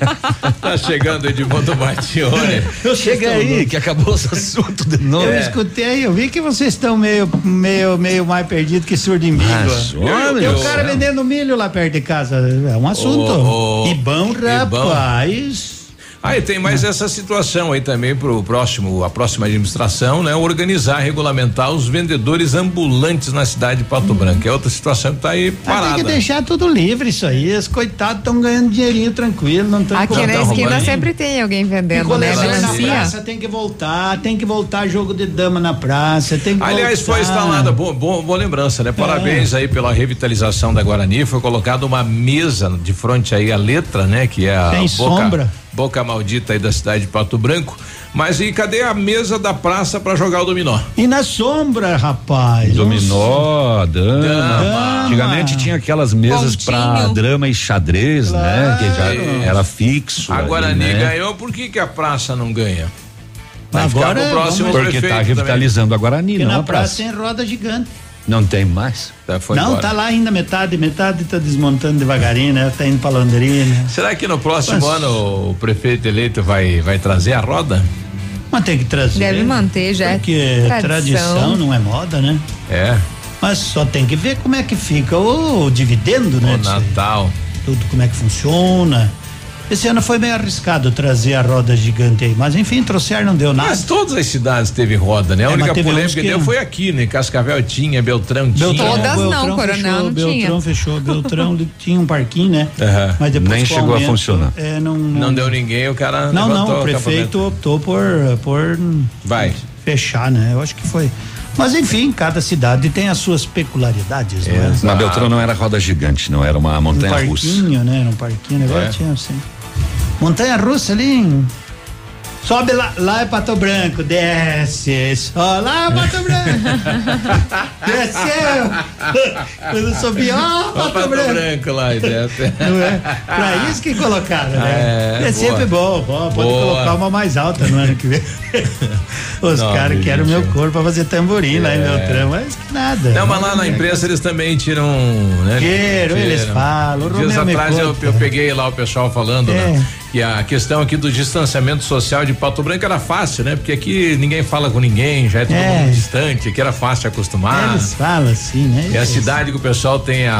tá chegando Edmundo Martione. Chega aí, que acabou os assuntos de novo. Eu escutei, eu vi que vocês estão meio, meio, meio mais perdidos que surdo em milho. Ah, Tem um cara vendendo milho lá perto de casa. É um assunto. Oh, oh, e bom, rapaz. Aí tem mais essa situação aí também para o próximo, a próxima administração, né? Organizar, regulamentar os vendedores ambulantes na cidade de Pato hum. Branco. É outra situação que está aí parada. Tem que deixar tudo livre isso aí. Os coitados estão ganhando dinheirinho tranquilo, não estão Aqui na esquina sempre tem alguém vendendo, né? Na praça tem que voltar, tem que voltar jogo de dama na praça, tem que Aliás, voltar. foi instalada, boa, boa, boa lembrança, né? Parabéns é. aí pela revitalização da Guarani. Foi colocada uma mesa de frente aí a letra, né? Que é a tem boca, sombra boca maldita aí da cidade de Pato Branco. Mas e cadê a mesa da praça para jogar o dominó? E na sombra, rapaz. Dominó, dama. dama. Antigamente tinha aquelas mesas para drama e xadrez, claro. né? Que já era fixo. A Guarani né? ganhou, por que que a praça não ganha? Vai Agora ficar pro próximo Porque tá revitalizando também. a Guarani, Porque não na a praça. praça tem roda gigante. Não tem mais? Tá, não, embora. tá lá ainda metade, metade tá desmontando devagarinho, né? Tá indo pra Londrina. Será que no próximo Mas... ano o prefeito eleito vai, vai trazer a roda? Mas tem que trazer. Deve manter já. Porque tradição. tradição não é moda, né? É. Mas só tem que ver como é que fica o, o dividendo, né? O Natal. Tudo como é que funciona. Esse ano foi meio arriscado trazer a roda gigante aí, mas enfim, trouxeram, não deu nada. Mas todas as cidades teve roda, né? A É, única polêmica que deu não. foi aqui, né? Cascavel tinha, Beltrão tinha. Beltrão, Todas não, Beltrão Coronel fechou, não Beltrão tinha. fechou, Beltrão tinha um parquinho, né? Aham. Mas depois Nem o chegou a aumento, funcionar. É, não, Não deu ninguém, o cara Não, não, o o prefeito optou por, por Vai. fechar, né? Eu acho que foi. Mas enfim, cada cidade tem as suas peculiaridades, não é? Na Beltrão não era roda gigante, não era uma Um montanha russa. parquinho, né? Era um parquinho, negócio É. tinha assim. Montanha russa ali. em- Sobe lá, lá é Pato Branco, desce, só lá é Pato Branco. Desceu. Quando subi, ó, Ó, Pato, Pato Branco. Branco lá, e desce. Não é? Pra isso que colocaram, né? É, É, sempre boa. bom, bom, pode Boa. colocar uma mais alta no ano que vem. Os caras querem o meu corpo pra fazer tamborim lá em É. Beltrão, mas que nada. Não, mas lá na imprensa eles também tiram. Né? Eles falam, Dias atrás eu, eu peguei lá o pessoal falando, É. né? Que a questão aqui do distanciamento social de Pato Branco era fácil, né? Porque aqui ninguém fala com ninguém, já é todo É. mundo distante, aqui era fácil acostumar. Eles falam assim, né? É a cidade que o pessoal tem a,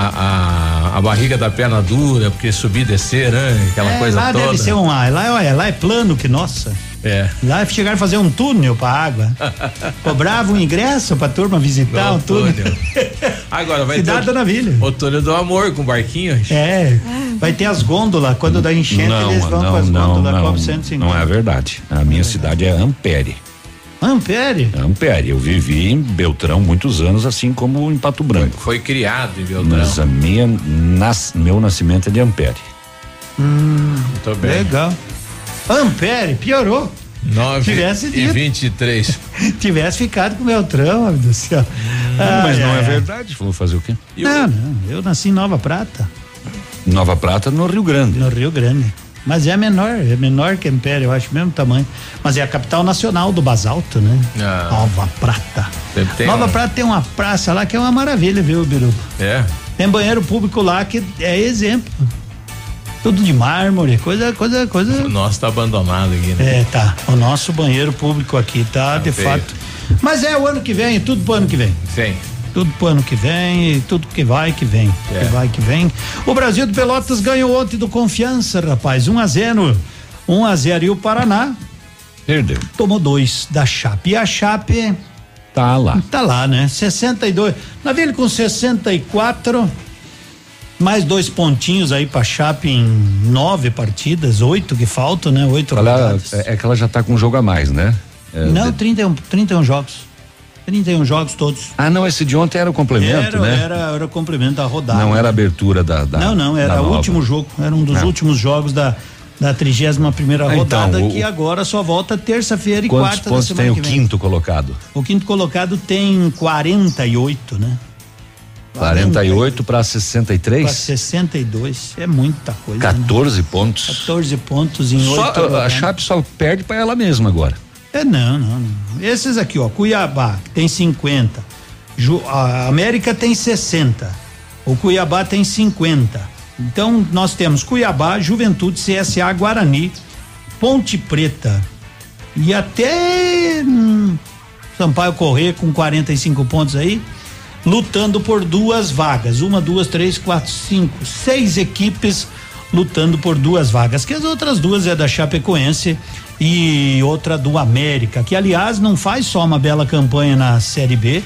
a, a barriga da perna dura, porque subir e descer, né? Aquela É, coisa lá toda. deve ser um. Lá, lá, lá é plano que nossa. É. Lá chegaram a fazer um túnel pra água. Cobrava um ingresso pra turma visitar Não, um túnel. túnel. Agora vai Cidade ter. da o-. O túnel do amor com barquinhos. É, vai ter as gôndolas. Quando dá enchente, Não, eles vão com não, as não, gôndolas, não, 150. não é verdade. A minha cidade é Ampere. Ampere? Ampere. Eu vivi em Beltrão muitos anos, assim como em Pato Branco. Foi criado em Beltrão. Mas a minha, nas, meu nascimento é de Ampere. Hum, Muito bem. legal. Ampere, piorou. 9 Tivesse e dito. 23. Tivesse ficado com o Beltrão, meu Deus do céu. mas Ai, não é ai. verdade. Vou fazer o quê? Não, não. Eu nasci em Nova Prata, Nova Prata, no Rio Grande. no Rio Grande. Mas é menor, é menor que Ampere, eu acho, mesmo tamanho. Mas é a capital nacional do basalto, né? Ah. Nova Prata. Nova um- Prata tem uma praça lá que é uma maravilha, viu, Biru? É. Tem banheiro público lá que é exemplo. Tudo de mármore, coisa, coisa, coisa. O nosso tá abandonado aqui, né? É, tá. O nosso banheiro público aqui tá, de feio. fato. Mas é o ano que vem, tudo pro ano que vem. Sim. Tudo pro ano que vem, tudo que vai que vem. É. Que vai que vem. O Brasil do Pelotas ganhou ontem do Confiança, rapaz. 1 a 0 1 a 0 e o Paraná Perdeu. tomou dois da Chape. E a Chape Tá lá. tá lá, né? 62. Navilho com 64. Mais dois pontinhos aí pra Chape em nove partidas, oito que faltam, né? Oito Ela, é, é que ela já tá com um jogo a mais, né? É, Não, de- 31, 31 jogos. 31 jogos todos. Ah, não, esse de ontem era o complemento, era, né? era, era o complemento da rodada. Não era a abertura da. da não, não, era o último jogo. Era um dos Ah. últimos jogos da, da 31 primeira Ah, então, rodada, o- que agora só volta terça-feira e Quantos quarta da semana tem o quinto colocado? O quinto colocado tem 48, né? 48 para Para 63? 62. É muita coisa. né? 14 pontos. 14 pontos em Só- oito a rodadas. Chape só perde para ela mesma agora. É, não, não, não. Esses aqui, ó, Cuiabá que tem 50. Ju, a América tem 60. O Cuiabá tem 50. Então, nós temos Cuiabá, Juventude, CSA, Guarani, Ponte Preta e até hum, Sampaio Correr com 45 pontos aí, lutando por duas vagas. Uma, duas, três, quatro, cinco, seis equipes lutando por duas vagas. Que as outras duas é da Chapecoense e outra do América, que aliás não faz só uma bela campanha na Série B,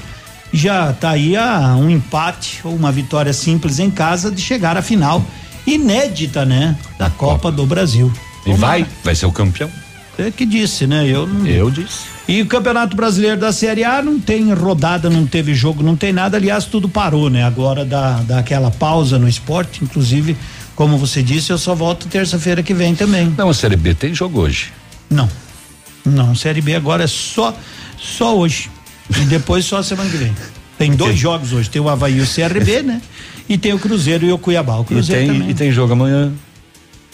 já tá aí a um empate ou uma vitória simples em casa de chegar à final inédita, né, da Copa do Brasil. E vai, vai ser o campeão. É que disse, né? Eu não. Eu disse. E o Campeonato Brasileiro da Série A não tem rodada, não teve jogo, não tem nada. Aliás, tudo parou, né? Agora dá, dá aquela pausa no esporte. Inclusive, como você disse, eu só volto terça-feira que vem também. Não, a Série B tem jogo hoje. Não. Não, Série B agora é só só hoje. E depois só semana que vem. Tem dois jogos hoje. Tem o Havaí e o CRB, né? E tem o Cruzeiro e o Cuiabá. O E Cruzeiro tem, também. e tem jogo amanhã.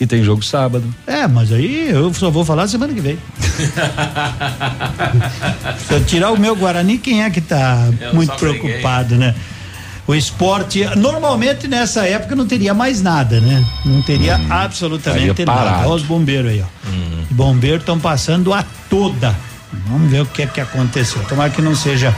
E tem jogo sábado. É, mas aí eu só vou falar semana que vem. Se eu tirar o meu Guarani, quem é que tá Eu muito preocupado, né? O esporte, normalmente nessa época não teria mais nada, né? Não teria absolutamente estaria nada. Olha os bombeiros aí, ó. Os bombeiros estão passando a toda. Vamos ver o que é que aconteceu. Tomara que não seja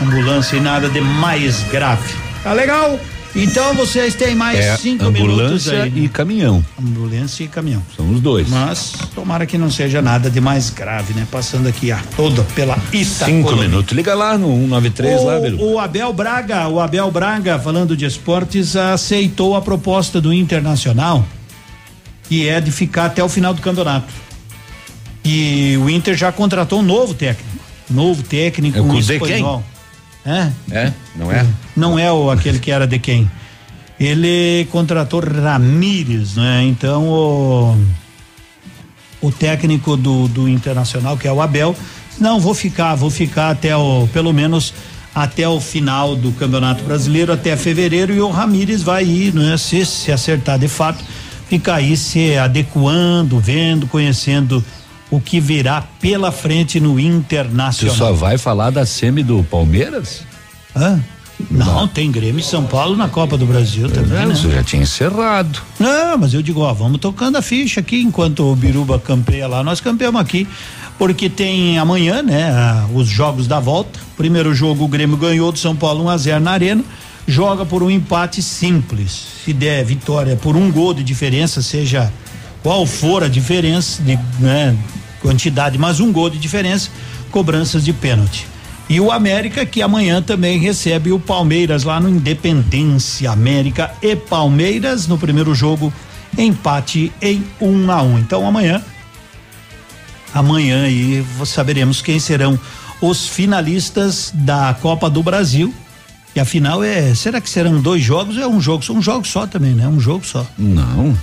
ambulância e nada de mais grave. Tá legal? Então vocês têm mais É, cinco minutos ambulância e caminhão. Ambulância e caminhão. São os dois. Mas tomara que não seja nada de mais grave, né? Passando aqui a toda pela Ita. Cinco minutos. Liga lá no 193 lá, Biru. O, Abel Braga, o Abel Braga, falando de esportes, aceitou a proposta do Internacional, que é de ficar até o final do campeonato. E o Inter já contratou um novo técnico. Novo técnico É o um espanhol. É? É? Não é? Não é o aquele que era de quem? Ele contratou Ramírez, né? Então o o técnico do, do Internacional, que é o Abel, não vou ficar, vou ficar até o pelo menos até o final do Campeonato Brasileiro, até fevereiro e o Ramírez vai ir, né? Se se acertar de fato, ficar aí se adequando, vendo, conhecendo o que virá pela frente no Você Internacional. só vai falar da semi do Palmeiras? Hã? Não, tem Grêmio e São Paulo na Copa do Brasil também, né? Isso já tinha encerrado. Não, mas eu digo, ó, vamos tocando a ficha aqui enquanto o Biruba campeia lá, nós campeamos aqui, porque tem amanhã, né, os jogos da volta. Primeiro jogo o Grêmio ganhou do São Paulo 1 a 0 na Arena, joga por um empate simples. Se der vitória por um gol de diferença, seja qual for a diferença de, né, quantidade, mas um gol de diferença, cobranças de pênalti. E o América que amanhã também recebe o Palmeiras lá no Independência América e Palmeiras no primeiro jogo empate em um a um. Então amanhã amanhã aí saberemos quem serão os finalistas da Copa do Brasil. E afinal é, será que serão dois jogos? É um jogo, um jogo só também, né? Um jogo só. Não,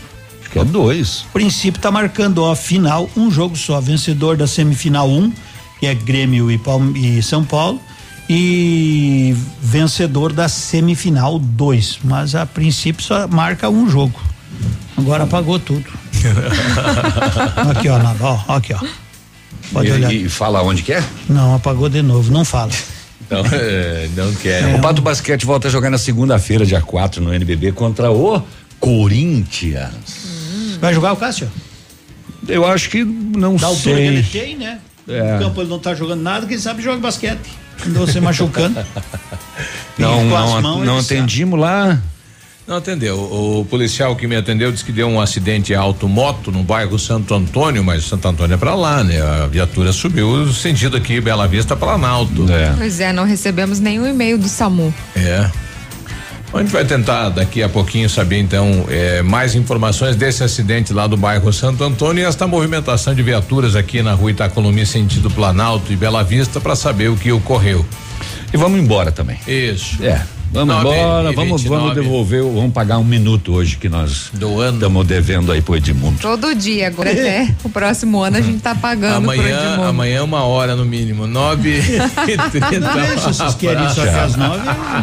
é dois. O princípio tá marcando, ó, final, um jogo só, vencedor da semifinal um, que é Grêmio e, Palme- e São Paulo, e vencedor da semifinal dois, mas a princípio só marca um jogo. Agora apagou tudo. aqui, ó, ó, aqui, ó. Pode e, olhar. e fala onde que é? Não, apagou de novo, não fala. Não, é, não quer. É. O Pato Basquete volta a jogar na segunda-feira, dia 4, no NBB, contra o Corinthians. Vai jogar o Cássio? Eu acho que não Da altura que sei. ele tem, né? É. No campo ele não tá jogando nada, quem sabe joga basquete. Andou se machucando. Não, não, mãos não atendimos lá. Não atendeu. O policial que me atendeu disse que deu um acidente auto-moto no bairro Santo Antônio, mas Santo Antônio é pra lá, né? A viatura subiu sentido aqui, Bela Vista, Planalto. Pois é, não recebemos nenhum e-mail do SAMU. É. A gente vai tentar daqui a pouquinho saber então eh, mais informações desse acidente lá do bairro Santo Antônio e esta movimentação de viaturas aqui na rua Itacolomi sentido Planalto e Bela Vista para saber o que ocorreu. E vamos embora também. Isso. É. Vamos Nove embora, vamos, 29. vamos devolver, vamos pagar um minuto hoje que nós estamos devendo aí pro Edmundo. Todo dia, agora até o próximo ano a gente tá pagando Amanhã, amanhã uma hora no mínimo, nove e trinta. Deixa, vocês querem isso até as nove.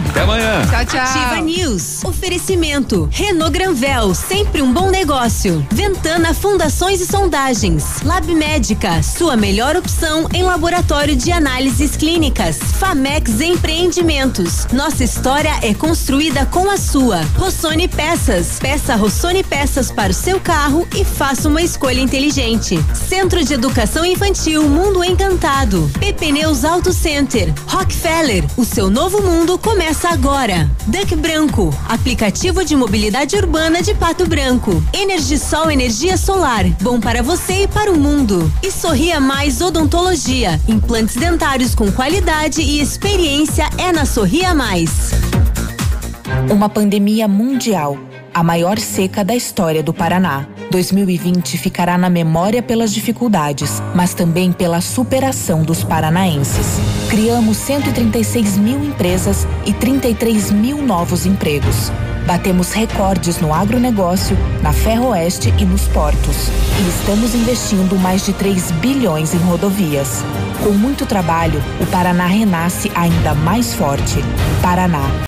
Até amanhã. Tchau, tchau. Ativa News. Oferecimento. Renault Granvel, sempre um bom negócio. Ventana Fundações e Sondagens. Lab Médica, sua melhor opção em laboratório de análises clínicas. Famex Empreendimentos. Nossa história é construída com a sua. Rossoni Peças. Peça Rossoni Peças para o seu carro e faça uma escolha inteligente. Centro de Educação Infantil Mundo Encantado. PP Neus Auto Center. Rockefeller. O seu novo mundo começa agora. Duck Branco. Aplicativo de mobilidade urbana de Pato Branco. Energisol Energia Solar. Bom para você e para o mundo. E Sorria Mais Odontologia. Implantes dentários com qualidade e experiência é na Sorria Mais. Uma pandemia mundial, a maior seca da história do Paraná. 2020 ficará na memória pelas dificuldades, mas também pela superação dos paranaenses. Criamos 136 mil empresas e 33 mil novos empregos. Batemos recordes no agronegócio, na Ferroeste e nos portos. E estamos investindo mais de 3 bilhões em rodovias. Com muito trabalho, o Paraná renasce ainda mais forte. Paraná,